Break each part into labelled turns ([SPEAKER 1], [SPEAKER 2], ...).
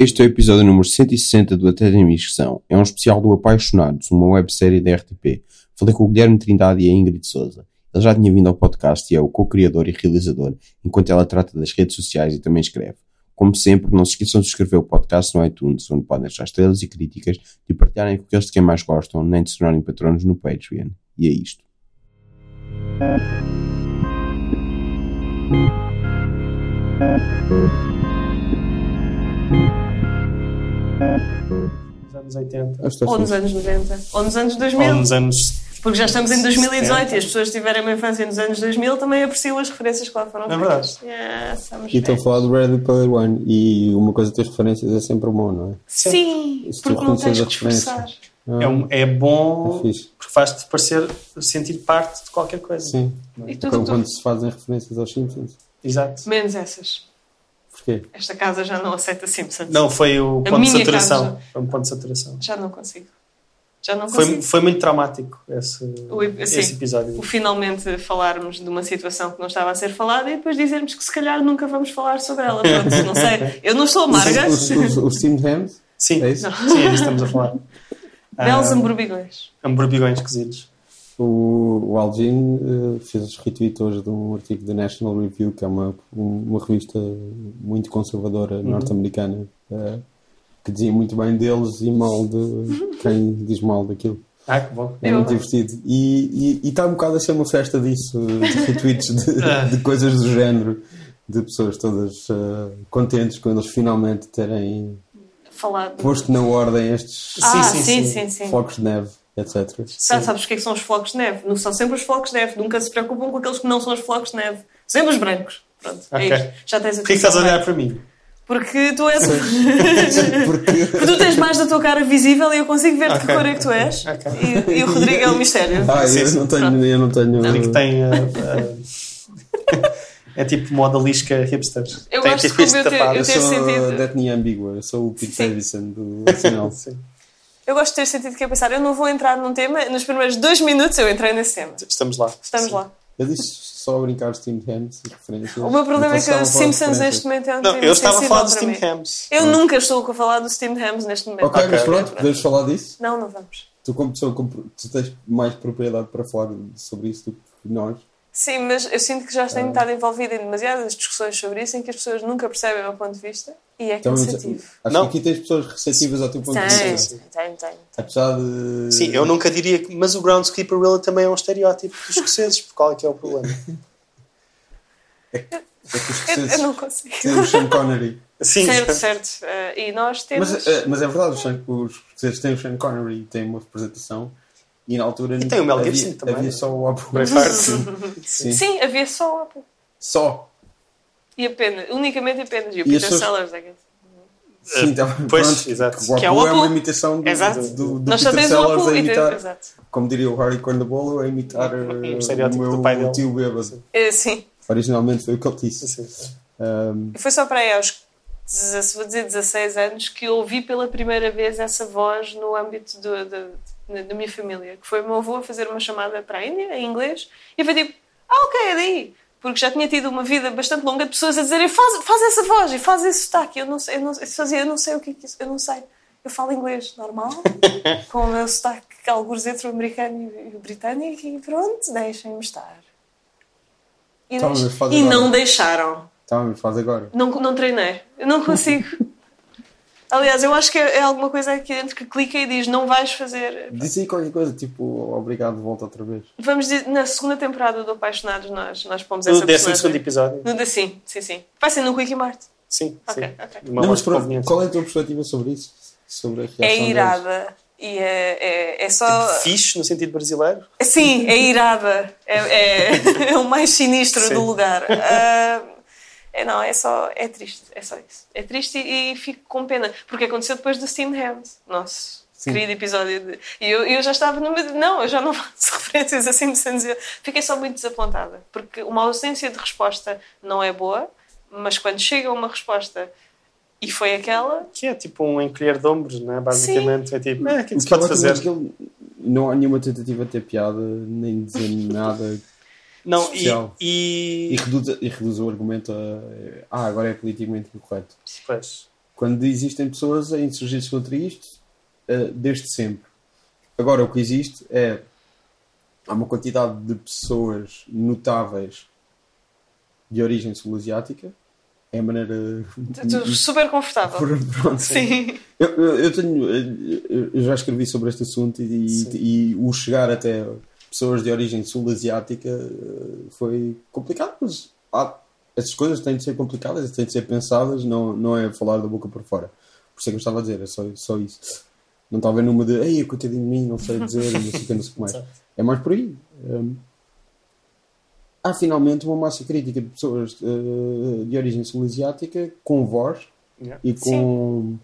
[SPEAKER 1] Este é o episódio número 160 do Até Tem Inscrição. É um especial do Apaixonados, uma websérie da RTP. Falei com o Guilherme Trindade e a Ingrid Souza. Ele já tinha vindo ao podcast e é o co-criador e realizador, enquanto ela trata das redes sociais e também escreve. Como sempre, não se esqueçam de subscrever o podcast no iTunes, onde podem deixar estrelas e críticas, de partilharem com aqueles de quem mais gostam, nem de se tornarem patronos no Patreon. E é isto.
[SPEAKER 2] Nos anos 80.
[SPEAKER 1] As
[SPEAKER 3] Ou nos anos 90. Ou nos anos 2000.
[SPEAKER 2] Ou nos anos.
[SPEAKER 3] Porque já estamos em 2018
[SPEAKER 2] 70.
[SPEAKER 3] e as pessoas que tiverem uma infância nos anos 2000 também apreciam as referências que lá foram
[SPEAKER 2] É verdade.
[SPEAKER 3] feitas. Yeah, somos
[SPEAKER 4] E estou a falar do Ready Player One e uma coisa de ter referências é sempre bom, não é?
[SPEAKER 3] Sim,
[SPEAKER 4] Se tu
[SPEAKER 3] porque não tens que esforçar.
[SPEAKER 4] referência.
[SPEAKER 2] É, um- é bom
[SPEAKER 4] É
[SPEAKER 2] porque faz-te parecer sentir parte de qualquer coisa.
[SPEAKER 4] Sim.
[SPEAKER 3] E tudo,
[SPEAKER 4] Como
[SPEAKER 3] tudo.
[SPEAKER 4] quando se fazem referências aos Simpsons.
[SPEAKER 2] Exato.
[SPEAKER 3] Menos essas.
[SPEAKER 4] Porquê?
[SPEAKER 3] Esta casa já não aceita Simpsons.
[SPEAKER 2] Não, foi o ponto de saturação.
[SPEAKER 3] casa.
[SPEAKER 2] Foi um ponto de saturação.
[SPEAKER 3] Já não consigo. Já não consigo.
[SPEAKER 2] Foi, foi muito traumático esse,
[SPEAKER 3] O sim.
[SPEAKER 2] esse episódio.
[SPEAKER 3] O finalmente falarmos de uma situação que não estava a ser falada e depois dizermos que se calhar nunca vamos falar sobre ela. Pronto, não sei. Eu não sou amarga.
[SPEAKER 4] Os, os, os Hams?
[SPEAKER 2] Sim,
[SPEAKER 4] É isso?
[SPEAKER 2] sim, é isso estamos a falar.
[SPEAKER 3] Belos
[SPEAKER 2] Ah,
[SPEAKER 3] amborbigões.
[SPEAKER 2] Hamburgões cozidos.
[SPEAKER 4] O, o Algin eh, fez retweet hoje de um artigo da National Review, que é uma, um- uma revista muito conservadora norte-americana, eh, que dizia muito bem deles e mal de quem diz mal daquilo.
[SPEAKER 2] Ah, que bom.
[SPEAKER 4] É muito divertido. E está um bocado a ser uma festa disso, de retweets de, de coisas do género, de pessoas todas eh, contentes quando eles finalmente terem
[SPEAKER 3] Falado.
[SPEAKER 4] posto na ordem estes
[SPEAKER 3] Ah,
[SPEAKER 2] Sim, sim,
[SPEAKER 3] sim,
[SPEAKER 2] sim.
[SPEAKER 3] sim, sim.
[SPEAKER 4] flocos de neve, etc.
[SPEAKER 3] Já sabes o que é que são os flocos de neve? Não são sempre os flocos de neve. Nunca se preocupam com aqueles que não são os flocos de neve. Sempre os brancos. Pronto,
[SPEAKER 2] Ok.
[SPEAKER 3] é isto. Já tens a
[SPEAKER 2] Porquê que estás a olhar para mim?
[SPEAKER 3] Porque tu és.
[SPEAKER 4] Porque
[SPEAKER 3] Porque tu tens mais da tua cara visível e eu consigo ver de que
[SPEAKER 2] Ok.
[SPEAKER 3] cor é que tu és.
[SPEAKER 2] Ok.
[SPEAKER 3] E, e o Rodrigo é o mistério.
[SPEAKER 4] ah,
[SPEAKER 2] Sim,
[SPEAKER 4] eu
[SPEAKER 2] sim,
[SPEAKER 4] não tenho, eu não tenho
[SPEAKER 2] que tem. ah, ah, é tipo moda lisca hipster.
[SPEAKER 3] Eu
[SPEAKER 2] tem
[SPEAKER 3] gosto
[SPEAKER 2] tipo
[SPEAKER 3] como
[SPEAKER 2] isto
[SPEAKER 3] eu te- eu
[SPEAKER 4] eu
[SPEAKER 3] ter
[SPEAKER 4] sou
[SPEAKER 3] sentido-
[SPEAKER 4] da etnia ambígua, eu sou o Pete. Davidson do Arsenal.
[SPEAKER 2] Sim.
[SPEAKER 3] Eu gosto de ter sentido que é pensar, eu não vou entrar num tema, nos primeiros dois minutos eu entrei nesse tema.
[SPEAKER 2] Estamos lá.
[SPEAKER 3] Estamos
[SPEAKER 2] Sim.
[SPEAKER 3] lá.
[SPEAKER 4] Eu disse só a brincar os Team Hands e referências.
[SPEAKER 3] O meu problema é que
[SPEAKER 4] Então,
[SPEAKER 3] o
[SPEAKER 4] estava a falar de
[SPEAKER 3] Simpsons neste momento é um
[SPEAKER 2] Não, eu estava a falar dos
[SPEAKER 3] para
[SPEAKER 2] Tim
[SPEAKER 3] mim.
[SPEAKER 2] Hams.
[SPEAKER 3] Eu nunca estou a falar do Steam Hams neste momento.
[SPEAKER 4] Ok, mas pronto, podemos falar disso?
[SPEAKER 3] Não, não vamos.
[SPEAKER 4] Tu, como pessoa, tu tens mais propriedade para falar sobre isso do que nós.
[SPEAKER 3] Sim, mas eu sinto que já tenho estado envolvida em demasiadas discussões sobre isso em que as pessoas nunca percebem o meu ponto de vista e é
[SPEAKER 4] Então,
[SPEAKER 3] cansativo.
[SPEAKER 4] acho
[SPEAKER 2] Não.
[SPEAKER 4] que aqui tens pessoas receptivas ao teu ponto de
[SPEAKER 3] Tem,
[SPEAKER 4] vista.
[SPEAKER 3] tem, tem.
[SPEAKER 4] Apesar de.
[SPEAKER 2] Sim, eu nunca diria que. Mas o Groundskeeper Willa também é um estereótipo dos escoceses. por Qual é que é o problema?
[SPEAKER 4] É que os
[SPEAKER 3] Eu,
[SPEAKER 4] escoceses
[SPEAKER 3] eu não consigo.
[SPEAKER 4] têm o Sean Connery.
[SPEAKER 2] Sim,
[SPEAKER 3] Certo, certo. Eh, e nós temos.
[SPEAKER 4] Mas, eh, mas é verdade, os, os escoceses têm o Sean Connery e têm uma representação. E na altura.
[SPEAKER 2] E tem o Mel
[SPEAKER 4] havia,
[SPEAKER 2] Gibson também.
[SPEAKER 4] Havia só o
[SPEAKER 2] Braveheart.
[SPEAKER 4] Sim. Sim.
[SPEAKER 3] Sim, havia só.
[SPEAKER 4] Só.
[SPEAKER 3] E apenas, unicamente apenas. E o
[SPEAKER 4] E
[SPEAKER 3] Peter Sellers, é que-
[SPEAKER 4] Sim, então,
[SPEAKER 2] pois,
[SPEAKER 4] pronto,
[SPEAKER 2] exato.
[SPEAKER 4] O
[SPEAKER 3] Que é o
[SPEAKER 4] é uma imitação do,
[SPEAKER 3] Exato.
[SPEAKER 4] do, do
[SPEAKER 3] Nós só
[SPEAKER 4] Peter
[SPEAKER 3] o
[SPEAKER 4] Sellers
[SPEAKER 3] Apu
[SPEAKER 4] a imitar.
[SPEAKER 3] Exato.
[SPEAKER 4] Como diria o Harry Cornabolo, a imitar eh,
[SPEAKER 2] Um
[SPEAKER 4] o
[SPEAKER 2] estereótipo do
[SPEAKER 4] meu
[SPEAKER 2] pai dele.
[SPEAKER 4] tio bêbado.
[SPEAKER 3] Eh, sim.
[SPEAKER 4] Originalmente foi o que ele disse. Um,
[SPEAKER 3] E foi só para aí aos 16, vou dizer 16 anos que eu ouvi pela primeira vez essa voz no âmbito do, do- da minha família. Que foi o meu avô a fazer uma chamada para a Índia, em inglês, e foi tipo, ah, ok, é daí. Porque já tinha tido uma vida bastante longa de pessoas a dizerem faz, faz essa voz e faz esse sotaque. Eu não sei, eu não, eu fazia, eu não sei o que é isso, eu não sei. Eu falo inglês normal, com o meu sotaque alguns entre o americano e o britânico, e pronto, deixem-me estar. E,
[SPEAKER 4] Então,
[SPEAKER 3] deix-
[SPEAKER 4] faz
[SPEAKER 3] e não deixaram.
[SPEAKER 4] tá, mas faz agora.
[SPEAKER 3] Não, não treinei. Eu não consigo. Aliás, eu acho que é é alguma coisa aqui dentro que clica e diz não vais fazer.
[SPEAKER 4] Diz aí qualquer coisa, tipo, obrigado, volta outra vez.
[SPEAKER 3] Vamos dizer, na segunda temporada do Apaixonados nós, nós pomos
[SPEAKER 2] No
[SPEAKER 3] essa
[SPEAKER 2] décimo segundo episódio.
[SPEAKER 3] No de, sim, sim, sim. Vai ser no Quickie Mart.
[SPEAKER 2] Sim,
[SPEAKER 3] Ok,
[SPEAKER 2] sim.
[SPEAKER 3] ok.
[SPEAKER 2] Uma
[SPEAKER 4] Não, mas pronto,
[SPEAKER 2] conveniente.
[SPEAKER 4] qual é a tua perspectiva sobre isso? Sobre a reação
[SPEAKER 3] É
[SPEAKER 4] deles?
[SPEAKER 3] irada. E é, é, é só.
[SPEAKER 2] Fixe, no sentido brasileiro.
[SPEAKER 3] Sim, é irada. É, é, é o mais sinistro
[SPEAKER 2] Sim.
[SPEAKER 3] do lugar. Ah, é, não, é só. É triste. É só isso. É triste e, e fico com pena. Porque aconteceu depois do Steam Hands. Nosso
[SPEAKER 4] Sim.
[SPEAKER 3] querido episódio. De, e eu, eu já estava no meio. de- Não, eu já não faço referências assim de dizer. Fiquei só muito desapontada. Porque uma ausência de resposta não é boa, mas quando chega uma resposta E foi aquela.
[SPEAKER 2] Que é tipo um encolher de ombros, né? Basicamente. É tipo, é, o que é que
[SPEAKER 4] O
[SPEAKER 2] se
[SPEAKER 4] que é
[SPEAKER 2] pode fazer?
[SPEAKER 4] é não há nenhuma tentativa de ter piada, nem dizer nada.
[SPEAKER 2] Não, e,
[SPEAKER 4] E
[SPEAKER 2] e...
[SPEAKER 4] reduz, e reduz o argumento a. Ah, agora é politicamente incorreto.
[SPEAKER 2] Pois.
[SPEAKER 4] Quando existem pessoas a insurgir-se contra isto, eh, desde sempre. Agora, o que existe é. Há uma quantidade de pessoas notáveis de origem sul-asiática. É a maneira.
[SPEAKER 3] Estou super confortável.
[SPEAKER 4] Por- Pronto,
[SPEAKER 3] Sim.
[SPEAKER 4] Eu, eu- eu tenho, eu- já escrevi sobre este assunto e,
[SPEAKER 2] Sim.
[SPEAKER 4] e o chegar até pessoas de origem sul-asiática eh, foi complicado, mas há, essas coisas têm de ser complicadas, têm de ser pensadas, não, não é falar da boca para fora. Por isso é que eu estava a dizer, é só, só isso. Não estava numa de, ei, coitadinho de mim, não sei dizer, não sei o que, não sei o que mais. É mais por aí. Hum, há finalmente uma massa crítica de pessoas eh, de origem sul-asiática com voz
[SPEAKER 2] Yeah.
[SPEAKER 4] e com.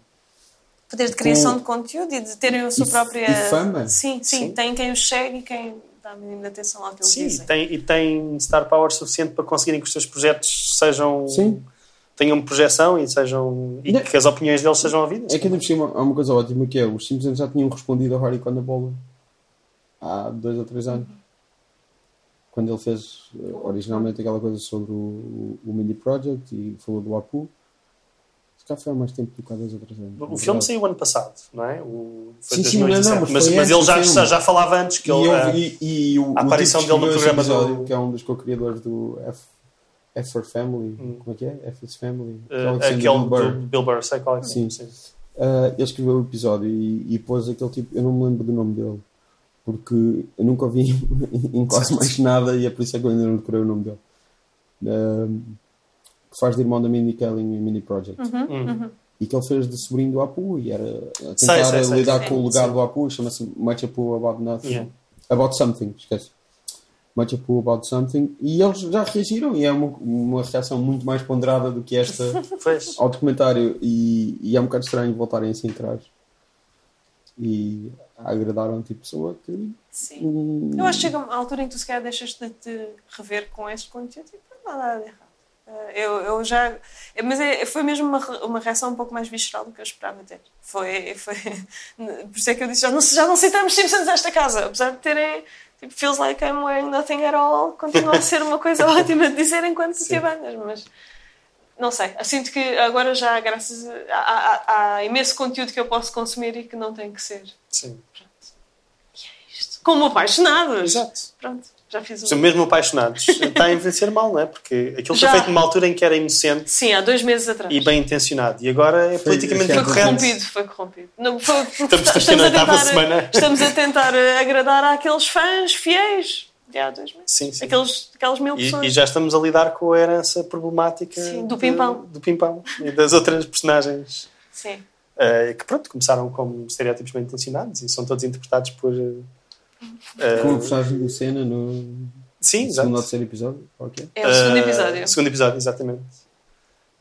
[SPEAKER 3] Poder de criação
[SPEAKER 4] Com-
[SPEAKER 3] de conteúdo e de terem a sua
[SPEAKER 4] E-
[SPEAKER 3] própria.
[SPEAKER 4] e fama.
[SPEAKER 3] Sim, sim,
[SPEAKER 2] Sim.
[SPEAKER 3] Tem quem os segue e quem dá a mínima atenção ao que
[SPEAKER 2] Sim, e
[SPEAKER 3] dizem.
[SPEAKER 2] tem, e tem star power suficiente para conseguirem que os seus projetos sejam.
[SPEAKER 4] Sim.
[SPEAKER 2] tenham projeção e, sejam, e
[SPEAKER 4] Não.
[SPEAKER 2] que as opiniões deles sejam ouvidas.
[SPEAKER 4] É que ainda por cima há uma coisa ótima que é os Simpsons já tinham respondido a Harry Condabolo há dois ou três anos. Quando ele fez eh, originalmente aquela coisa sobre o, o Mini Project e falou do Apu. Cá foi há mais tempo do que há dois ou três anos.
[SPEAKER 2] O filme saiu ano passado, não é? O, foi
[SPEAKER 4] Sim, sim,
[SPEAKER 2] 2017.
[SPEAKER 4] não, não, mas
[SPEAKER 2] mas, mas ele já,
[SPEAKER 4] filme.
[SPEAKER 2] já, já falava antes que
[SPEAKER 4] E,
[SPEAKER 2] ele.
[SPEAKER 4] eu-
[SPEAKER 2] ah,
[SPEAKER 4] e- e o,
[SPEAKER 2] a aparição dele no programa do-
[SPEAKER 4] episódio, que é um dos co-criadores do F, F for Family.
[SPEAKER 2] Hum.
[SPEAKER 4] Como é que é? F is Family. Alexander
[SPEAKER 2] aquele
[SPEAKER 4] Bill Burr.
[SPEAKER 2] do Bill Burr, sei qual é. que é.
[SPEAKER 4] Sim. Uh, ele escreveu o episódio e, e pôs aquele tipo, eu não me lembro do nome dele, porque eu nunca ouvi em quase mais nada e é por isso é que eu ainda não decorei o nome dele. Um, que faz de irmão da Mindy Kelly em Mini Project.
[SPEAKER 2] Hum.
[SPEAKER 4] E que ele fez de sobrinho do Apu e era a tentar
[SPEAKER 2] Sei, sei, sei,
[SPEAKER 4] lidar
[SPEAKER 2] sei.
[SPEAKER 4] com o legado do Apu, chama-se Much Apu About Nothing.
[SPEAKER 2] Yeah.
[SPEAKER 4] About Something, esquece. Much Apu About Something. E eles já reagiram e é uma, uma reação muito mais ponderada do que esta ao documentário e, e é um bocado estranho voltarem assim atrás e agradaram um tipo de pessoa que
[SPEAKER 3] Sim.
[SPEAKER 4] hum,
[SPEAKER 3] Eu acho que chega a altura em que tu se calhar deixas de te rever com este conteúdo e não há nada de errado. Eh, Eu, eu já. Mas é- foi mesmo uma, uma reação um pouco mais visceral do que eu esperava ter. Foi. foi por isso é que eu disse: já não, já não citamos Simpsons nesta casa. Apesar de terem. Tipo, feels like I'm wearing nothing at all. Continua a ser uma coisa ótima de dizer enquanto tinha bandas, mas. Não sei. Eu sinto que agora já, graças a. Há, há- há imenso conteúdo que eu posso consumir e que não tem que ser.
[SPEAKER 2] Sim.
[SPEAKER 3] Isto. Como apaixonados.
[SPEAKER 2] Exato.
[SPEAKER 3] Pronto, já fiz
[SPEAKER 2] São
[SPEAKER 3] um.
[SPEAKER 2] mesmo apaixonados. Está a envelhecer mal, não é? Porque aquilo
[SPEAKER 3] Já.
[SPEAKER 2] foi feito numa altura em que era inocente
[SPEAKER 3] Sim, há dois meses atrás.
[SPEAKER 2] e bem intencionado. E agora é
[SPEAKER 4] Foi-
[SPEAKER 2] politicamente
[SPEAKER 4] foi
[SPEAKER 3] Foi
[SPEAKER 2] incorreto.
[SPEAKER 3] corrompido, foi corrompido. Não, foi,
[SPEAKER 2] Estamos
[SPEAKER 3] estamos, a tentar,
[SPEAKER 2] semana.
[SPEAKER 3] estamos a tentar eh, agradar àqueles fãs fiéis de há dois meses.
[SPEAKER 2] Sim, sim.
[SPEAKER 3] Aqueles, aquelas mil pessoas.
[SPEAKER 2] E, e já estamos a lidar com a herança problemática
[SPEAKER 3] Sim, do
[SPEAKER 2] de-
[SPEAKER 3] Pimpão.
[SPEAKER 2] do Pimpão e das outras personagens
[SPEAKER 3] Sim.
[SPEAKER 2] eh, que, pronto, começaram como estereótipos bem intencionados e são todos interpretados por. Eh,
[SPEAKER 4] com a personagem do Senna no
[SPEAKER 2] sim,
[SPEAKER 4] no
[SPEAKER 2] exato.
[SPEAKER 4] segundo ou terceiro episódio ok
[SPEAKER 3] É o segundo
[SPEAKER 2] Eh,
[SPEAKER 3] episódio.
[SPEAKER 2] segundo episódio, exatamente.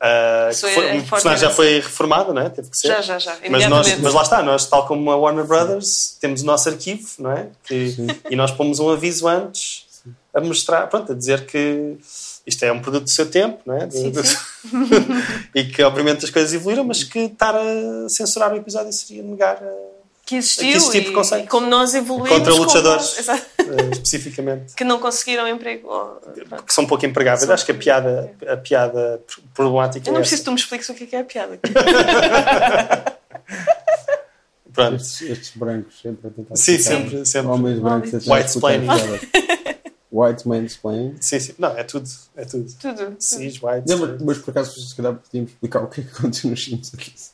[SPEAKER 3] É-
[SPEAKER 2] foi-
[SPEAKER 3] é
[SPEAKER 2] o personagem já foi reformado, não é? Teve que ser.
[SPEAKER 3] Já, já, já.
[SPEAKER 2] Mas, nós, mas lá está, nós, tal como a Warner Brothers, temos o nosso arquivo, não é? Que- e nós pomos um aviso antes a mostrar, pronto, a dizer que isto é um produto do seu tempo, não é?
[SPEAKER 3] Sim, sim.
[SPEAKER 2] e que obviamente as coisas evoluíram, mas que estar a censurar o episódio seria negar a-
[SPEAKER 3] que existiu,
[SPEAKER 2] que
[SPEAKER 3] e, e como nós evoluímos
[SPEAKER 2] Contra
[SPEAKER 3] como-
[SPEAKER 2] luchadores.
[SPEAKER 3] Exato.
[SPEAKER 2] eh, especificamente.
[SPEAKER 3] que não conseguiram emprego. ou-.
[SPEAKER 2] Que são pouco empregáveis.
[SPEAKER 3] São
[SPEAKER 2] Acho que a piada, a piada problemática
[SPEAKER 3] Eu não
[SPEAKER 2] é
[SPEAKER 3] preciso que tu me expliques o que é, que é a piada.
[SPEAKER 2] Pronto.
[SPEAKER 4] estes, estes brancos sempre a tentar
[SPEAKER 2] Sim, sempre, sempre.
[SPEAKER 4] homens brancos a
[SPEAKER 2] White explaining.
[SPEAKER 4] white mansplaining
[SPEAKER 2] Sim, sim. Não, é tudo. É tudo.
[SPEAKER 3] Tudo.
[SPEAKER 2] Cis, white.
[SPEAKER 4] não, mas, mas por acaso se calhar podíamos explicar o que é que aconteceu nos Simpsons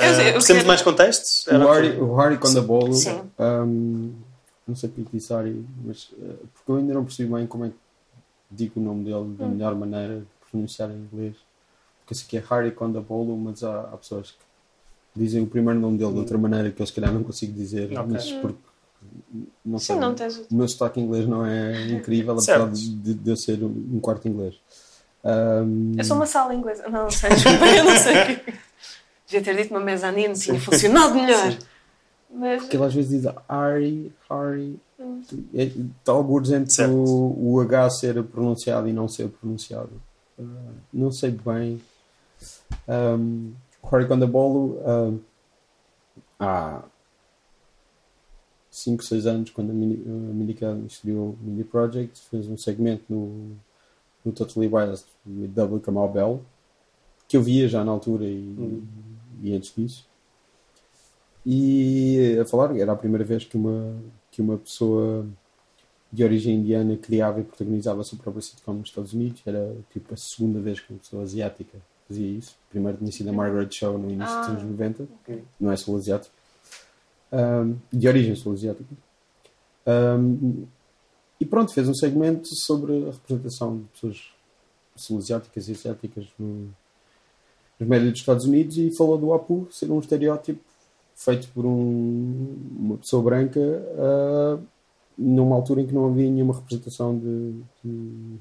[SPEAKER 3] Eu sei, eu
[SPEAKER 2] Uh, precisamos
[SPEAKER 3] quero-
[SPEAKER 2] de mais contextos?
[SPEAKER 4] o? Harry, o Harry Condabolo
[SPEAKER 3] Sim.
[SPEAKER 4] um, não sei o que disse Harry mas uh, porque eu ainda não percebi bem como é que digo o nome dele
[SPEAKER 3] Hum.
[SPEAKER 4] da melhor maneira de pronunciar em inglês porque eu sei que é Harry Condabolo mas há, há pessoas que dizem o primeiro nome dele de outra maneira que eu se calhar não consigo dizer
[SPEAKER 2] Hum. Ok.
[SPEAKER 4] mas porque não
[SPEAKER 3] Sim,
[SPEAKER 4] sei
[SPEAKER 3] não tens o-
[SPEAKER 4] o meu sotaque inglês não é incrível apesar de, de eu ser um quarto inglês Um,
[SPEAKER 3] Eu sou uma sala inglesa. Não, não sei, desculpa, eu não sei o que. Devia ter dito uma mezanine, tinha funcionado melhor. Mas.
[SPEAKER 4] que ele às vezes diz Harry, Harry.
[SPEAKER 3] Hum.
[SPEAKER 4] É, Está alguns entre
[SPEAKER 2] Certo.
[SPEAKER 4] o, o H ser pronunciado e não ser pronunciado. Ah, não sei bem. Um, o Rory Condabolo, um, há 5, 6 anos, quando a, Mini, a Minicam estreou o Mini Project, fez um segmento no, no Totally Biased with W. Kamal Bell, que eu via já na altura e,
[SPEAKER 2] Hum.
[SPEAKER 4] E antes disso. E a falar, era a primeira vez que uma, que uma pessoa de origem indiana criava e protagonizava a sua própria sitcom nos Estados Unidos. Era tipo a segunda vez que uma pessoa asiática fazia isso. Primeiro tinha sido a Margaret Cho no início dos
[SPEAKER 3] Ah.
[SPEAKER 4] anos 90,
[SPEAKER 2] Ok.
[SPEAKER 4] não é sul-asiático. Um, de origem sul-asiática. Um, e pronto, fez um segmento sobre a representação de pessoas sul-asiáticas e asiáticas no, nos médios dos Estados Unidos e falou do Apu ser um estereótipo feito por um- uma pessoa branca ah, numa altura em que não havia nenhuma representação de, de-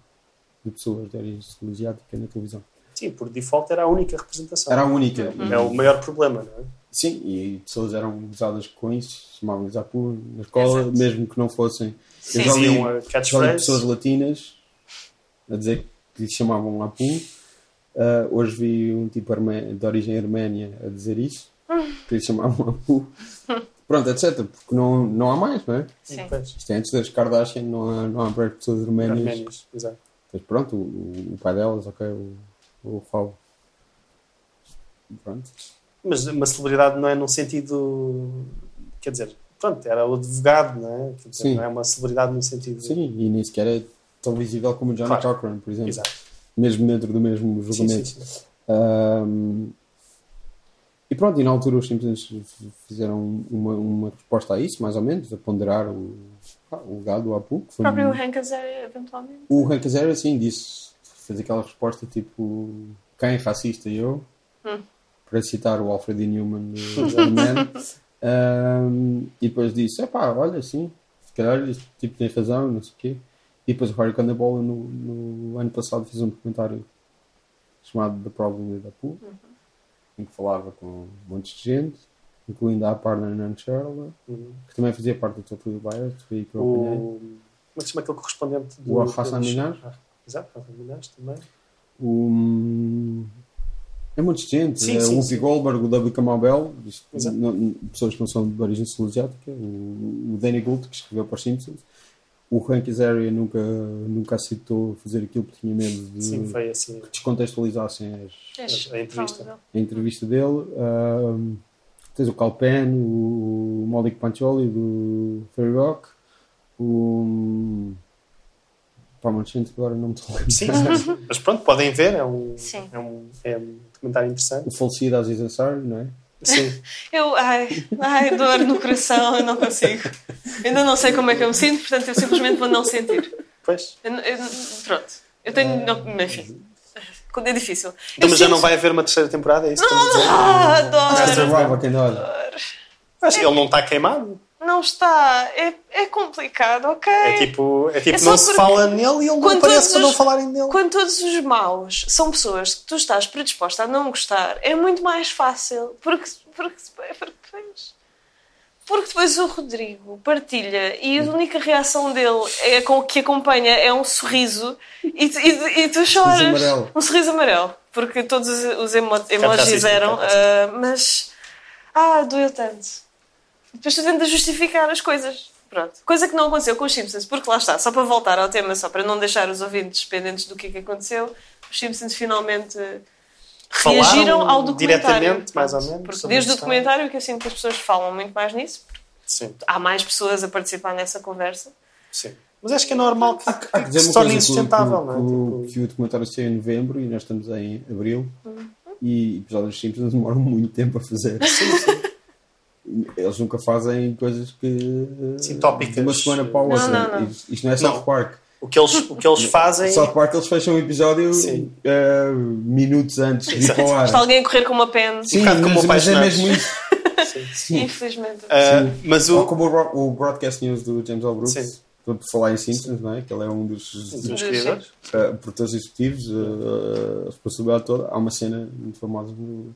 [SPEAKER 4] de pessoas de origem sul-asiática na televisão.
[SPEAKER 2] Sim, por default era a única representação.
[SPEAKER 4] Era a única.
[SPEAKER 2] É o maior problema, não é?
[SPEAKER 4] Sim, e pessoas eram gozadas com isso, chamavam-lhes Apu na escola,
[SPEAKER 3] Exato.
[SPEAKER 4] mesmo que não fossem.
[SPEAKER 3] Sim.
[SPEAKER 4] Eu já li-
[SPEAKER 2] catchphrase.
[SPEAKER 4] pessoas latinas a dizer que lhe chamavam Apu. Ah, hoje vi um tipo armé- de origem arménia a dizer isso, que lhe chamavam Apu. Pronto, etc. Porque não, não há mais, não é?
[SPEAKER 3] Sim.
[SPEAKER 4] Isto é antes das Kardashian, não há, não há para pessoas arménias.
[SPEAKER 2] Arménios, exato.
[SPEAKER 4] Mas pronto, o, o pai delas, ok, o, o Rob. Pronto.
[SPEAKER 2] Mas uma celebridade não é num sentido. Quer dizer, pronto, era o advogado, não é? Quer dizer,
[SPEAKER 4] Sim.
[SPEAKER 2] não é uma celebridade no sentido.
[SPEAKER 4] Sim, e nem sequer é tão visível como o Johnny
[SPEAKER 2] Claro.
[SPEAKER 4] Cochran, por exemplo.
[SPEAKER 2] Exato.
[SPEAKER 4] Mesmo dentro do mesmo
[SPEAKER 2] Sim,
[SPEAKER 4] julgamento.
[SPEAKER 2] sim, sim.
[SPEAKER 4] Ahm, e pronto, e na altura os Simpsons fizeram uma, uma resposta a isso, mais ou menos, a ponderar o, ah, o legado do Apu. Que
[SPEAKER 3] O
[SPEAKER 4] foi
[SPEAKER 3] próprio
[SPEAKER 4] um-
[SPEAKER 3] Hank Azaria, eventualmente.
[SPEAKER 4] o Hank Azaria, assim, disse, fez aquela resposta tipo: quem é racista? Eu.
[SPEAKER 3] Hum.
[SPEAKER 4] Para citar o Alfred E. Newman do Man. Ahm, e depois disse: epá, olha, sim, se calhar tipo tem razão, não sei o quê. E depois o Harry Condebola no, no ano passado fez um documentário chamado The Problem with Apu, em que falava com um monte de gente, incluindo a partner Nan Sherlock,
[SPEAKER 2] Uhum.
[SPEAKER 4] que também fazia parte do Totally Biased, foi aí que eu
[SPEAKER 2] O,
[SPEAKER 4] apanhei.
[SPEAKER 2] como é que se chama aquele correspondente do.
[SPEAKER 4] O Hassan Minaj?
[SPEAKER 2] Ah, Exato, Hassan Minaj também.
[SPEAKER 4] O... É muita gente.
[SPEAKER 2] Sim,
[SPEAKER 4] é
[SPEAKER 2] sim,
[SPEAKER 4] o Whoopi. Goldberg, o W. Não- pessoas que não são de origem sul-asiática, o, o Danny Gould, que escreveu para os Simpsons. O Hank Azaria nunca, nunca aceitou fazer aquilo porque tinha medo de
[SPEAKER 2] Sim, foi assim.
[SPEAKER 4] que descontextualizassem as-
[SPEAKER 3] És
[SPEAKER 2] A entrevista.
[SPEAKER 4] a entrevista dele. Ahm, tens o Calpen, o Malik Pancholi do Fairy Rock, o. Pá, mas gente, agora não me estou a lembrar.
[SPEAKER 2] Sim, sim. mas pronto, podem ver, é um,
[SPEAKER 3] Sim.
[SPEAKER 2] é um, é um documentário interessante.
[SPEAKER 4] O falecido Aziz Ansari, não é?
[SPEAKER 2] Sim,
[SPEAKER 3] Eu, ai, ai, dor no coração, eu não consigo. Ainda não sei como é que eu me sinto, portanto eu simplesmente vou não sentir.
[SPEAKER 2] pois.
[SPEAKER 3] Eu, eu- pronto. Eu tenho. Não, enfim. Quando é difícil.
[SPEAKER 2] Então, mas já não vai haver uma terceira temporada, é isso que estás a dizer?
[SPEAKER 3] Ah, adoro!
[SPEAKER 4] Olha.
[SPEAKER 2] Acho que ele não está queimado.
[SPEAKER 3] Não está. É, é complicado, ok?
[SPEAKER 2] É tipo, é tipo
[SPEAKER 3] É
[SPEAKER 2] não se fala nele e ele não
[SPEAKER 3] todos
[SPEAKER 2] para não falarem dele.
[SPEAKER 3] Quando todos os maus são pessoas que tu estás predisposta a não gostar, é muito mais fácil. Porque, porque, porque, depois, porque depois o Rodrigo partilha e a única reação dele é com que acompanha é um sorriso e, tu- e, e tu choras.
[SPEAKER 4] amarelo.
[SPEAKER 3] Um sorriso amarelo. Porque todos os, emo, emojis eram.
[SPEAKER 2] um
[SPEAKER 3] ah, mas. Ah, doeu tanto. Depois tu tentas justificar as coisas. Pronto. Coisa que não aconteceu com os Simpsons, porque lá está, só para voltar ao tema, só para não deixar os ouvintes dependentes do que é que aconteceu, os Simpsons finalmente
[SPEAKER 2] Falaram
[SPEAKER 3] reagiram ao documentário.
[SPEAKER 2] diretamente, mais ou menos,
[SPEAKER 3] Porque desde o documentário que eu sinto que as pessoas falam muito mais nisso,
[SPEAKER 2] Sim,
[SPEAKER 3] há mais pessoas a participar nessa conversa.
[SPEAKER 2] sim. Mas acho que é normal que,
[SPEAKER 4] Há que, há que
[SPEAKER 2] que se torne insustentável, não é?
[SPEAKER 4] que,
[SPEAKER 2] Tipo,
[SPEAKER 4] que o documentário saiu em novembro e nós estamos em abril e episódios dos Simpsons demoram muito tempo a fazer. Eles nunca fazem coisas que
[SPEAKER 2] Sim, tópicas.
[SPEAKER 4] de uma semana para a outra.
[SPEAKER 3] Não, não, não.
[SPEAKER 4] Isto- não é South. Park.
[SPEAKER 2] o, que eles, o que eles fazem.
[SPEAKER 4] South Park eles fecham o episódio
[SPEAKER 2] Sim.
[SPEAKER 4] eh, minutos antes de ir para o ar.
[SPEAKER 3] Está alguém a correr com uma pen,
[SPEAKER 4] Sim,
[SPEAKER 2] como
[SPEAKER 4] mas, mas é mesmo isso.
[SPEAKER 2] Sim.
[SPEAKER 4] Sim.
[SPEAKER 3] infelizmente.
[SPEAKER 2] Ah, mas
[SPEAKER 4] Ou
[SPEAKER 2] o.
[SPEAKER 4] como o, o Broadcast News do James L. Brooks,
[SPEAKER 2] Sim.
[SPEAKER 4] por falar em Simpsons, não é? que ele é um dos,
[SPEAKER 2] Dos
[SPEAKER 3] Sim.
[SPEAKER 2] criadores.
[SPEAKER 4] uh, produtores executivos, uh, a responsabilidade toda. Há uma cena muito famosa no,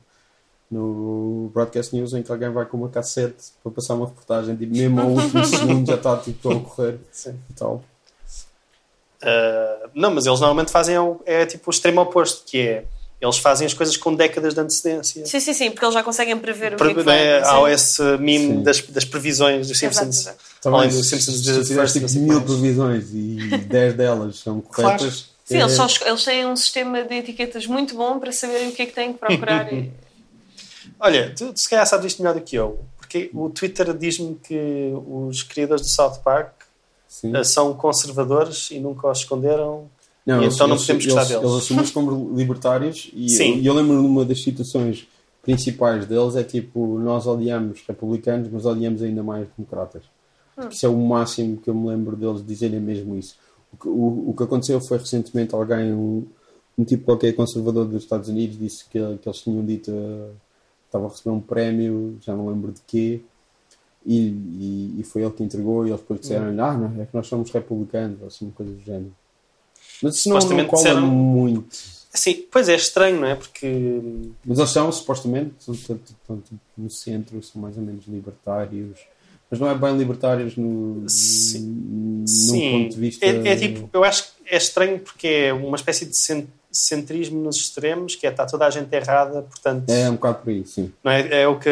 [SPEAKER 4] no Broadcast News em que alguém vai com uma cassete para passar uma reportagem, tipo, mesmo ao último segundo já está tipo, a ocorrer
[SPEAKER 2] Sim.
[SPEAKER 4] tal.
[SPEAKER 2] Uh, não, mas eles normalmente fazem o- é tipo o extremo oposto, que é Eles fazem as coisas com décadas de antecedência.
[SPEAKER 3] Sim, sim, sim, porque eles já conseguem prever o que
[SPEAKER 2] Pre-
[SPEAKER 3] é que vai
[SPEAKER 2] Há
[SPEAKER 3] acontecer.
[SPEAKER 2] esse meme das, das previsões dos Simpsons.
[SPEAKER 3] exato.
[SPEAKER 4] Também,
[SPEAKER 2] Além dos Simpsons
[SPEAKER 4] se,
[SPEAKER 2] de First,
[SPEAKER 4] tipo mil previsões e 10 delas são corretas,
[SPEAKER 3] Sim,
[SPEAKER 4] é-
[SPEAKER 3] eles, só eles têm um sistema de etiquetas muito bom para saberem o que é que têm que procurar. e...
[SPEAKER 2] Olha, tu, tu se calhar sabes isto melhor do que eu. Porque o Twitter diz-me que os criadores do South Park
[SPEAKER 4] sim.
[SPEAKER 2] eh, são conservadores e nunca os esconderam.
[SPEAKER 4] Não,
[SPEAKER 2] E
[SPEAKER 4] eles-
[SPEAKER 2] então não
[SPEAKER 4] eles-
[SPEAKER 2] podemos
[SPEAKER 4] eles,
[SPEAKER 2] gostar deles.
[SPEAKER 4] Eles assumem-se como libertários e
[SPEAKER 2] Sim.
[SPEAKER 4] eu, eu lembro de uma das citações principais deles é tipo, nós odiamos republicanos, mas odiamos ainda mais democratas.
[SPEAKER 3] Hum.
[SPEAKER 4] Isso é o máximo que eu me lembro deles dizerem mesmo isso. O que, o, o que aconteceu foi recentemente alguém, um, um tipo qualquer conservador dos Estados Unidos, disse que, que eles tinham dito eh, estava a receber um prémio, já não lembro de quê, e, e, e foi ele que entregou, e eles depois disseram:
[SPEAKER 2] Hum.
[SPEAKER 4] Ah, não, é que nós somos republicanos, ou assim, uma coisa do género. Mas isso não, não cola
[SPEAKER 2] disseram-
[SPEAKER 4] muito.
[SPEAKER 2] Assim, pois é estranho, não é? Porque
[SPEAKER 4] Mas eles são, supostamente, são, tipo, no centro, são mais ou menos libertários. Mas não é bem libertários no,
[SPEAKER 2] Sim.
[SPEAKER 4] no
[SPEAKER 2] Sim,
[SPEAKER 4] ponto de vista.
[SPEAKER 2] é, é tipo, eu acho que é estranho porque é uma espécie de cen- centrismo nos extremos, que é está toda a gente errada, portanto,
[SPEAKER 4] É um bocado por aí, sim.
[SPEAKER 2] não é, é o que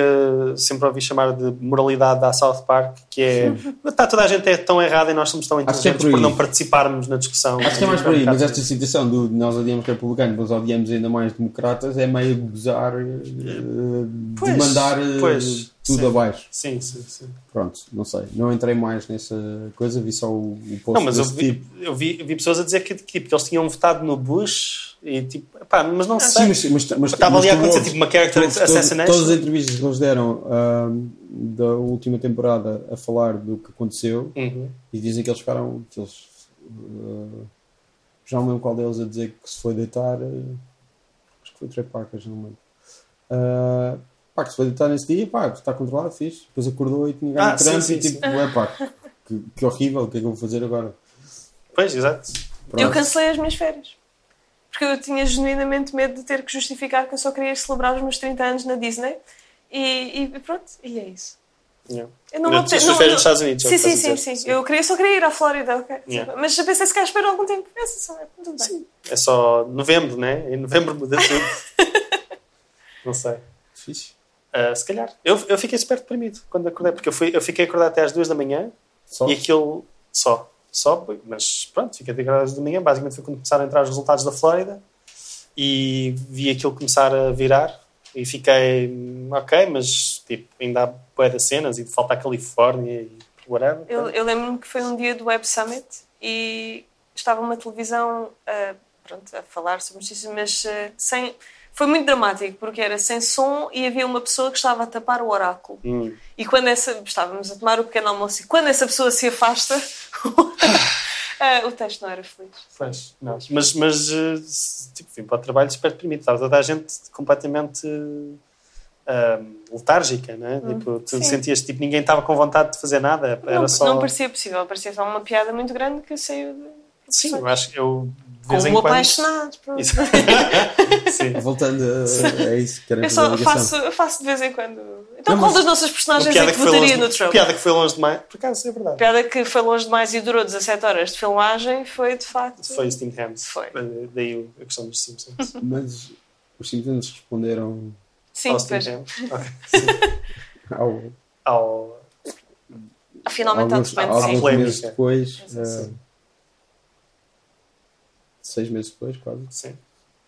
[SPEAKER 2] sempre ouvi chamar de moralidade da South Park, que é está toda a gente é tão errada e nós somos tão
[SPEAKER 4] é
[SPEAKER 2] inteligentes
[SPEAKER 4] por
[SPEAKER 2] por, não participarmos na discussão.
[SPEAKER 4] Acho que é mais por aí,
[SPEAKER 2] um
[SPEAKER 4] mas esta citação do nós odiamos republicanos, mas odiamos ainda mais democratas é meio gozar de
[SPEAKER 2] Pois,
[SPEAKER 4] mandar eh,
[SPEAKER 2] pois,
[SPEAKER 4] tudo
[SPEAKER 2] sim.
[SPEAKER 4] abaixo.
[SPEAKER 2] Sim, sim, sim.
[SPEAKER 4] Pronto, não sei. Não entrei mais nessa coisa, vi só o, o post
[SPEAKER 2] Não, mas eu vi,
[SPEAKER 4] tipo.
[SPEAKER 2] eu, vi, eu vi pessoas a dizer que, que, tipo, que eles tinham votado no Bush e tipo, pá, mas não
[SPEAKER 4] Sim,
[SPEAKER 2] sei.
[SPEAKER 4] mas, mas, mas,
[SPEAKER 2] Estava
[SPEAKER 4] mas
[SPEAKER 2] ali a acontecer
[SPEAKER 4] ouves-
[SPEAKER 2] tipo uma character
[SPEAKER 4] Todos-
[SPEAKER 2] assassination.
[SPEAKER 4] Todas as entrevistas que eles deram da última temporada a falar do que aconteceu
[SPEAKER 2] Uhum.
[SPEAKER 4] e dizem que eles ficaram. Que eles, ah, já não lembro qual deles a dizer que se foi deitar. ah, acho que foi Trey Parker, já não lembro. Ah, pá, que se foi deitar nesse dia, pá, está controlado, fixe. Depois acordou e tinha ganho
[SPEAKER 2] Ah, sim, sim,
[SPEAKER 4] e tipo, é pá, que, que horrível, o que é que eu vou fazer agora?
[SPEAKER 2] Pois, exato.
[SPEAKER 4] Pronto.
[SPEAKER 3] Eu cancelei as minhas férias. Porque eu tinha genuinamente medo de ter que justificar que eu só queria celebrar os meus 30 anos na Disney. E, e pronto, e é isso.
[SPEAKER 2] Yeah.
[SPEAKER 3] Eu não vou ter- não-
[SPEAKER 2] nos Estados Unidos, é
[SPEAKER 3] Sim, sim, sim,
[SPEAKER 2] dizer.
[SPEAKER 3] sim. Eu queria, só queria ir à Flórida, ok.
[SPEAKER 2] Yeah.
[SPEAKER 3] Mas eu pensei se calhar espero algum tempo. Essa só é tudo bem.
[SPEAKER 2] É só novembro, né? Em novembro muda tudo. não sei.
[SPEAKER 4] Fixe.
[SPEAKER 2] Ah, se calhar. Eu, eu fiquei super deprimido quando acordei, porque eu, fui, eu fiquei acordado até às duas da manhã
[SPEAKER 4] Só?
[SPEAKER 2] e aquilo só. Só, mas pronto, fiquei até duas da manhã. Basicamente foi quando começaram a entrar os resultados da Flórida e vi aquilo começar a virar e fiquei, ok, mas tipo, ainda há bué de cenas e falta a Califórnia e whatever.
[SPEAKER 3] Eu, eu lembro-me que foi um dia do Web Summit e estava uma televisão ah, pronto, a falar sobre notícias, mas ah, sem. Foi muito dramático porque era sem som e havia uma pessoa que estava a tapar o oráculo.
[SPEAKER 2] Hum.
[SPEAKER 3] E quando essa. Estávamos a tomar o pequeno almoço e quando essa pessoa se afasta, ah, o texto não era feliz.
[SPEAKER 2] Pois, não. Mas, mas eh, tipo, vim para o trabalho super deprimido. Estava toda a gente completamente eh, letárgica, né? Tipo, tu
[SPEAKER 3] sim.
[SPEAKER 2] sentias tipo, ninguém estava com vontade de fazer nada. Era
[SPEAKER 3] Não,
[SPEAKER 2] só.
[SPEAKER 3] não parecia possível, parecia só uma piada muito grande que saiu de.
[SPEAKER 2] Sim, eu acho que eu. De vez em
[SPEAKER 3] Como
[SPEAKER 2] quando.
[SPEAKER 3] apaixonado. pronto.
[SPEAKER 2] Isso. Sim.
[SPEAKER 4] Voltando a, a isso que querem
[SPEAKER 3] Eu só faço, eu faço de vez em quando. Então,
[SPEAKER 4] Não,
[SPEAKER 3] qual das nossas
[SPEAKER 2] Uma
[SPEAKER 3] personagens
[SPEAKER 2] piada
[SPEAKER 3] é
[SPEAKER 2] que,
[SPEAKER 3] votaria no Trump?
[SPEAKER 2] piada que foi longe demais. Por acaso, é verdade.
[SPEAKER 3] piada que foi longe demais e durou 17 horas de filmagem foi de facto.
[SPEAKER 2] Foi Steam Hands.
[SPEAKER 3] Foi.
[SPEAKER 2] Eh, Daí a questão dos Simpsons.
[SPEAKER 4] Mas os Simpsons responderam
[SPEAKER 3] Sim,
[SPEAKER 2] Ao Steam
[SPEAKER 3] pois.
[SPEAKER 2] Hands. Ok, sim.
[SPEAKER 4] ao,
[SPEAKER 2] Ao.
[SPEAKER 3] Finalmente há
[SPEAKER 4] alguns,
[SPEAKER 3] de
[SPEAKER 4] alguns meses depois,
[SPEAKER 3] Sim,
[SPEAKER 4] eh, seis meses depois, quase.
[SPEAKER 2] Sim.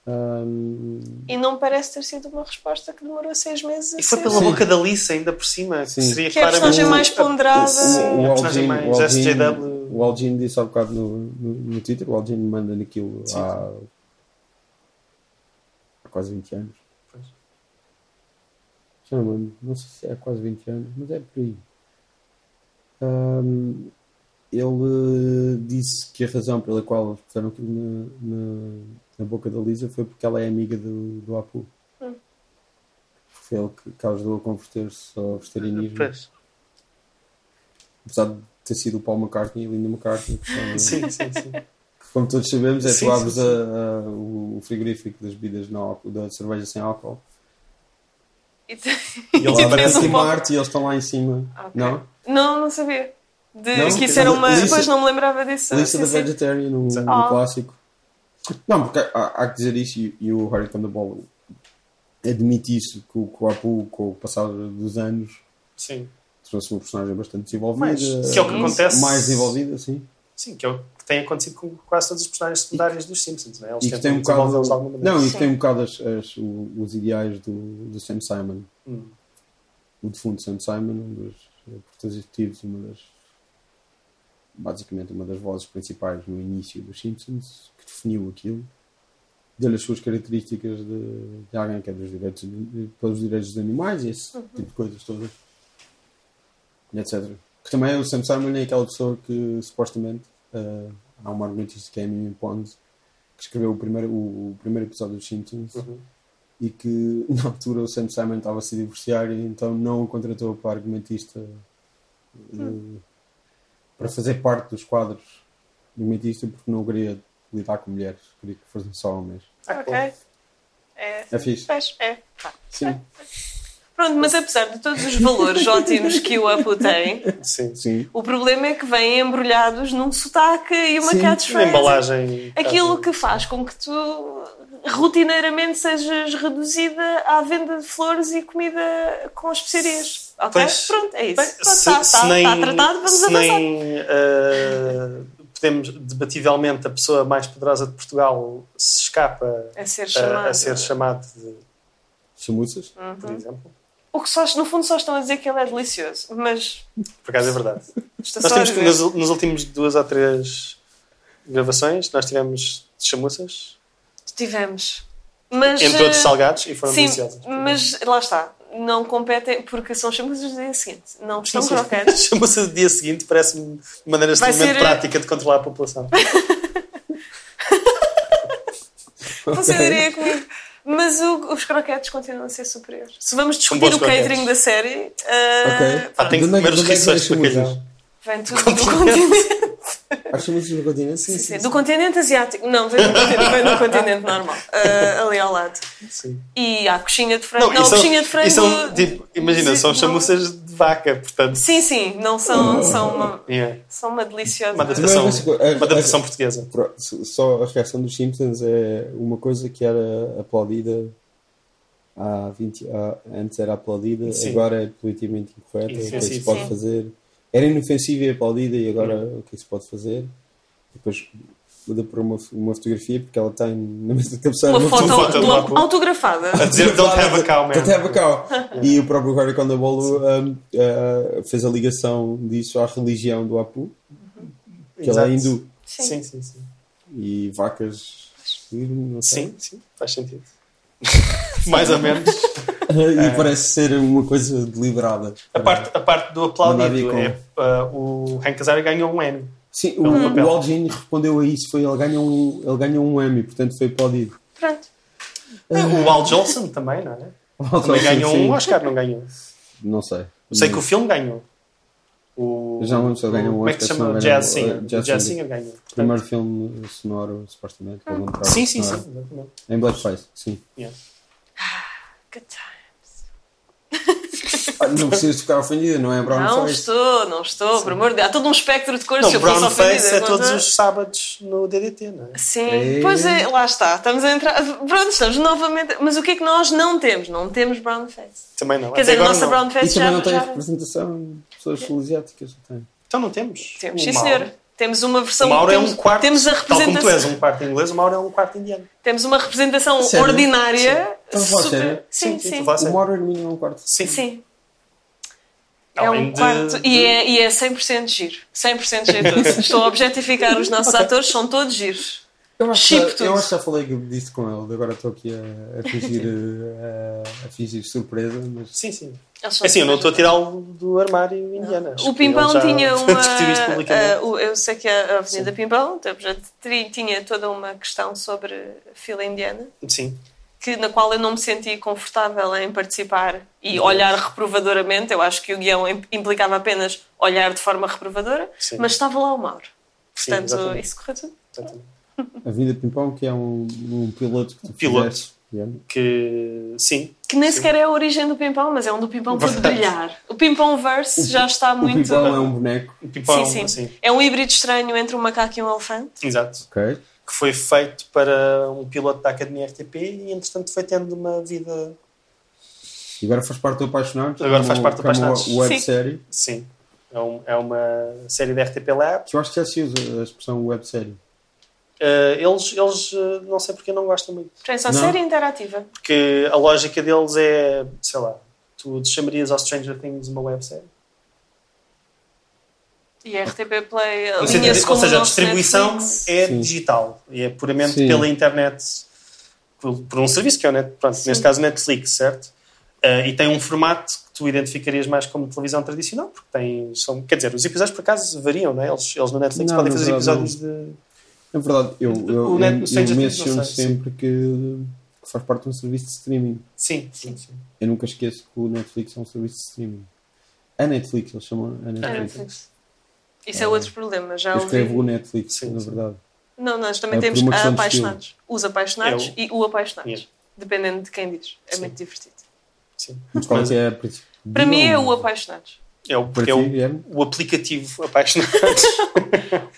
[SPEAKER 4] Ahm,
[SPEAKER 3] E não parece ter sido uma resposta que demorou seis meses a
[SPEAKER 2] E foi
[SPEAKER 3] ser.
[SPEAKER 2] pela
[SPEAKER 4] Sim.
[SPEAKER 2] boca da Lisa, ainda por cima. Que
[SPEAKER 4] Sim.
[SPEAKER 2] seria
[SPEAKER 3] Que é a personagem mais ponderada.
[SPEAKER 2] Sim,
[SPEAKER 4] o,
[SPEAKER 2] a
[SPEAKER 4] o
[SPEAKER 2] personagem
[SPEAKER 4] Algin,
[SPEAKER 2] mais
[SPEAKER 4] o Algin,
[SPEAKER 2] SJW.
[SPEAKER 4] o Algin disse há bocado no, no, no Twitter, o Algin manda naquilo
[SPEAKER 2] Sim.
[SPEAKER 4] há, há quase 20 anos.
[SPEAKER 2] Pois.
[SPEAKER 4] Já não, não sei se é há quase 20 anos, mas é por aí. Ahm, ele eh, disse que a razão pela qual eles puseram aquilo na, na, na boca da Lisa foi porque ela é amiga do, do Apu.
[SPEAKER 3] Hum.
[SPEAKER 4] Foi ele que, que a ajudou a converter-se ao vegetarianismo. Apesar de ter sido o Paul McCartney e a Linda McCartney. Que são,
[SPEAKER 2] Sim, sim, sim.
[SPEAKER 4] que, como todos sabemos, é
[SPEAKER 2] Sim,
[SPEAKER 4] tu abres
[SPEAKER 2] sim,
[SPEAKER 4] a-
[SPEAKER 2] sim.
[SPEAKER 4] a- o frigorífico das bebidas não álcool, da cerveja sem álcool.
[SPEAKER 3] E
[SPEAKER 2] E eles aparecem
[SPEAKER 4] aparece em
[SPEAKER 3] um
[SPEAKER 4] Marte e eles estão lá em cima.
[SPEAKER 3] Ok.
[SPEAKER 4] Não?
[SPEAKER 3] Não, não sabia. De,
[SPEAKER 4] Não?
[SPEAKER 3] que isso era uma.
[SPEAKER 4] Lisa-
[SPEAKER 3] Depois não me lembrava disso.
[SPEAKER 4] Lista
[SPEAKER 3] Sim,
[SPEAKER 4] da. Vegetarian, no, no
[SPEAKER 3] Ah.
[SPEAKER 4] clássico. Não, porque há, há que dizer isso e, e o Harry Thunderball admite isso, que, o- Apu, com o passar dos anos,
[SPEAKER 2] Sim.
[SPEAKER 4] trouxe uma personagem bastante desenvolvida.
[SPEAKER 2] Mais. Que é o que acontece.
[SPEAKER 4] Mais desenvolvida, sim.
[SPEAKER 2] Sim, que é o que tem acontecido com quase todos os personagens secundários dos Simpsons. Né? Eles
[SPEAKER 4] E que tem um bocado.
[SPEAKER 2] de.
[SPEAKER 4] Não, e que tem um bocado as, as- os ideais do, do Sam Simon.
[SPEAKER 2] Hum.
[SPEAKER 4] O defunto Sam Simon, um dos eh, portadores executivos, uma das. Basicamente uma das vozes principais no início dos Simpsons, que definiu aquilo. Deu-lhe as suas características de, de alguém que é dos direitos, de, pelos direitos dos animais e esse tipo de coisas todas. Etc. Que também o Sam Simon é aquela pessoa que supostamente eh, há uma argumentista que é a Mimi Pond que escreveu o primeiro, o, o primeiro episódio dos Simpsons
[SPEAKER 2] Uhum.
[SPEAKER 4] e que na altura o Sam Simon estava a se divorciar e então não o contratou para argumentista eh, para fazer parte dos quadros de argumentista porque não queria lidar com mulheres, queria que fossem só homens.
[SPEAKER 2] Ah,
[SPEAKER 3] Ok. É.
[SPEAKER 4] É fixe?
[SPEAKER 3] É. Pá.
[SPEAKER 4] Sim.
[SPEAKER 3] Pronto, mas apesar de todos os valores ótimos que o Apu tem,
[SPEAKER 2] Sim.
[SPEAKER 4] Sim.
[SPEAKER 3] o problema é que vêm embrulhados num sotaque e uma
[SPEAKER 4] Sim,
[SPEAKER 2] Uma
[SPEAKER 3] catchphrase.
[SPEAKER 2] embalagem.
[SPEAKER 3] Aquilo que faz com que tu rotineiramente sejas reduzida à venda de flores e comida com especiarias. Ok?
[SPEAKER 2] Pois.
[SPEAKER 3] Pronto, é isso.
[SPEAKER 2] Bem,
[SPEAKER 3] Pronto,
[SPEAKER 2] se-
[SPEAKER 3] está,
[SPEAKER 2] se
[SPEAKER 3] está,
[SPEAKER 2] nem-
[SPEAKER 3] está tratado, vamos
[SPEAKER 2] se
[SPEAKER 3] avançar.
[SPEAKER 2] nem eh, podemos, debativelmente, a pessoa mais poderosa de Portugal se escapa
[SPEAKER 3] A ser chamado.
[SPEAKER 2] a ser chamado de,
[SPEAKER 4] Chamuças?
[SPEAKER 2] por
[SPEAKER 3] Uhum.
[SPEAKER 2] exemplo.
[SPEAKER 3] O que só, no fundo só estão a dizer que ele é delicioso, mas
[SPEAKER 2] Por acaso é verdade. Nós temos que, nos, nos últimos duas ou três gravações, nós tivemos chamuças,
[SPEAKER 3] Tivemos. Mas,
[SPEAKER 2] entre outros
[SPEAKER 3] eh,
[SPEAKER 2] salgados, e foram
[SPEAKER 3] Sim,
[SPEAKER 2] deliciosas.
[SPEAKER 3] mas lá está. Não competem porque são chamusas do dia seguinte. Não
[SPEAKER 2] Sim,
[SPEAKER 3] estão
[SPEAKER 2] sim.
[SPEAKER 3] crocantes.
[SPEAKER 2] Chamuça do dia seguinte parece-me uma maneira extremamente
[SPEAKER 3] ser-
[SPEAKER 2] prática de controlar a população.
[SPEAKER 3] Você diria comigo. Mas o- os croquetes continuam a ser superiores. Se vamos discutir o catering
[SPEAKER 2] croquetes.
[SPEAKER 3] da série, eh,
[SPEAKER 4] Ok.
[SPEAKER 2] Pá, tem que
[SPEAKER 4] é
[SPEAKER 2] comer os rissóis de
[SPEAKER 3] vem tudo do
[SPEAKER 2] Continente.
[SPEAKER 3] Continente.
[SPEAKER 4] Há chamuças no continente?
[SPEAKER 3] Sim, sim. Do continente asiático. Não, vem do continente, vem do continente normal. eh, ali ao lado.
[SPEAKER 2] Sim.
[SPEAKER 3] E há a coxinha de frango. Não, a
[SPEAKER 2] são-
[SPEAKER 3] coxinha de frango.
[SPEAKER 2] e são, tipo, imagina, são
[SPEAKER 3] não-
[SPEAKER 2] chamuças de vaca, portanto.
[SPEAKER 3] Sim, sim. Não são, são, uma,
[SPEAKER 2] é
[SPEAKER 3] são uma deliciosa.
[SPEAKER 2] Uma adaptação,
[SPEAKER 4] Também é uma-
[SPEAKER 2] adaptação portuguesa.
[SPEAKER 4] Só a reação dos Simpsons é uma coisa que era aplaudida há 20 há- antes era aplaudida,
[SPEAKER 2] Sim.
[SPEAKER 4] agora é politicamente incorreta, o que é se pode
[SPEAKER 3] Sim.
[SPEAKER 4] fazer? Era inofensiva e aplaudida e agora o que é que se pode fazer? Depois muda para uma, uma fotografia porque ela tem na mesma cabeceira
[SPEAKER 3] Uma foto,
[SPEAKER 2] foto
[SPEAKER 3] do-
[SPEAKER 2] do
[SPEAKER 3] autografada.
[SPEAKER 2] A dizer don't have a cow, man.
[SPEAKER 4] Don't have a cow. E o próprio Harry Condabolo um, uh, fez a ligação disso à religião do Apu, que ele é
[SPEAKER 2] Exato.
[SPEAKER 4] hindu.
[SPEAKER 3] Sim.
[SPEAKER 2] Sim, sim, sim.
[SPEAKER 4] E vacas. Não sei.
[SPEAKER 2] Sim, sim, faz sentido. Mais ou menos.
[SPEAKER 4] e parece ser uma coisa deliberada.
[SPEAKER 2] A parte, a parte do aplaudido é uh, o Hank Azaria ganhou um Emmy.
[SPEAKER 4] Sim,
[SPEAKER 2] É
[SPEAKER 4] o,
[SPEAKER 2] papel.
[SPEAKER 4] o Al Jean respondeu a isso. Foi, ele, ganhou um, ele ganhou um Emmy, portanto foi aplaudido.
[SPEAKER 3] Pronto.
[SPEAKER 2] O Al Jolson também, não é? Também ganhou
[SPEAKER 4] Sim.
[SPEAKER 2] um Oscar, não ganhou?
[SPEAKER 4] Não sei.
[SPEAKER 2] Sei que o filme ganhou. O,
[SPEAKER 4] Eu já não lembro se ele ganhou um
[SPEAKER 2] Como é que se
[SPEAKER 4] Oscar,
[SPEAKER 2] chama? Jazz
[SPEAKER 4] ganhou,
[SPEAKER 2] Singer.
[SPEAKER 4] uh,
[SPEAKER 2] O
[SPEAKER 4] Jazz
[SPEAKER 2] Jazz
[SPEAKER 4] Singer.
[SPEAKER 2] Ganhou.
[SPEAKER 4] O primeiro filme sonoro, supostamente. trava
[SPEAKER 2] Sim, sim, sim.
[SPEAKER 4] Em Blackface, sim.
[SPEAKER 2] Yeah.
[SPEAKER 3] Good times.
[SPEAKER 4] Não precisas ficar ofendida, não é Brown
[SPEAKER 3] Não
[SPEAKER 4] Face.
[SPEAKER 3] estou, não estou, por amor de Deus. Há todo um espectro de cores. se
[SPEAKER 2] Não,
[SPEAKER 3] eu fosse
[SPEAKER 2] Brown
[SPEAKER 3] ofendida,
[SPEAKER 2] Face é todos os sábados no DDT, não é?
[SPEAKER 3] Sim,
[SPEAKER 4] É.
[SPEAKER 3] pois é, lá está. Estamos a entrar. Pronto, estamos novamente. Mas o que é que nós não temos? Não temos brown face.
[SPEAKER 2] Também não.
[SPEAKER 3] Quer dizer, a nossa
[SPEAKER 2] não.
[SPEAKER 3] brown
[SPEAKER 4] E
[SPEAKER 3] face
[SPEAKER 4] também
[SPEAKER 3] já.
[SPEAKER 4] não tem
[SPEAKER 3] já...
[SPEAKER 4] representação de pessoas asiáticas. não tem.
[SPEAKER 2] Então não temos.
[SPEAKER 3] Temos,
[SPEAKER 2] O
[SPEAKER 3] sim,
[SPEAKER 2] Mauro.
[SPEAKER 3] senhor. Temos uma versão.
[SPEAKER 2] O Mauro
[SPEAKER 3] temos,
[SPEAKER 2] é um quarto.
[SPEAKER 3] Temos a
[SPEAKER 2] Tal como tu és
[SPEAKER 3] representação.
[SPEAKER 2] um quarto inglês, o Mauro é um quarto indiano.
[SPEAKER 3] Temos uma representação
[SPEAKER 4] Sério?
[SPEAKER 3] ordinária.
[SPEAKER 4] A falar
[SPEAKER 3] super-
[SPEAKER 4] sério?
[SPEAKER 3] Sim,
[SPEAKER 2] Sim, sim,
[SPEAKER 3] sim.
[SPEAKER 2] fazes-
[SPEAKER 4] O Mauro é um quarto.
[SPEAKER 2] Sim.
[SPEAKER 3] Sim. É um
[SPEAKER 2] de-
[SPEAKER 3] quarto
[SPEAKER 2] de-
[SPEAKER 3] e, é, e é 100% giro. 100% jeitoso. Estou a objetificar os nossos atores, são todos giros.
[SPEAKER 4] Eu acho,
[SPEAKER 3] Chip
[SPEAKER 4] que,
[SPEAKER 3] tudo.
[SPEAKER 4] eu acho que já falei disso com ele, agora estou aqui a, a, fingir, eh, a, a fingir surpresa, mas
[SPEAKER 2] Sim, sim. É assim, eu não estou a tirá-lo do armário indiano. Acho
[SPEAKER 3] O Pimpão
[SPEAKER 2] já
[SPEAKER 3] tinha uma. o- eu sei que a Avenida Pimpão então, tinha toda uma questão sobre a fila indiana,
[SPEAKER 2] Sim.
[SPEAKER 3] que, na qual eu não me senti confortável em participar e olhar reprovadoramente. Eu acho que o guião im- implicava apenas olhar de forma reprovadora,
[SPEAKER 2] Sim.
[SPEAKER 3] mas estava lá o Mauro.
[SPEAKER 2] Sim,
[SPEAKER 3] Portanto,
[SPEAKER 2] exatamente.
[SPEAKER 3] isso correu tudo.
[SPEAKER 2] Exatamente.
[SPEAKER 4] a Vida Pimpão, que é um, um piloto que tu
[SPEAKER 2] Piloto.
[SPEAKER 4] fizeste,
[SPEAKER 2] Que sim.
[SPEAKER 3] Que nem
[SPEAKER 2] Sim.
[SPEAKER 3] sequer é a origem do Pimpão, mas é um do Pimpão por
[SPEAKER 2] Verdade.
[SPEAKER 3] brilhar. O Pimpão Verse já está
[SPEAKER 4] O
[SPEAKER 3] muito.
[SPEAKER 4] Pimpão é um boneco,
[SPEAKER 2] O Pimpão,
[SPEAKER 3] Sim, sim.
[SPEAKER 2] assim.
[SPEAKER 3] É um híbrido estranho entre um macaco e um elefante.
[SPEAKER 2] Exato.
[SPEAKER 4] ok?
[SPEAKER 2] que foi feito para um piloto da Academia RTP e, entretanto, foi tendo uma vida.
[SPEAKER 4] E agora faz parte do Apaixonados.
[SPEAKER 2] Agora
[SPEAKER 4] como-
[SPEAKER 2] faz parte do Apaixonados.
[SPEAKER 4] uma web
[SPEAKER 3] Sim.
[SPEAKER 4] série.
[SPEAKER 2] Sim, é, um- é uma série da RTP Lab.
[SPEAKER 4] Que eu acho que já se usa a expressão web
[SPEAKER 2] Eh, eles, eles eh, não sei porque não gostam muito.
[SPEAKER 3] Atenção,
[SPEAKER 4] Não.
[SPEAKER 3] série interativa.
[SPEAKER 2] Porque a lógica deles é, sei lá, tu chamarias ao Stranger Things uma websérie.
[SPEAKER 3] E a RTP Play
[SPEAKER 2] de-
[SPEAKER 3] como
[SPEAKER 2] Ou seja, a distribuição
[SPEAKER 3] Netflix.
[SPEAKER 2] é
[SPEAKER 4] Sim.
[SPEAKER 2] digital e é puramente
[SPEAKER 4] Sim.
[SPEAKER 2] pela internet, por, por um serviço que é o net, pronto,
[SPEAKER 3] Sim.
[SPEAKER 2] neste caso Netflix, certo? Eh, e tem um formato que tu identificarias mais como televisão tradicional, porque tem, são, quer dizer, os episódios por acaso variam, né? eles, eles no Netflix
[SPEAKER 4] Não,
[SPEAKER 2] podem fazer episódios de.
[SPEAKER 4] Na verdade, eu, eu,
[SPEAKER 2] O net-
[SPEAKER 4] eu- eu menciono
[SPEAKER 2] sei,
[SPEAKER 4] sempre que, que faz parte de um serviço de streaming.
[SPEAKER 2] Sim, sim, sim.
[SPEAKER 4] Eu nunca esqueço que o Netflix é um serviço de streaming. A Netflix, eles chamam a
[SPEAKER 3] É
[SPEAKER 4] Netflix.
[SPEAKER 3] Netflix. Isso é outro problema. Já
[SPEAKER 4] Eu
[SPEAKER 3] ouvi.
[SPEAKER 4] escrevo o Netflix,
[SPEAKER 2] Sim,
[SPEAKER 4] na
[SPEAKER 2] sim.
[SPEAKER 4] verdade.
[SPEAKER 3] Não, nós também
[SPEAKER 4] É
[SPEAKER 3] temos a apaixonados. Os apaixonados
[SPEAKER 2] É o-
[SPEAKER 3] e o apaixonados.
[SPEAKER 2] Yeah.
[SPEAKER 3] Dependendo de quem diz. É
[SPEAKER 2] Sim.
[SPEAKER 3] muito divertido.
[SPEAKER 2] sim.
[SPEAKER 4] Mas qual é é a principal?
[SPEAKER 3] Para mim é o apaixonados.
[SPEAKER 2] É o, é o, o aplicativo Apaixonados.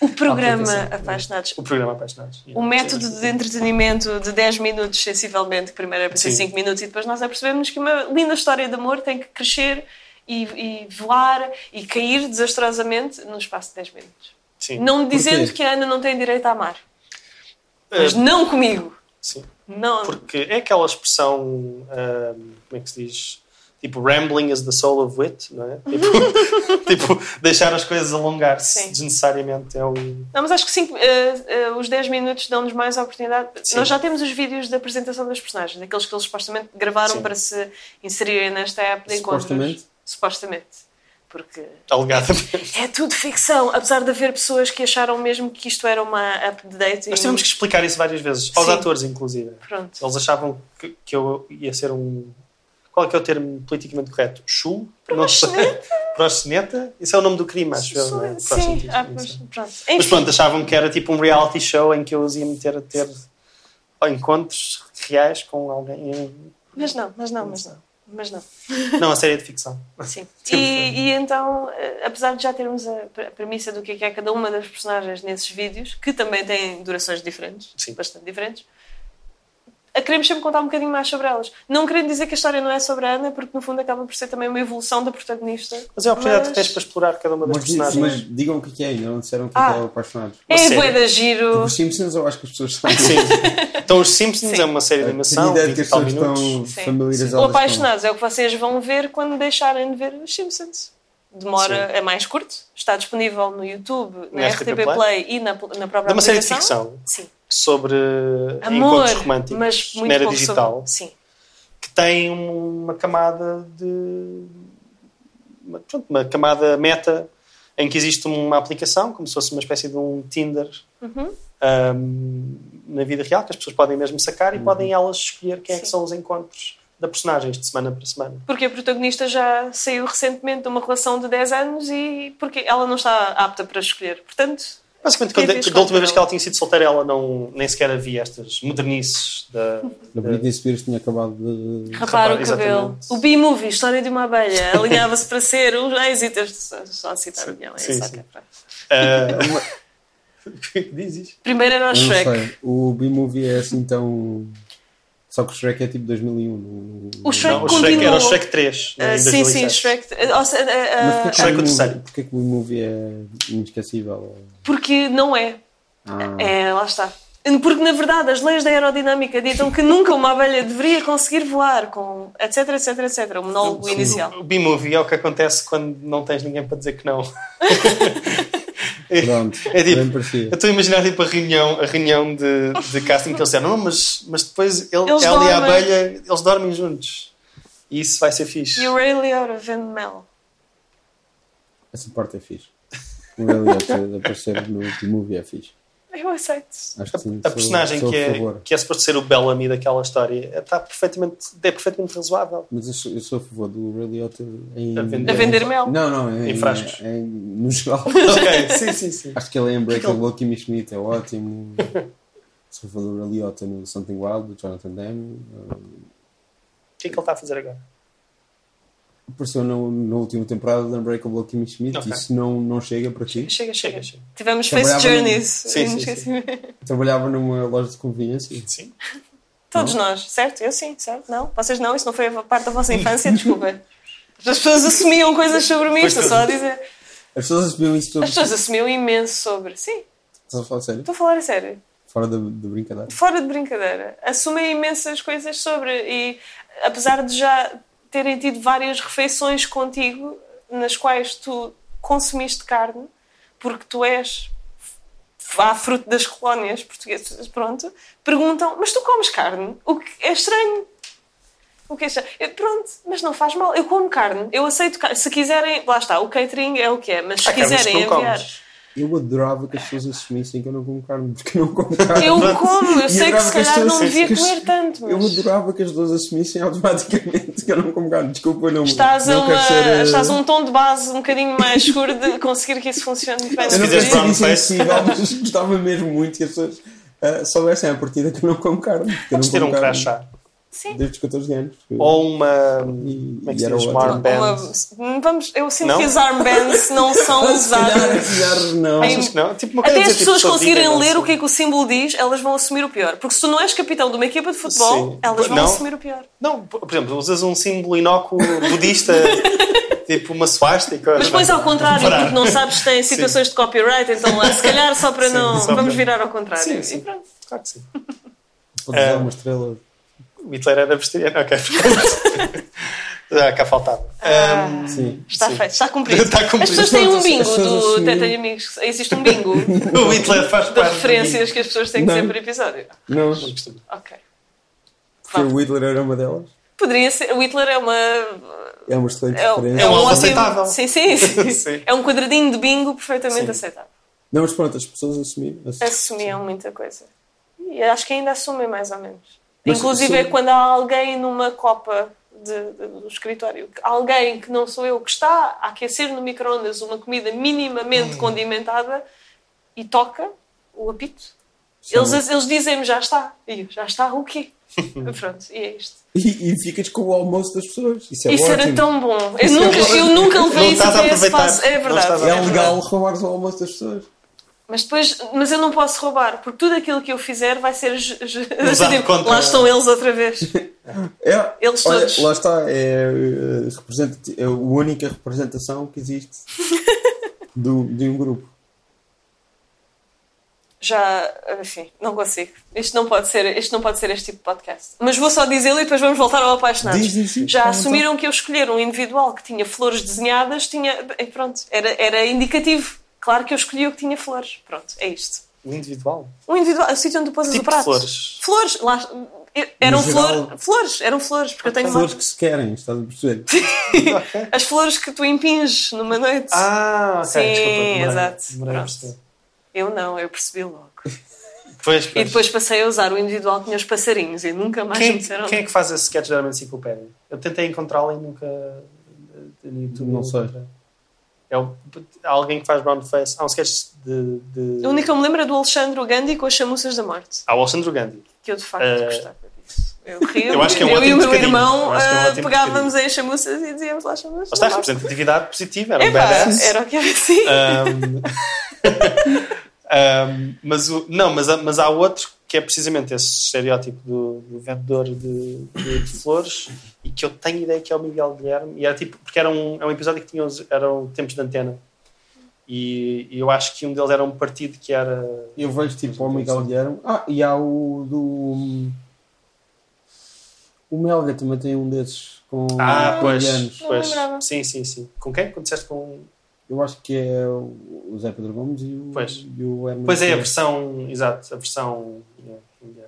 [SPEAKER 3] O programa. Apaixonados.
[SPEAKER 2] o programa Apaixonados.
[SPEAKER 3] O método de entretenimento de 10 minutos, sensivelmente, que primeiro era para ser
[SPEAKER 2] Sim.
[SPEAKER 3] 5 minutos, e depois nós apercebemos que uma linda história de amor tem que crescer e, e voar e cair desastrosamente no espaço de 10 minutos.
[SPEAKER 2] Sim.
[SPEAKER 3] Não dizendo
[SPEAKER 4] Porquê?
[SPEAKER 3] que a Ana não tem direito a amar,
[SPEAKER 2] Eh,
[SPEAKER 3] mas não comigo.
[SPEAKER 2] sim.
[SPEAKER 3] Não.
[SPEAKER 2] Porque é aquela expressão, ahm, como é que se diz? Tipo, rambling is the soul of wit, não é? Tipo, tipo deixar as coisas alongar-se
[SPEAKER 3] Sim.
[SPEAKER 2] desnecessariamente. É um...
[SPEAKER 3] Não, mas acho que cinco, eh, eh, os 10 minutos dão-nos mais oportunidade.
[SPEAKER 2] Sim.
[SPEAKER 3] Nós já temos os vídeos da apresentação das personagens, daqueles que eles supostamente gravaram
[SPEAKER 2] Sim.
[SPEAKER 3] para se inserirem nesta app de encontros.
[SPEAKER 4] Supostamente?
[SPEAKER 3] Supostamente. Porque
[SPEAKER 2] Alegadamente.
[SPEAKER 3] é tudo ficção, apesar de haver pessoas que acharam mesmo que isto era uma app de dating.
[SPEAKER 2] Nós tivemos que explicar isso várias vezes, aos
[SPEAKER 3] Sim.
[SPEAKER 2] atores, inclusive.
[SPEAKER 3] Pronto.
[SPEAKER 2] Eles achavam que, que eu ia ser um. Qual é que é o termo politicamente correto? Sei. Proxeneta? Isso é o nome do crime, acho eu, não é?
[SPEAKER 3] Sim, ah,
[SPEAKER 2] sei.
[SPEAKER 3] pronto.
[SPEAKER 2] Mas
[SPEAKER 3] Enfim,
[SPEAKER 2] pronto, achavam que era tipo um reality show em que eu os ia meter a ter encontros reais com alguém.
[SPEAKER 3] mas não, mas não, mas não. Mas não.
[SPEAKER 2] Não, a série é de ficção.
[SPEAKER 3] Sim.
[SPEAKER 2] Foi.
[SPEAKER 3] E, e então, eh, apesar de já termos a pre- a premissa do que é, que é cada uma das personagens nesses vídeos, que também têm durações diferentes,
[SPEAKER 2] Sim.
[SPEAKER 3] bastante diferentes, queremos sempre contar um bocadinho mais sobre elas. Não querendo dizer que a história não é sobre a Ana, porque no fundo acaba por ser também uma evolução da protagonista.
[SPEAKER 2] Mas é a oportunidade
[SPEAKER 3] Mas-
[SPEAKER 2] que tens para explorar cada uma das
[SPEAKER 4] Mas,
[SPEAKER 2] personagens.
[SPEAKER 4] mas digam o que é que é ainda, não disseram o que é
[SPEAKER 3] Ah.
[SPEAKER 4] é o Apaixonados.
[SPEAKER 3] É bué da giro.
[SPEAKER 4] Os Simpsons, eu acho que as pessoas sabem.
[SPEAKER 2] Sim. Então, Os Simpsons
[SPEAKER 3] Sim.
[SPEAKER 2] é uma série de
[SPEAKER 4] Tenho
[SPEAKER 2] animação,
[SPEAKER 4] ideia de
[SPEAKER 2] 20
[SPEAKER 4] que as pessoas estão
[SPEAKER 2] minutos.
[SPEAKER 3] Sim.
[SPEAKER 4] familiarizadas
[SPEAKER 3] O
[SPEAKER 4] com-
[SPEAKER 3] Apaixonados é o que vocês vão ver quando deixarem de ver os Simpsons. Demora, é mais curto, está disponível no YouTube, na,
[SPEAKER 2] Na
[SPEAKER 3] RTP
[SPEAKER 2] RTP
[SPEAKER 3] Play,
[SPEAKER 2] Play
[SPEAKER 3] e na, na própria
[SPEAKER 2] É uma série de ficção
[SPEAKER 3] Sim.
[SPEAKER 2] Sobre
[SPEAKER 3] Amor,
[SPEAKER 2] encontros românticos
[SPEAKER 3] mas muito
[SPEAKER 2] na era digital
[SPEAKER 3] sobre... Sim.
[SPEAKER 2] que tem uma camada de. Uma, pronto, uma camada meta em que existe uma aplicação, como se fosse uma espécie de um Tinder
[SPEAKER 3] Uhum.
[SPEAKER 2] ahm, na vida real, que as pessoas podem mesmo sacar e podem elas escolher quem é que
[SPEAKER 3] Sim.
[SPEAKER 2] são os encontros da personagens de semana para semana.
[SPEAKER 3] Porque a protagonista já saiu recentemente de uma relação de 10 anos e porque ela não está apta para escolher. Portanto,
[SPEAKER 2] Basicamente, quando,
[SPEAKER 3] fez
[SPEAKER 2] da última vez que ela tinha sido solteira, ela não, nem sequer havia estas modernices da.
[SPEAKER 4] A Britney Spears tinha acabado de.
[SPEAKER 3] rapar o cabelo.
[SPEAKER 2] exatamente.
[SPEAKER 3] O B-Movie, História de uma Abelha, alinhava-se para ser o êxito. Só a citar o guião, é
[SPEAKER 2] Sim,
[SPEAKER 3] só
[SPEAKER 2] sim.
[SPEAKER 3] que é para-
[SPEAKER 2] Ah, Dizes?
[SPEAKER 3] Primeiro era o
[SPEAKER 4] Não
[SPEAKER 3] Shrek.
[SPEAKER 4] sei. O B-Movie é assim tão. Só que o Shrek é tipo 2001. no-
[SPEAKER 3] O Shrek
[SPEAKER 2] Não, o Shrek era o. Shrek 3.
[SPEAKER 3] Ah,
[SPEAKER 2] em
[SPEAKER 3] sim, sim,
[SPEAKER 2] 2007.
[SPEAKER 3] Shrek. ah, ou seja, ah, ah,
[SPEAKER 4] porquê que,
[SPEAKER 2] Shrek
[SPEAKER 4] o
[SPEAKER 2] terceiro.
[SPEAKER 4] porquê que o B-Movie é inesquecível?
[SPEAKER 3] porque não é.
[SPEAKER 4] Ah,
[SPEAKER 3] É, lá está. Porque, na verdade, as leis da aerodinâmica ditam que nunca uma abelha deveria conseguir voar, com etc, etc, etc. O monólogo inicial.
[SPEAKER 2] O B-movie é o que acontece quando não tens ninguém para dizer que não.
[SPEAKER 4] Pronto,
[SPEAKER 2] É tipo,
[SPEAKER 4] bem parecido.
[SPEAKER 2] Eu estou a imaginar tipo, a reunião, a reunião de, de casting que eles disseram, não, mas, mas depois ele,
[SPEAKER 3] Eles
[SPEAKER 2] ela e a
[SPEAKER 3] dormem."
[SPEAKER 2] abelha, eles dormem juntos. E isso vai ser fixe.
[SPEAKER 3] E o Ray Liotta vende mel.
[SPEAKER 4] Essa parte é fixe. O Elliot aparecer no B-Movie é fixe.
[SPEAKER 3] Eu aceito.
[SPEAKER 4] Acho que sim.
[SPEAKER 2] A
[SPEAKER 4] sou-
[SPEAKER 2] personagem
[SPEAKER 4] sou a
[SPEAKER 2] que é,
[SPEAKER 4] favor.
[SPEAKER 2] que é suposto ser o Bellamy daquela história está perfeitamente, é perfeitamente razoável.
[SPEAKER 4] Mas eu sou, eu sou a favor do Ray Liotta em...
[SPEAKER 2] A vender-
[SPEAKER 3] A vender mel.
[SPEAKER 4] Não, não, em,
[SPEAKER 2] Em frascos.
[SPEAKER 4] em- no geral.
[SPEAKER 2] ok, sim, sim, sim.
[SPEAKER 4] Acho que ele é Unbreakable Kimmy Schmidt, é ótimo. Sou a favor do Ray Liotta no Something Wild, do Jonathan Demme.
[SPEAKER 2] O que é que ele está a fazer agora?
[SPEAKER 4] Apareceu no- na última temporada da Unbreakable Kimmy Schmidt.
[SPEAKER 2] Ok.
[SPEAKER 4] Isso não, não chega para ti.
[SPEAKER 3] Chega, chega.
[SPEAKER 2] Chega, chega.
[SPEAKER 3] Tivemos Face
[SPEAKER 4] Trabalhava num-
[SPEAKER 3] Journeys.
[SPEAKER 2] Sim, sim,
[SPEAKER 3] Inesquecível.
[SPEAKER 4] Trabalhava numa loja de conveniência.
[SPEAKER 2] Sim.
[SPEAKER 3] Todos nós, certo? Eu sim, certo? Não? Vocês não? Isso não foi a parte da vossa infância? Desculpa. As pessoas assumiam coisas sobre mim, estou só a dizer.
[SPEAKER 4] As pessoas assumiam isso tudo.
[SPEAKER 3] As pessoas assumiam imenso sobre. Sim,
[SPEAKER 4] Estás a falar sério?
[SPEAKER 3] estou a falar a sério.
[SPEAKER 4] Fora da, da brincadeira.
[SPEAKER 3] Fora de brincadeira. Assumem imensas coisas sobre. E apesar de já terem tido várias refeições contigo nas quais tu consumiste carne, porque tu és à fruto das colónias portuguesas, pronto, perguntam, mas tu comes carne? O que é estranho. O que é estranho? Eu, pronto, mas não faz mal. Eu como carne, eu aceito carne. Se quiserem, lá está, o catering é o que é, mas se
[SPEAKER 2] que
[SPEAKER 3] quiserem enviar.
[SPEAKER 2] comes.
[SPEAKER 4] Eu adorava que as pessoas assumissem que eu não como carne, porque eu não como carne.
[SPEAKER 3] Eu como, eu
[SPEAKER 4] E
[SPEAKER 3] sei que se calhar não devia comer tanto,
[SPEAKER 4] Eu
[SPEAKER 3] mas
[SPEAKER 4] adorava que as pessoas assumissem automaticamente que eu não como carne. Desculpa, eu não,
[SPEAKER 3] estás a,
[SPEAKER 4] não
[SPEAKER 3] uma,
[SPEAKER 4] ser... eh,
[SPEAKER 3] estás um tom de base um bocadinho mais escuro de conseguir que isso funcione muito bem.
[SPEAKER 4] Eu não quero ser insensível, mas gostava mesmo muito que as pessoas uh, soubessem à partida que eu não como carne. eu
[SPEAKER 2] Podes
[SPEAKER 4] não
[SPEAKER 2] ter um crachá.
[SPEAKER 3] Sim.
[SPEAKER 4] Desde os 14 anos.
[SPEAKER 2] Ou uma.
[SPEAKER 4] E-
[SPEAKER 2] Como é que se
[SPEAKER 4] era
[SPEAKER 2] diz? Uma armband.
[SPEAKER 3] Uma- vamos, eu sinto
[SPEAKER 2] Não?
[SPEAKER 3] que as armbands não são usadas.
[SPEAKER 4] se calhar não.
[SPEAKER 2] Não? Tipo,
[SPEAKER 3] Até as
[SPEAKER 2] tipo,
[SPEAKER 3] pessoas
[SPEAKER 2] sou
[SPEAKER 3] conseguirem ler o que é que o símbolo diz, elas vão assumir o pior. Porque se tu não és capitão de uma equipa de futebol,
[SPEAKER 2] Sim.
[SPEAKER 3] elas vão
[SPEAKER 2] Não.
[SPEAKER 3] assumir o pior.
[SPEAKER 2] Não, por exemplo, usas um símbolo inócuo budista, tipo uma swastika.
[SPEAKER 3] Mas depois ao contrário,
[SPEAKER 2] Parar.
[SPEAKER 3] porque não sabes se tem situações de copyright, então lá, se calhar só para
[SPEAKER 2] Sim,
[SPEAKER 3] não.
[SPEAKER 2] só
[SPEAKER 3] vamos
[SPEAKER 2] para-
[SPEAKER 3] virar ao contrário.
[SPEAKER 2] Sim, sim.
[SPEAKER 3] E pronto.
[SPEAKER 2] Claro que sim.
[SPEAKER 4] Pode usar
[SPEAKER 2] É.
[SPEAKER 4] uma estrela.
[SPEAKER 2] O Hitler era vegetariano, ok. Já cá faltava.
[SPEAKER 3] Ah.
[SPEAKER 2] Ahm,
[SPEAKER 4] Sim.
[SPEAKER 3] Está
[SPEAKER 2] Sim.
[SPEAKER 3] feito, está cumprido.
[SPEAKER 2] Está cumprido.
[SPEAKER 3] As pessoas têm um bingo do
[SPEAKER 4] assumiram-
[SPEAKER 3] Até Tenho Amigos. Existe um bingo
[SPEAKER 2] o Hitler faz
[SPEAKER 3] de
[SPEAKER 2] parte do
[SPEAKER 3] referências que as pessoas têm que
[SPEAKER 4] Não.
[SPEAKER 3] ter por episódio.
[SPEAKER 4] Não,
[SPEAKER 2] bingo.
[SPEAKER 3] Ok.
[SPEAKER 4] porque o Hitler era uma delas.
[SPEAKER 3] Poderia ser. O Hitler é uma.
[SPEAKER 4] É uma excelente
[SPEAKER 3] É,
[SPEAKER 4] referência.
[SPEAKER 2] É um alvo
[SPEAKER 3] ótimo-
[SPEAKER 2] aceitável.
[SPEAKER 3] Sim, sim, sim.
[SPEAKER 2] Sim.
[SPEAKER 3] É um quadradinho de bingo perfeitamente
[SPEAKER 2] Sim.
[SPEAKER 3] aceitável.
[SPEAKER 4] Não, mas pronto, as pessoas assumiram.
[SPEAKER 3] Assumiam muita coisa. E acho que ainda assumem mais ou menos.
[SPEAKER 4] Mas
[SPEAKER 3] Inclusive
[SPEAKER 4] se-
[SPEAKER 3] é quando há alguém numa copa de- de- do escritório, alguém que não sou eu, que está a aquecer no micro-ondas uma comida minimamente
[SPEAKER 2] Hum.
[SPEAKER 3] condimentada e toca o apito.
[SPEAKER 4] Sim.
[SPEAKER 3] Eles, eles dizem-me já está. E eu, já está o quê? Pronto, e é isto.
[SPEAKER 4] E, e ficas com o almoço das pessoas. Isso é
[SPEAKER 3] Isso era tão bom. Eu
[SPEAKER 4] Isso é
[SPEAKER 3] nunca,
[SPEAKER 4] ótimo.
[SPEAKER 3] eu nunca levei isso
[SPEAKER 2] estás a
[SPEAKER 3] até esse passo. É
[SPEAKER 2] Não
[SPEAKER 3] verdade.
[SPEAKER 4] É
[SPEAKER 3] é
[SPEAKER 4] legal roubar o almoço das pessoas.
[SPEAKER 3] Mas depois, mas eu não posso roubar, porque tudo aquilo que eu fizer vai ser. tipo, Lá estão eles outra vez.
[SPEAKER 4] É,
[SPEAKER 3] Eles
[SPEAKER 4] olha,
[SPEAKER 3] todos.
[SPEAKER 4] lá está, é, representa- é a única representação que existe do, de um grupo.
[SPEAKER 3] Já, enfim, não consigo. Isto não pode ser, isto não pode ser este tipo de podcast. Mas vou só dizê-lo e depois vamos voltar ao apaixonados.
[SPEAKER 4] Diz, diz, diz.
[SPEAKER 3] Já assumiram que eu escolher um individual que tinha flores desenhadas, tinha. e Pronto, era, era indicativo. Claro que eu escolhi o que tinha flores. Pronto, é isto.
[SPEAKER 2] O individual.
[SPEAKER 3] Um individual, o sítio onde tu pôs
[SPEAKER 2] Tipo
[SPEAKER 3] o prato.
[SPEAKER 2] flores.
[SPEAKER 3] Flores, lá. Eram flor- flores, eram flores, porque eu tenho
[SPEAKER 4] Flores
[SPEAKER 3] uma-
[SPEAKER 4] que se querem, estás a perceber?
[SPEAKER 3] As flores que tu impinges numa noite.
[SPEAKER 2] Ah, ok.
[SPEAKER 3] Sim,
[SPEAKER 2] desculpa, demorei-
[SPEAKER 3] exato.
[SPEAKER 2] demorei.
[SPEAKER 3] Eu não, eu percebi logo.
[SPEAKER 2] Pois,
[SPEAKER 3] E
[SPEAKER 2] pois.
[SPEAKER 3] depois passei a usar o individual que tinha os passarinhos e nunca mais me
[SPEAKER 2] Quem,
[SPEAKER 3] disseram.
[SPEAKER 2] quem é que faz esse sketch da enciclopédia? Eu tentei encontrá-la e nunca. eh, no YouTube
[SPEAKER 4] Não sei.
[SPEAKER 2] encontrei. É o- alguém que faz brown face. Há um sketch de. de...
[SPEAKER 3] A única que eu me lembro é do Alexandre Gandhi com as chamuças da morte.
[SPEAKER 2] Há o Alexandre Gandhi.
[SPEAKER 3] Que eu de facto
[SPEAKER 2] Eh,
[SPEAKER 3] gostava disso. Eu rio,
[SPEAKER 2] Eu acho que é um
[SPEAKER 3] eu e o meu irmão
[SPEAKER 2] é um
[SPEAKER 3] ah,
[SPEAKER 2] ótimo
[SPEAKER 3] pegávamos em chamuças e dizíamos lá chamuças.
[SPEAKER 2] Está, representatividade positiva, era um
[SPEAKER 3] Epá,
[SPEAKER 2] badass.
[SPEAKER 3] era o que era assim.
[SPEAKER 2] Um, um, mas, o, não, mas, mas há outro que é precisamente esse estereótipo do, do vendedor de, de- de flores e que eu tenho ideia que é o Miguel Guilherme e era tipo, porque era um, é um episódio que tinha os, eram tempos de antena e, e eu acho que um deles era um partido que era
[SPEAKER 4] Eu vejo tipo o Miguel Guilherme. Ah, e há o do. O Melga também tem um desses com
[SPEAKER 2] ah, pois, pois sim, sim, sim com quem? Quando disseste com
[SPEAKER 4] Eu acho que é o Zé Pedro Gomes e o,
[SPEAKER 2] Pois.
[SPEAKER 4] e o Herman
[SPEAKER 2] pois é a versão, exato, a versão indiana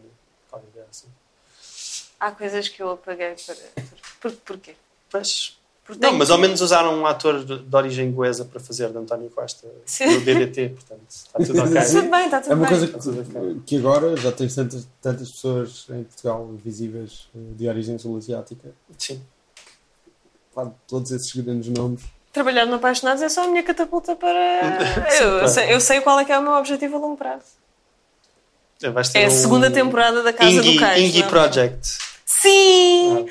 [SPEAKER 2] assim.
[SPEAKER 3] Há coisas que eu apaguei para. Por, porquê?
[SPEAKER 2] Pois,
[SPEAKER 3] Porque
[SPEAKER 2] Não, mas ao menos usaram um ator de de origem goesa para fazer de António Costa no DDT, portanto está tudo ok.
[SPEAKER 3] Tudo bem, está tudo
[SPEAKER 4] É uma
[SPEAKER 3] bem.
[SPEAKER 4] coisa que, que agora já tens tantas, tantas pessoas em Portugal visíveis eh, de origem sul-asiática.
[SPEAKER 2] Sim.
[SPEAKER 4] Claro, todos esses grandes nomes.
[SPEAKER 3] Trabalhar no Apaixonados é só a minha catapulta para. eu, sei, eu sei qual é que é o meu objetivo a longo prazo.
[SPEAKER 2] Ter
[SPEAKER 3] É a
[SPEAKER 2] um
[SPEAKER 3] segunda temporada da Casa
[SPEAKER 2] Ingy,
[SPEAKER 3] do Cais.
[SPEAKER 2] Ingy
[SPEAKER 3] não?
[SPEAKER 2] Project.
[SPEAKER 3] Sim!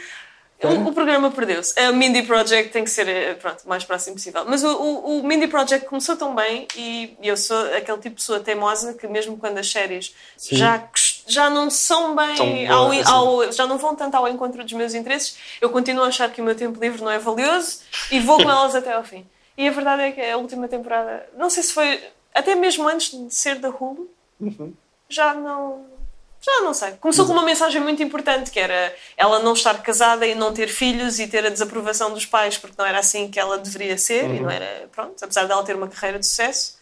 [SPEAKER 3] O, o programa perdeu-se. A Mindy Project tem que ser eh, pronto, o mais próximo possível. Mas o, o, o Mindy Project começou tão bem e eu sou aquele tipo de pessoa teimosa que, mesmo quando as séries já, cos- já não são bem. Ao,
[SPEAKER 2] boas,
[SPEAKER 3] ao- já não vão tanto ao encontro dos meus interesses, eu continuo a achar que o meu tempo livre não é valioso e vou com elas até ao fim. E a verdade é que a última temporada, não sei se foi até mesmo antes de ser da Hulu, já não. Já não sei. Começou com uma mensagem muito importante que era ela não estar casada e não ter filhos e ter a desaprovação dos pais porque não era assim que ela deveria ser e não era, pronto, apesar dela ter uma carreira de sucesso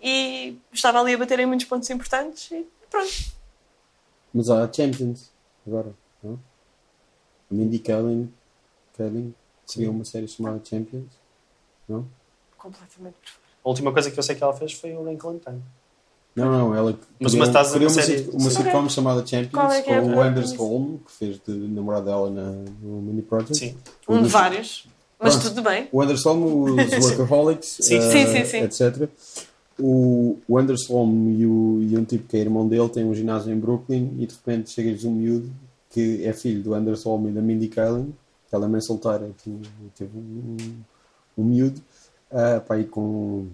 [SPEAKER 3] e estava ali a bater em muitos pontos importantes e pronto.
[SPEAKER 4] Mas há Champions agora, não? A Mindy Kaling, Kaling criou uma série chamada Champions, não?
[SPEAKER 3] Completamente perfeito.
[SPEAKER 2] A última coisa que eu sei que ela fez foi o Lincoln Time.
[SPEAKER 4] Não, não, ela
[SPEAKER 2] Mas-
[SPEAKER 4] criou,
[SPEAKER 2] mas estás a
[SPEAKER 4] criou
[SPEAKER 2] uma
[SPEAKER 4] uma,
[SPEAKER 2] série-
[SPEAKER 4] uma sitcom chamada Champions
[SPEAKER 3] é é a
[SPEAKER 4] com o? Anders Holm, que fez de namorado dela na, no Mini Project.
[SPEAKER 2] Sim.
[SPEAKER 3] Um de
[SPEAKER 4] dos-
[SPEAKER 3] vários, mas
[SPEAKER 4] Pronto.
[SPEAKER 3] tudo bem.
[SPEAKER 4] O Anders Holm, os Workaholics,
[SPEAKER 2] Sim.
[SPEAKER 3] Sim, sim, sim.
[SPEAKER 4] etc. O, o Anders Holm e, o, e um tipo que é irmão dele têm um ginásio em Brooklyn e de repente chega-lhes um miúdo que é filho do Anders Holm e da Mindy Kaling, que ela é mãe solteira, tinha, teve um, um miúdo, uh, ir com.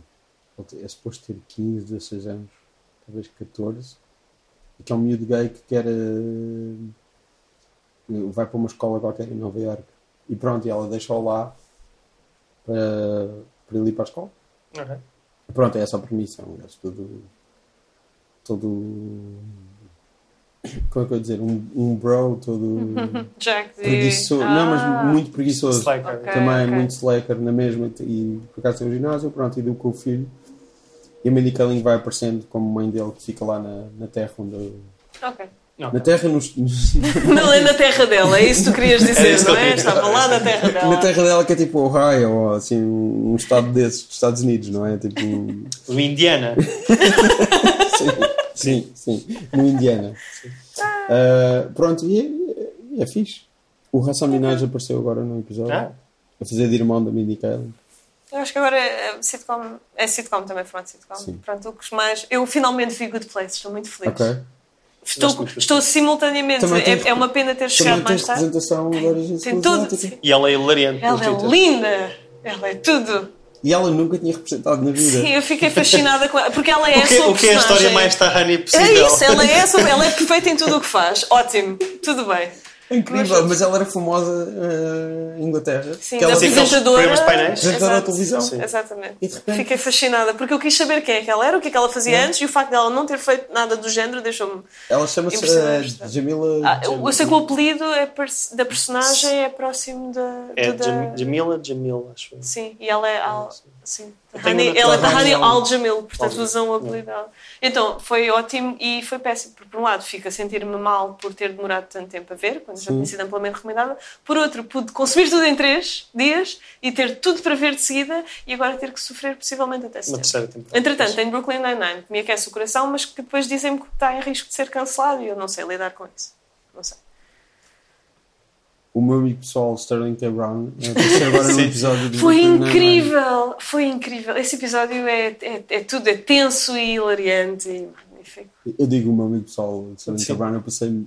[SPEAKER 4] É suposto ter 15, 16 anos, talvez 14, e que é um miúdo gay que quer. eh, vai para uma escola qualquer em Nova Iorque. E pronto, e ela deixou lá para, para ele ir para a escola.
[SPEAKER 2] Ok.
[SPEAKER 4] Pronto, é essa a premissa. É um gajo todo. todo. Como é que eu ia dizer? Um, um bro todo. Preguiçoso.
[SPEAKER 3] Ah,
[SPEAKER 4] Não, mas muito preguiçoso.
[SPEAKER 2] Slacker.
[SPEAKER 3] Ok.
[SPEAKER 4] Também muito slacker na mesma. E por acaso tem um ginásio, pronto, e com o filho. E a Mindy Kaling vai aparecendo como mãe dele que fica lá na, na terra onde.
[SPEAKER 3] Ok.
[SPEAKER 2] Não,
[SPEAKER 4] Na terra, nos,
[SPEAKER 3] Não é na terra dela, é isso que tu querias
[SPEAKER 2] É
[SPEAKER 3] dizer,
[SPEAKER 2] que
[SPEAKER 3] não é? Estava lá na terra dela.
[SPEAKER 4] na terra dela que é tipo Ohio, ou assim, um estado desses, dos Estados Unidos, não é? Tipo.
[SPEAKER 2] O Indiana.
[SPEAKER 4] Sim, sim, sim. No Indiana. Ah, pronto, e é, e é fixe. O Hassan Minaj apareceu agora no episódio.
[SPEAKER 2] Ah.
[SPEAKER 4] A fazer de irmão da Mindy Kaling.
[SPEAKER 3] Eu acho que agora é sitcom, é sitcom também, formato sitcom.
[SPEAKER 4] Sim.
[SPEAKER 3] Pronto, o que mais. Eu finalmente vi Good Place, estou muito feliz.
[SPEAKER 4] Ok.
[SPEAKER 3] Estou, estou simultaneamente. É, é uma pena ter chegado mais tarde. Tem tudo.
[SPEAKER 2] E ela é hilariante
[SPEAKER 3] Ela é linda! Ela é tudo!
[SPEAKER 4] E ela nunca tinha representado na vida.
[SPEAKER 3] Sim, eu fiquei fascinada com ela. Porque ela é
[SPEAKER 2] O que,
[SPEAKER 3] a sua
[SPEAKER 2] o que é a história mais Tahani
[SPEAKER 3] É
[SPEAKER 2] possível?
[SPEAKER 3] isso, ela é, ela é perfeita em tudo o que faz. Ótimo, tudo bem.
[SPEAKER 4] Incrível, mas ela era famosa eh, em Inglaterra.
[SPEAKER 3] Sim,
[SPEAKER 4] que ela
[SPEAKER 3] apresentadora.
[SPEAKER 2] de.
[SPEAKER 4] Apresentadora da televisão.
[SPEAKER 2] Sim.
[SPEAKER 3] Exatamente.
[SPEAKER 4] E de repente-
[SPEAKER 3] Fiquei fascinada porque eu quis saber quem é que ela era, o que é que ela fazia antes e o facto dela não ter feito nada do género deixou-me.
[SPEAKER 4] Ela chama-se eh, Jamila.
[SPEAKER 3] Ah,
[SPEAKER 4] Jam-
[SPEAKER 3] eu sei que o apelido é pers- da personagem é próximo da.
[SPEAKER 2] É
[SPEAKER 3] da...
[SPEAKER 2] Jam- Jamila, Jamil, acho.
[SPEAKER 3] Sim, e ela é Al... Sim.
[SPEAKER 2] tenho uma-
[SPEAKER 3] ela é
[SPEAKER 2] Tahani
[SPEAKER 3] Tahani
[SPEAKER 2] Al-
[SPEAKER 3] Al-Jamil, portanto
[SPEAKER 2] Al-
[SPEAKER 3] usam dela. Então, foi ótimo e foi péssimo, porque por um lado fico a sentir-me mal por ter demorado tanto tempo a ver, quando já tinha sido amplamente recomendada, por outro, pude consumir tudo em três dias e ter tudo para ver de seguida e agora ter que sofrer possivelmente até
[SPEAKER 2] Uma
[SPEAKER 3] setembro.
[SPEAKER 2] terceira temporada.
[SPEAKER 3] Entretanto, tem Brooklyn Nine-Nine, que me aquece o coração, mas que depois dizem-me que está em risco de ser cancelado e eu não sei lidar com isso. Não sei.
[SPEAKER 4] O meu amigo pessoal, Sterling K. Brown, eh, apareceu agora
[SPEAKER 2] Sim.
[SPEAKER 4] episódio do
[SPEAKER 3] Foi incrível! Foi incrível. Esse episódio é, é, é tudo, é tenso e hilariante e magnífico.
[SPEAKER 4] Eu digo o meu amigo pessoal, Sterling
[SPEAKER 2] Sim.
[SPEAKER 4] K. Brown, eu passei.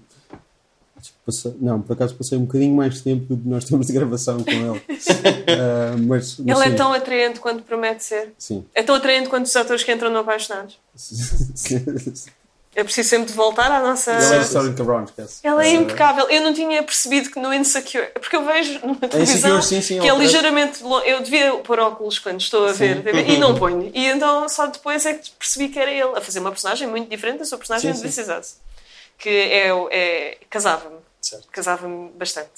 [SPEAKER 4] passei- Não, por acaso passei um bocadinho mais tempo do que nós temos de gravação com ele. Ah, mas, mas
[SPEAKER 3] Ele
[SPEAKER 4] sim,
[SPEAKER 3] é tão atraente quanto promete ser.
[SPEAKER 4] Sim.
[SPEAKER 3] É tão atraente quanto os atores que entram no Apaixonados. Eu preciso sempre de voltar à nossa.
[SPEAKER 4] Ele é Sterling esquece.
[SPEAKER 3] Ela é
[SPEAKER 4] Ah,
[SPEAKER 3] impecável. Eu não tinha percebido que no Insecure. Porque eu vejo numa televisão
[SPEAKER 4] sim, sim,
[SPEAKER 3] que é ligeiramente. Eu devia pôr óculos quando estou a ver TV, e não ponho. E então só depois é que percebi que era ele a fazer uma personagem muito diferente da sua personagem
[SPEAKER 4] Sim,
[SPEAKER 3] de
[SPEAKER 4] sim.
[SPEAKER 3] This Is Us. Que é. o- é casava-me.
[SPEAKER 2] Certo.
[SPEAKER 3] Casava-me bastante.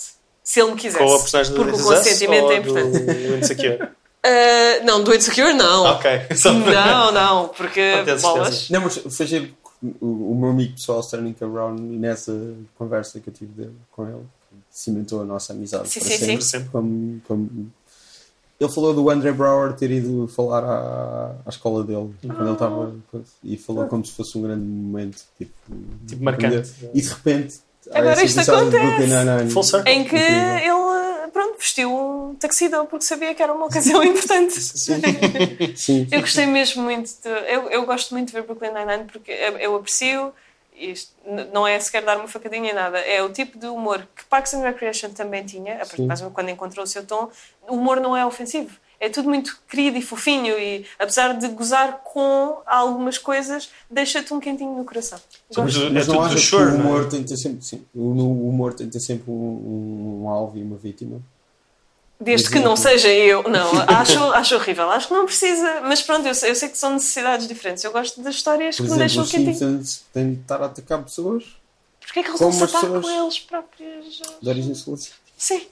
[SPEAKER 3] Se ele me quisesse.
[SPEAKER 2] Com a personagem do
[SPEAKER 3] porque o consentimento é importante.
[SPEAKER 2] do Insecure?
[SPEAKER 3] Ah, não, do Insecure não.
[SPEAKER 2] ok. Só para-
[SPEAKER 3] Não, não, porque bolas.
[SPEAKER 4] Não, mas foi o, o meu amigo pessoal, Sterling e nessa conversa que eu tive dele, com ele, cimentou a nossa amizade
[SPEAKER 3] Sim,
[SPEAKER 4] para
[SPEAKER 3] sim,
[SPEAKER 4] sempre.
[SPEAKER 2] sim.
[SPEAKER 4] Como, como- Ele falou do André Brower ter ido falar à, à escola dele quando ele estava e falou como se fosse um grande momento tipo,
[SPEAKER 2] Tipo marcante.
[SPEAKER 4] e de repente
[SPEAKER 3] Agora isto acontece. Em que ele, pronto, vestiu um taxidão porque sabia que era uma ocasião importante.
[SPEAKER 4] Sim, sim.
[SPEAKER 3] Eu gostei mesmo muito. De, eu, eu gosto muito de ver Brooklyn Nine-Nine porque eu, aprecio isto não é sequer dar uma facadinha nem nada, é o tipo de humor que Parks and Recreation também tinha, a partir quando encontrou o seu tom, o humor não é ofensivo. É tudo muito querido e fofinho e, apesar de gozar com algumas coisas, deixa-te um quentinho no coração.
[SPEAKER 2] Mas é
[SPEAKER 4] não
[SPEAKER 2] sure,
[SPEAKER 4] que o
[SPEAKER 2] é?
[SPEAKER 4] humor tem de ter sempre, sim, o o humor tem de ter sempre um, um alvo e uma vítima?
[SPEAKER 3] Desde que não seja eu. Não, acho, acho horrível. Acho que não precisa. Mas pronto, eu sei, eu sei que são necessidades diferentes. Eu gosto das histórias
[SPEAKER 4] Por
[SPEAKER 3] que me
[SPEAKER 4] exemplo,
[SPEAKER 3] deixam
[SPEAKER 4] os
[SPEAKER 3] quentinho.
[SPEAKER 4] Simpsons têm de estar a atacar pessoas
[SPEAKER 3] Porquê é que eles não se
[SPEAKER 4] pessoas-
[SPEAKER 3] eles próprios?
[SPEAKER 4] de origem desconhecida.
[SPEAKER 3] Sim.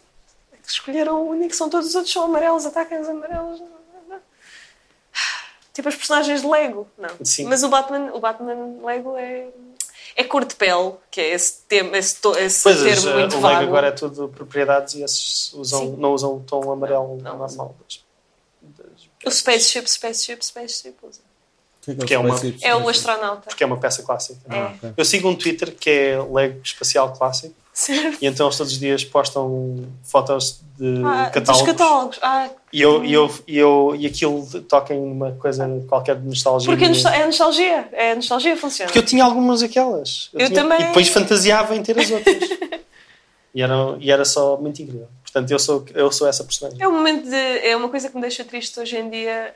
[SPEAKER 3] Escolheram o único, são todos os outros são amarelos, atacam os amarelos. Tipo as personagens de Lego. Não.
[SPEAKER 2] Sim.
[SPEAKER 3] Mas o Batman, o Batman Lego é. É cor de pele, que é esse, tema, esse, esse
[SPEAKER 2] Pois,
[SPEAKER 3] termo
[SPEAKER 2] eh,
[SPEAKER 3] muito
[SPEAKER 2] o Lego
[SPEAKER 3] vago.
[SPEAKER 2] agora é tudo propriedades e esses usam,
[SPEAKER 3] Sim.
[SPEAKER 2] não usam o tom amarelo
[SPEAKER 3] Não.
[SPEAKER 2] normal. das- das-
[SPEAKER 3] O Spaceship, Spaceship, Spaceship usa.
[SPEAKER 4] Que é, que
[SPEAKER 2] Que é uma-?
[SPEAKER 3] É o astronauta.
[SPEAKER 2] Porque é uma peça clássica.
[SPEAKER 3] É.
[SPEAKER 4] Ah, ok.
[SPEAKER 2] Eu sigo um Twitter que é Lego Espacial Clássico
[SPEAKER 3] Certo.
[SPEAKER 2] e então eles todos os dias postam fotos de
[SPEAKER 3] Ah,
[SPEAKER 2] catálogos.
[SPEAKER 3] Dos catálogos. Ah,
[SPEAKER 2] E, eu, e, eu, e, eu, e aquilo toca em uma coisa qualquer de nostalgia.
[SPEAKER 3] porque é é nostalgia. É nostalgia funciona.
[SPEAKER 2] Porque eu tinha algumas daquelas.
[SPEAKER 3] Eu
[SPEAKER 2] tinha-
[SPEAKER 3] também.
[SPEAKER 2] E depois fantasiava em ter as outras. e, era, e era só muito incrível. Portanto, eu sou, eu sou essa personagem.
[SPEAKER 3] É um momento de. É uma coisa que me deixa triste hoje em dia.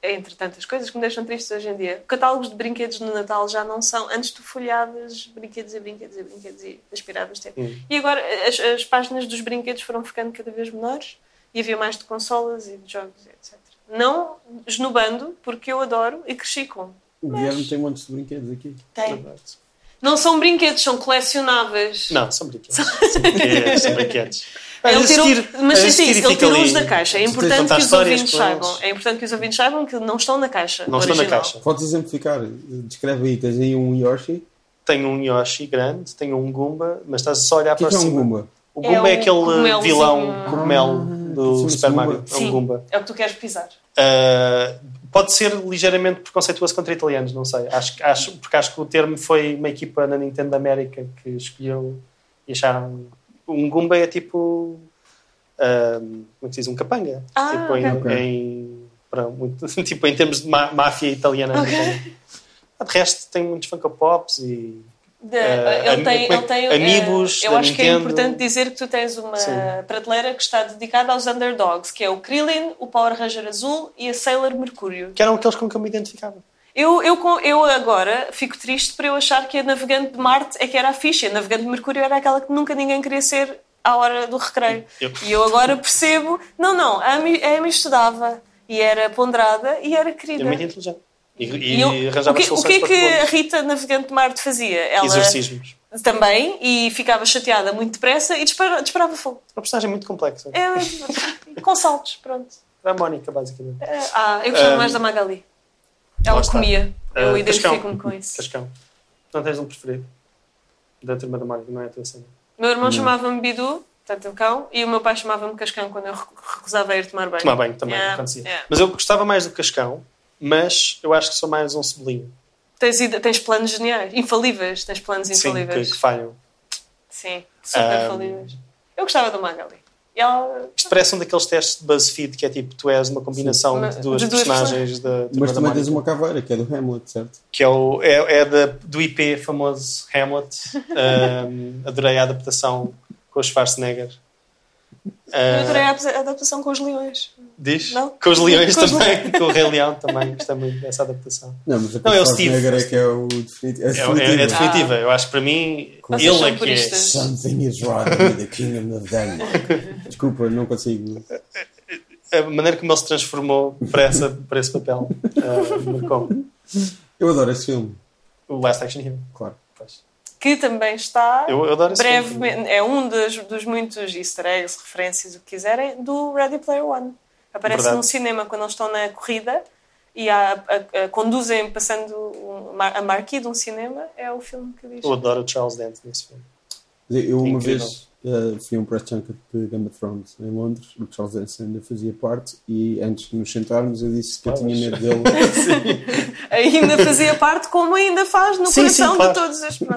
[SPEAKER 3] Entre tantas coisas que me deixam tristes hoje em dia. Catálogos de brinquedos no Natal já não são. Antes tu folhavas brinquedos e brinquedos e brinquedos e aspiravas tempo.
[SPEAKER 2] Hum.
[SPEAKER 3] E agora as, as páginas dos brinquedos foram ficando cada vez menores e havia mais de consolas e de jogos etc. Não esnobando, porque eu adoro e cresci com.
[SPEAKER 4] O Guilherme tem montes de brinquedos aqui.
[SPEAKER 3] Tem. Não são brinquedos, são colecionáveis.
[SPEAKER 2] Não, são brinquedos. São brinquedos. São brinquedos.
[SPEAKER 3] Ele tirou, mas sim, sim, ele tirou-os da caixa. É importante que os ouvintes saibam. É importante que os ouvintes saibam que não estão na caixa.
[SPEAKER 2] Não estão na
[SPEAKER 3] original.
[SPEAKER 2] caixa.
[SPEAKER 4] Podes exemplificar? Descreve aí. Tens aí um Yoshi.
[SPEAKER 2] Tenho um Yoshi grande, tenho um Goomba, mas estás só a olhar
[SPEAKER 4] que é,
[SPEAKER 2] para
[SPEAKER 4] que é um
[SPEAKER 2] cima.
[SPEAKER 4] Goomba?
[SPEAKER 2] O Goomba
[SPEAKER 3] É
[SPEAKER 2] é, aquele vilão cogumelo do
[SPEAKER 4] chama-se
[SPEAKER 2] Super Mario. É um Goomba.
[SPEAKER 3] é o que tu queres pisar.
[SPEAKER 2] Uh, pode ser ligeiramente preconceituoso contra italianos, não sei. Acho, acho, porque acho que o termo foi uma equipa na Nintendo da América que escolheu e acharam. Um Goomba é tipo. um, como é que se diz? Um capanga.
[SPEAKER 3] Ah,
[SPEAKER 2] tipo, em,
[SPEAKER 4] ok.
[SPEAKER 2] em- para muito- tipo, em termos de má- máfia italiana. americana. De resto, tem muitos Funko Pops e.
[SPEAKER 3] De-
[SPEAKER 2] Eh,
[SPEAKER 3] ele tem, ele tem
[SPEAKER 2] Amiibos
[SPEAKER 3] eh, eu acho que é
[SPEAKER 2] Nintendo.
[SPEAKER 3] importante dizer que tu tens uma
[SPEAKER 2] Sim.
[SPEAKER 3] prateleira que está dedicada aos underdogs, que é o Krillin, o Power Ranger Azul e a Sailor Mercúrio.
[SPEAKER 2] que eram aqueles com que eu me identificava.
[SPEAKER 3] Eu, eu, eu agora fico triste por eu achar que a navegante de Marte é que era a ficha. A navegante de Mercúrio era aquela que nunca ninguém queria ser à hora do recreio.
[SPEAKER 2] Eu-
[SPEAKER 3] E eu agora percebo... Não, não, a Amy, a Amy estudava e era ponderada e era querida.
[SPEAKER 2] É muito inteligente. E, e,
[SPEAKER 3] E eu-
[SPEAKER 2] arranjava
[SPEAKER 3] o que, o
[SPEAKER 2] soluções
[SPEAKER 3] que é que a. Rita, navegante de Marte, fazia? Ela
[SPEAKER 2] Exorcismos.
[SPEAKER 3] também, e ficava chateada muito depressa e dispara- disparava fogo.
[SPEAKER 2] Uma personagem muito complexa.
[SPEAKER 3] É, com saltos, pronto.
[SPEAKER 2] A Mónica, basicamente.
[SPEAKER 3] É, ah, eu gostava
[SPEAKER 2] Um,
[SPEAKER 3] mais da Magali. Ela comia. Eu
[SPEAKER 2] Ah,
[SPEAKER 3] identifico-me com isso.
[SPEAKER 2] Cascão. Não tens um preferido? Da turma da Mónica, não é a tua cena.
[SPEAKER 3] Meu irmão chamava-me Bidu, portanto o cão, e o meu pai chamava-me Cascão quando eu rec- recusava ir tomar banho.
[SPEAKER 2] Tomar banho também,
[SPEAKER 3] Yeah,
[SPEAKER 2] acontecia.
[SPEAKER 3] yeah.
[SPEAKER 2] Mas eu gostava mais do Cascão, mas eu acho que sou mais um cebolinho.
[SPEAKER 3] Tens, tens planos geniais, infalíveis, tens planos
[SPEAKER 2] Sim, que,
[SPEAKER 3] infalíveis.
[SPEAKER 2] que falham.
[SPEAKER 3] Sim, super
[SPEAKER 2] Um,
[SPEAKER 3] infalíveis. Eu gostava da Magali. E ela.
[SPEAKER 2] Isto parece um daqueles testes de BuzzFeed que é tipo, tu és uma combinação
[SPEAKER 3] Sim.
[SPEAKER 2] de duas
[SPEAKER 3] De duas
[SPEAKER 2] personagens da turma
[SPEAKER 4] Mas
[SPEAKER 2] da
[SPEAKER 4] também tens uma caveira, que é do Hamlet, certo?
[SPEAKER 2] Que é, o, é, é da, do IP famoso Hamlet. Um, adorei a adaptação com o Schwarzenegger.
[SPEAKER 3] Eu
[SPEAKER 2] Uh,
[SPEAKER 3] adorei a adaptação com os leões.
[SPEAKER 2] Diz?
[SPEAKER 3] Não?
[SPEAKER 2] Com os leões
[SPEAKER 3] Com os
[SPEAKER 2] também, com o Rei Leão também, gostei muito dessa adaptação.
[SPEAKER 4] Não, mas a
[SPEAKER 2] Não, é o Steve.
[SPEAKER 4] é que é o definitivo. É,
[SPEAKER 2] É, é, é
[SPEAKER 4] definitivo.
[SPEAKER 2] definitiva, eu acho que para mim
[SPEAKER 3] Vocês
[SPEAKER 2] ele é que é.
[SPEAKER 4] Something is wrong with the Kingdom of Denmark. Desculpa, não consigo.
[SPEAKER 2] A maneira como ele se transformou para, essa, para esse papel uh, marcou
[SPEAKER 4] Eu adoro esse filme,
[SPEAKER 2] o Last Action Hero.
[SPEAKER 4] claro.
[SPEAKER 3] Que também está.
[SPEAKER 2] Eu, eu
[SPEAKER 3] brevemente. É um dos, dos muitos easter eggs, referências, o que quiserem, do Ready Player One. Aparece
[SPEAKER 2] Verdade.
[SPEAKER 3] num cinema quando eles estão na corrida e há- a- a- conduzem passando um- a marquee de um cinema. É o filme que diz.
[SPEAKER 2] Eu adoro o Charles Dance nesse filme.
[SPEAKER 4] Eu uma
[SPEAKER 2] Incrível.
[SPEAKER 4] vez eh, fui a um press junket de Game of Thrones em Londres, o Charles Dance ainda fazia parte, e antes de nos sentarmos eu disse que eu tinha medo dele.
[SPEAKER 3] Ainda fazia parte, como ainda faz no
[SPEAKER 2] Sim,
[SPEAKER 3] coração
[SPEAKER 2] sim, claro.
[SPEAKER 3] de todos estes.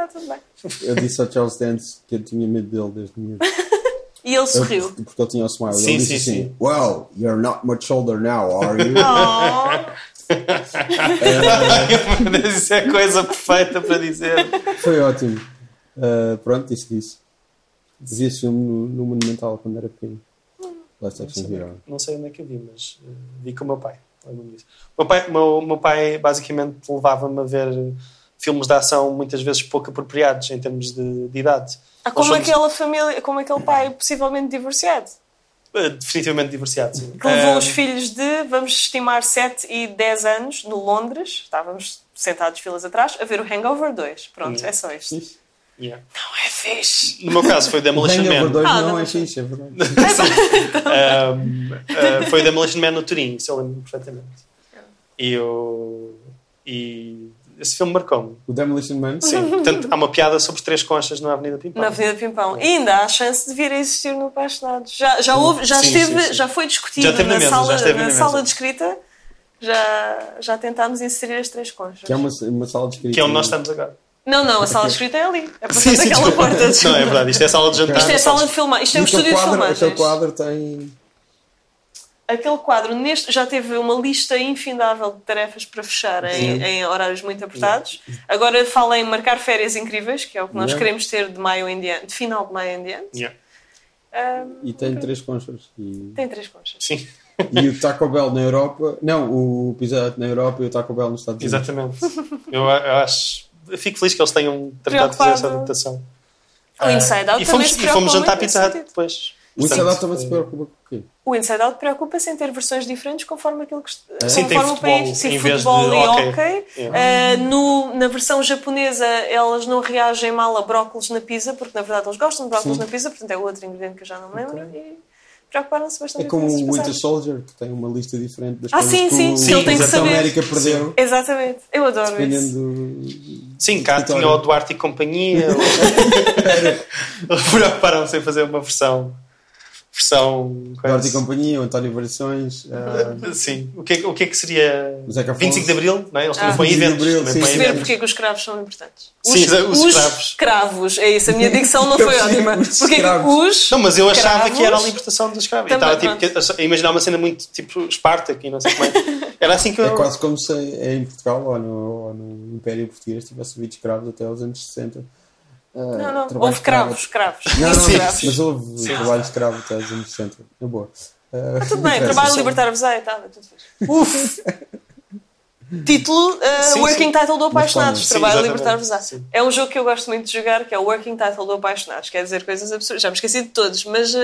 [SPEAKER 3] Está tudo bem.
[SPEAKER 4] Eu disse ao Charles Dance que eu tinha medo dele desde o miúdo.
[SPEAKER 3] E ele sorriu.
[SPEAKER 4] Porque ele tinha o smile.
[SPEAKER 2] Sim,
[SPEAKER 4] ele disse
[SPEAKER 2] sim,
[SPEAKER 4] assim:
[SPEAKER 2] sim.
[SPEAKER 4] Well, you're not much older now, are you?
[SPEAKER 3] Oh,
[SPEAKER 2] Isso é a coisa perfeita para dizer.
[SPEAKER 4] Foi ótimo. Uh, pronto, disse isso. Esse filme no, no Monumental quando era pequeno. Last
[SPEAKER 2] Não
[SPEAKER 4] Action
[SPEAKER 2] sei,
[SPEAKER 4] Hero.
[SPEAKER 2] não sei onde é que eu vi, mas eh, vi com o meu pai. meu pai, meu, o meu pai basicamente levava-me a ver filmes de ação muitas vezes pouco apropriados em termos de, de idade.
[SPEAKER 3] Ah, como
[SPEAKER 2] somos,
[SPEAKER 3] aquela família, como aquele pai possivelmente divorciado.
[SPEAKER 2] eh, definitivamente divorciado. sim.
[SPEAKER 3] Que levou
[SPEAKER 2] Eh,
[SPEAKER 3] os filhos de, vamos estimar, 7 e 10 anos, no Londres, estávamos sentados filas atrás, a ver o Hangover 2. Pronto,
[SPEAKER 2] Hum.
[SPEAKER 3] é só isto.
[SPEAKER 2] Yeah.
[SPEAKER 3] Não é fixe.
[SPEAKER 2] No meu caso foi
[SPEAKER 4] O
[SPEAKER 2] Demolition
[SPEAKER 4] Hangover
[SPEAKER 2] Man.
[SPEAKER 4] 2
[SPEAKER 3] Ah,
[SPEAKER 4] não,
[SPEAKER 3] não.
[SPEAKER 4] é fixe, é verdade.
[SPEAKER 2] Um, uh, foi o Demolition Man no Turim, isso eu lembro perfeitamente. E, eu, e esse filme marcou-me.
[SPEAKER 4] O Demolition Man?
[SPEAKER 2] Sim, portanto, há uma piada sobre três conchas na Avenida Pimpão.
[SPEAKER 3] Na Avenida Pimpão. E ainda há a chance de vir a existir no Apaixonados. Já, já, houve, já,
[SPEAKER 2] Sim,
[SPEAKER 3] esteve,
[SPEAKER 2] sim, sim.
[SPEAKER 3] já foi discutido
[SPEAKER 2] Já na
[SPEAKER 3] na,
[SPEAKER 2] mesa,
[SPEAKER 3] sala,
[SPEAKER 2] já
[SPEAKER 3] na
[SPEAKER 2] na
[SPEAKER 3] sala de escrita. Já, já tentámos inserir as três conchas.
[SPEAKER 4] Que é uma, uma sala de escrita.
[SPEAKER 2] Que é onde nós estamos agora.
[SPEAKER 3] Não, não, a sala de escrita é ali. É por
[SPEAKER 2] Sim,
[SPEAKER 3] trás
[SPEAKER 2] sim,
[SPEAKER 3] daquela
[SPEAKER 2] desculpa.
[SPEAKER 3] porta. de-
[SPEAKER 2] Não, é verdade, isto é sala de jantar.
[SPEAKER 3] Isto é sala de filmar. Isto é um estúdio de
[SPEAKER 4] quadro,
[SPEAKER 3] filmagens.
[SPEAKER 4] aquele quadro tem.
[SPEAKER 3] Aquele quadro neste, já teve uma lista infindável de tarefas para fechar em, em horários muito apertados. Agora fala em marcar férias incríveis, que é o que nós
[SPEAKER 4] Yeah.
[SPEAKER 3] queremos ter de maio em diante, de final de maio em diante.
[SPEAKER 2] Yeah.
[SPEAKER 3] Ahm,
[SPEAKER 4] E tem três conchas. E,
[SPEAKER 3] tem três conchas.
[SPEAKER 2] Sim,
[SPEAKER 4] e o Taco Bell na Europa. Não, o Pizza na Europa e o Taco Bell nos Estados Unidos.
[SPEAKER 2] exatamente. Eu, eu acho. Eu fico feliz que eles tenham tratado de fazer essa adaptação.
[SPEAKER 3] O Inside Out
[SPEAKER 2] e
[SPEAKER 3] também
[SPEAKER 2] fomos, e fomos jantar Pizza Hut
[SPEAKER 3] sentido.
[SPEAKER 2] depois.
[SPEAKER 4] O Inside Out também se preocupa com o quê?
[SPEAKER 3] O Inside Out preocupa-se em ter versões diferentes conforme aquilo que
[SPEAKER 2] Sim, tem
[SPEAKER 3] conforme o
[SPEAKER 2] futebol
[SPEAKER 3] país. Sim,
[SPEAKER 2] vez de
[SPEAKER 3] futebol e hockey.
[SPEAKER 2] Yeah.
[SPEAKER 3] Ah, no, na versão japonesa elas não reagem mal a brócolis na pizza, porque na verdade eles gostam de brócolis
[SPEAKER 4] Sim.
[SPEAKER 3] na pizza, portanto é outro ingrediente que eu já não lembro. E preocuparam-se bastante
[SPEAKER 4] É
[SPEAKER 3] com
[SPEAKER 4] como o Winter
[SPEAKER 3] passagens.
[SPEAKER 4] Soldier, que tem uma lista diferente das
[SPEAKER 3] Ah,
[SPEAKER 4] coisas
[SPEAKER 3] sim,
[SPEAKER 4] que
[SPEAKER 3] sim,
[SPEAKER 4] o
[SPEAKER 3] que ele tem que saber.
[SPEAKER 4] América perdeu.
[SPEAKER 3] Exatamente, eu adoro isso.
[SPEAKER 4] Dependendo.
[SPEAKER 2] Sim, cá tinha o Duarte e companhia. Eles preocuparam-se em fazer uma versão. Versão.
[SPEAKER 4] Duarte e Companhia, o António Variações. ah,
[SPEAKER 2] Sim. O que, é- o que é que seria.
[SPEAKER 4] O Zeca Afonso.
[SPEAKER 2] 25 de Abril, não é? Eles também
[SPEAKER 3] Ah.
[SPEAKER 2] põem
[SPEAKER 4] 25 de
[SPEAKER 2] eventos.
[SPEAKER 4] Abril,
[SPEAKER 2] também
[SPEAKER 4] sim,
[SPEAKER 2] põem.
[SPEAKER 3] Perceber porque é que os cravos são importantes.
[SPEAKER 2] Sim, os cravos.
[SPEAKER 3] cravos, é isso, a minha dicção não foi ótima.
[SPEAKER 4] os
[SPEAKER 3] Porque é que
[SPEAKER 4] cravos.
[SPEAKER 3] os.
[SPEAKER 2] Não, mas eu achava
[SPEAKER 3] cravos-
[SPEAKER 2] que era a libertação dos
[SPEAKER 3] Também,
[SPEAKER 2] estava tipo, a imaginar uma cena muito tipo Esparta e não sei como é. Era assim que eu.
[SPEAKER 4] É quase como se é em Portugal ou no, ou no Império Português tivesse havido escravos até aos anos 60. Ah,
[SPEAKER 3] Não, não,
[SPEAKER 4] trabalho
[SPEAKER 3] houve
[SPEAKER 4] escravo.
[SPEAKER 3] cravos, cravos.
[SPEAKER 4] Não, não,
[SPEAKER 2] Sim,
[SPEAKER 4] mas,
[SPEAKER 2] sim.
[SPEAKER 4] mas houve
[SPEAKER 2] Sim.
[SPEAKER 4] trabalho escravo anos 60. Na boa. Ah,
[SPEAKER 3] Tudo bem, trabalho libertar-vos aí, tá, tudo fixe. Uf! Título, uh,
[SPEAKER 2] Sim,
[SPEAKER 3] Working
[SPEAKER 2] sim.
[SPEAKER 3] Title do Apaixonados.
[SPEAKER 4] Sim,
[SPEAKER 3] Trabalho libertar-vos. É um jogo que eu gosto muito de jogar, que é o Working Title do Apaixonados. Quer dizer coisas absurdas. Já me esqueci de todos, mas uh,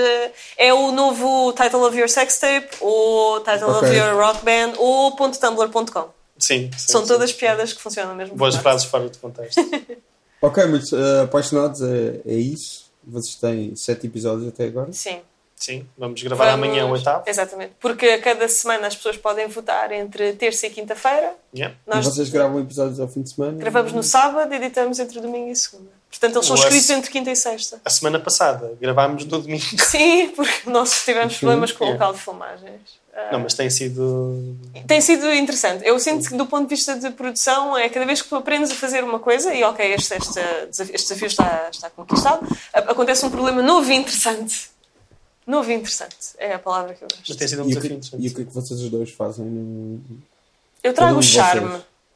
[SPEAKER 3] é o novo Title of Your Sex Tape, ou Title of
[SPEAKER 4] Ok.
[SPEAKER 3] Your Rock Band, ou .tumblr.com.
[SPEAKER 2] Sim, sim,
[SPEAKER 3] São
[SPEAKER 2] sim.
[SPEAKER 3] todas piadas que funcionam mesmo.
[SPEAKER 2] Boas frases fora de contexto.
[SPEAKER 4] Ok, mas ah, apaixonados é, é isso. Vocês têm sete episódios até agora.
[SPEAKER 3] Sim.
[SPEAKER 2] Sim, vamos gravar
[SPEAKER 3] Vamos-
[SPEAKER 2] amanhã o oitavo.
[SPEAKER 3] Exatamente. Porque a cada semana as pessoas podem votar entre terça e quinta-feira.
[SPEAKER 2] Yeah.
[SPEAKER 3] Nós
[SPEAKER 4] E vocês gravam episódios ao fim de semana?
[SPEAKER 3] gravamos no sábado e editamos entre domingo e segunda. Portanto, eles são
[SPEAKER 2] O
[SPEAKER 3] escritos entre quinta e sexta.
[SPEAKER 2] A semana passada gravámos no domingo.
[SPEAKER 3] Sim, porque nós tivemos problemas com o local de filmagens.
[SPEAKER 2] Não, mas tem sido.
[SPEAKER 3] Tem sido interessante. Eu sinto que, do ponto de vista de produção, é cada vez que tu aprendes a fazer uma coisa, e ok, este, este, desafio, este desafio está, está conquistado, acontece um problema novo e interessante. Novo e interessante é a palavra que eu
[SPEAKER 2] Mas
[SPEAKER 3] gosto.
[SPEAKER 2] tem sido um
[SPEAKER 4] E o,
[SPEAKER 2] desafio
[SPEAKER 4] que,
[SPEAKER 2] interessante.
[SPEAKER 4] e o que é que vocês os dois fazem? No...
[SPEAKER 3] Eu trago
[SPEAKER 4] um
[SPEAKER 3] o charme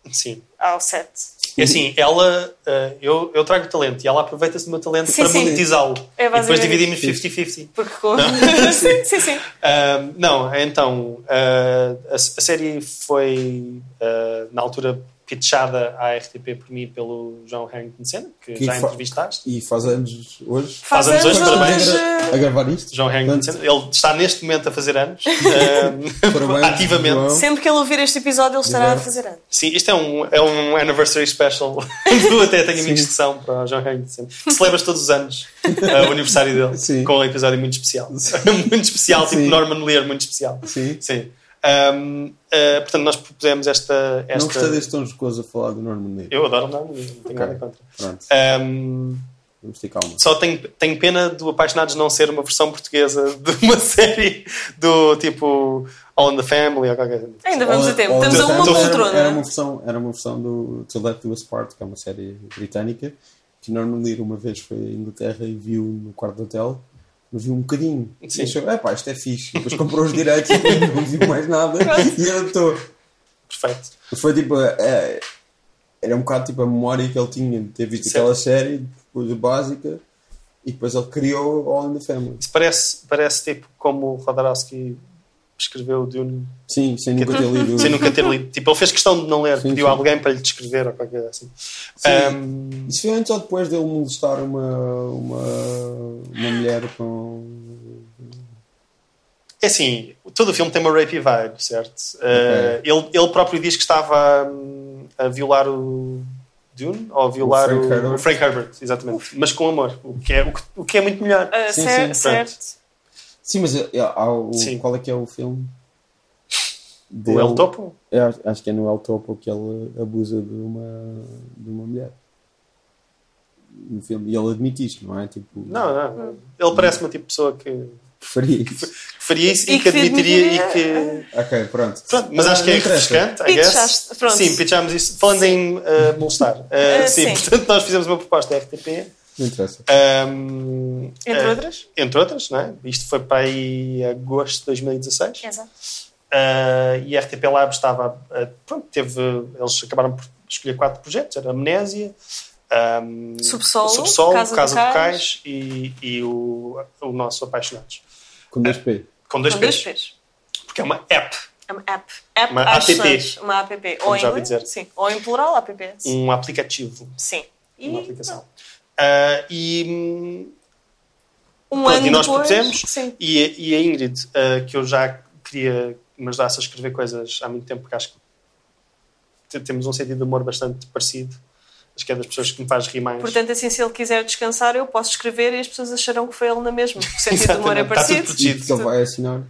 [SPEAKER 4] vocês.
[SPEAKER 2] Sim.
[SPEAKER 3] ao set.
[SPEAKER 2] É assim, ela. eh, eu, eu trago talento e ela aproveita-se do meu talento
[SPEAKER 3] Sim,
[SPEAKER 2] para monetizá-lo.
[SPEAKER 3] É
[SPEAKER 2] e depois dividimos 50-50.
[SPEAKER 3] Porque com... sim, sim, sim.
[SPEAKER 2] Ahm, não, então, ah, a, a série foi, na altura, pitchada à RTP por mim pelo João Harrington Senna, que,
[SPEAKER 4] Que
[SPEAKER 2] já entrevistaste.
[SPEAKER 4] E faz anos hoje?
[SPEAKER 3] Faz,
[SPEAKER 2] anos
[SPEAKER 3] anos
[SPEAKER 2] hoje, parabéns.
[SPEAKER 4] A gravar isto?
[SPEAKER 2] João Harrington Senna. Ele está neste momento a fazer anos,
[SPEAKER 4] Parabéns,
[SPEAKER 2] ativamente.
[SPEAKER 4] João.
[SPEAKER 3] Sempre que ele ouvir este episódio, ele estará a
[SPEAKER 4] Exato.
[SPEAKER 3] fazer anos.
[SPEAKER 2] Sim, isto é um, é um anniversary special do Até Tenho Amigos de São para o João Harrington Senna. Que celebras todos os anos ah, o aniversário dele
[SPEAKER 4] Sim.
[SPEAKER 2] com um episódio muito especial. muito especial, tipo
[SPEAKER 4] Sim.
[SPEAKER 2] Norman Lear, muito especial.
[SPEAKER 4] Sim.
[SPEAKER 2] Sim. Ahm, ah, portanto, nós propusemos esta. esta...
[SPEAKER 4] Não gostei deste tom jocoso a falar do Norman Lear.
[SPEAKER 2] Eu adoro Norman Lear, não tenho
[SPEAKER 4] Ok.
[SPEAKER 2] nada contra.
[SPEAKER 4] Pronto,
[SPEAKER 2] Ahm,
[SPEAKER 4] vamos ter calma.
[SPEAKER 2] só tenho, tenho pena do Apaixonados não ser uma versão portuguesa de uma série do tipo All in the Family ou qualquer coisa.
[SPEAKER 3] Ainda vamos a tempo. Estamos a uma poltrona.
[SPEAKER 4] Era uma versão, era uma versão do To Let Do Us Part, que é uma série britânica, que Norman Lear uma vez foi à Inglaterra e viu no quarto de hotel, mas viu um bocadinho.
[SPEAKER 2] Sim.
[SPEAKER 4] E achou, é pá, isto é fixe. Depois comprou os direitos e não viu mais nada e adaptou.
[SPEAKER 2] perfeito.
[SPEAKER 4] Foi tipo. é, era um bocado tipo a memória que ele tinha de ter visto
[SPEAKER 2] Certo.
[SPEAKER 4] aquela série, coisa básica, e depois ele criou All in the Family.
[SPEAKER 2] Isso parece, parece tipo como o Rodarowski escreveu o Dune
[SPEAKER 4] Sim, sem nunca ter lido.
[SPEAKER 2] sem nunca ter lido. Tipo, ele fez questão de não ler,
[SPEAKER 4] Sim,
[SPEAKER 2] pediu
[SPEAKER 4] sim.
[SPEAKER 2] a alguém para lhe descrever ou qualquer coisa assim.
[SPEAKER 4] Sim.
[SPEAKER 2] Ahm,
[SPEAKER 4] Isso foi antes ou depois dele molestar uma, uma, uma mulher com.
[SPEAKER 2] É assim, todo o filme tem uma rapey vibe, certo? Uh, ele, ele próprio diz que estava hum, a violar o Dune ou a violar
[SPEAKER 4] Frank
[SPEAKER 2] o,
[SPEAKER 4] Herbert.
[SPEAKER 2] o Frank Herbert, exatamente. Mas com amor, o que é, o que, o que é muito melhor.
[SPEAKER 3] Ah,
[SPEAKER 4] Sim,
[SPEAKER 3] cer-
[SPEAKER 4] sim,
[SPEAKER 3] certo.
[SPEAKER 4] Sim, mas é, há o,
[SPEAKER 2] Sim.
[SPEAKER 4] qual é que é o filme?
[SPEAKER 2] O El Topo?
[SPEAKER 4] Eu acho- que é no El Topo que ele abusa de uma, de uma mulher. No filme. E ele admite isto, não é? Tipo,
[SPEAKER 2] Não, não. Ele parece uma tipo de pessoa que
[SPEAKER 4] faria isso.
[SPEAKER 2] faria isso
[SPEAKER 3] E
[SPEAKER 2] e, que
[SPEAKER 3] que
[SPEAKER 2] admitiria e que.
[SPEAKER 4] Ok, pronto.
[SPEAKER 2] Pronto, mas acho que é refrescante, I guess.
[SPEAKER 3] Pronto.
[SPEAKER 2] Sim, pitchámos isso. Falando em uh, molestar. Uh,
[SPEAKER 3] Uh,
[SPEAKER 2] sim,
[SPEAKER 3] sim.
[SPEAKER 2] portanto, nós fizemos uma proposta à RTP.
[SPEAKER 4] Não interessa.
[SPEAKER 2] um,
[SPEAKER 3] Entre
[SPEAKER 2] uh,
[SPEAKER 3] outras?
[SPEAKER 2] Entre outras, não é? Isto foi para aí agosto de 2016.
[SPEAKER 3] Exato.
[SPEAKER 2] Uh, e a RTP Lab estava. uh, pronto, teve. Eles acabaram por escolher quatro projetos: era Amnésia, um,
[SPEAKER 3] Subsolo,
[SPEAKER 2] Subsolo
[SPEAKER 3] Casa
[SPEAKER 2] Casa,
[SPEAKER 3] do
[SPEAKER 2] do
[SPEAKER 3] Cais.
[SPEAKER 2] E, e o, o nosso Apaixonados.
[SPEAKER 4] Com 2P.
[SPEAKER 2] Com dois
[SPEAKER 3] Com dois
[SPEAKER 2] P's.
[SPEAKER 3] P's.
[SPEAKER 2] Porque é uma app.
[SPEAKER 3] É Uma app. App
[SPEAKER 2] Uma app.
[SPEAKER 3] Uma app.
[SPEAKER 2] Como
[SPEAKER 3] Ou em
[SPEAKER 2] já
[SPEAKER 3] inglês,
[SPEAKER 2] dizer.
[SPEAKER 3] Sim. Ou em plural, app. Sim.
[SPEAKER 2] Um aplicativo.
[SPEAKER 3] Sim. E
[SPEAKER 2] Uma aplicação. Uh, e,
[SPEAKER 3] um
[SPEAKER 2] Pronto,
[SPEAKER 3] ano
[SPEAKER 2] e nós
[SPEAKER 3] depois,
[SPEAKER 2] propusemos.
[SPEAKER 3] Sim.
[SPEAKER 2] e, e a Ingrid, uh, que eu já queria que me ajudasse a escrever coisas há muito tempo, porque acho que te- temos um sentido de humor bastante parecido. Acho que é das pessoas que me faz rir mais.
[SPEAKER 3] Portanto, assim, se ele quiser descansar, eu posso escrever e as pessoas acharão que foi ele na mesma. O sentido do humor é
[SPEAKER 2] Exatamente, está tudo
[SPEAKER 3] parecido.
[SPEAKER 2] protegido.
[SPEAKER 4] E ele vai assinar.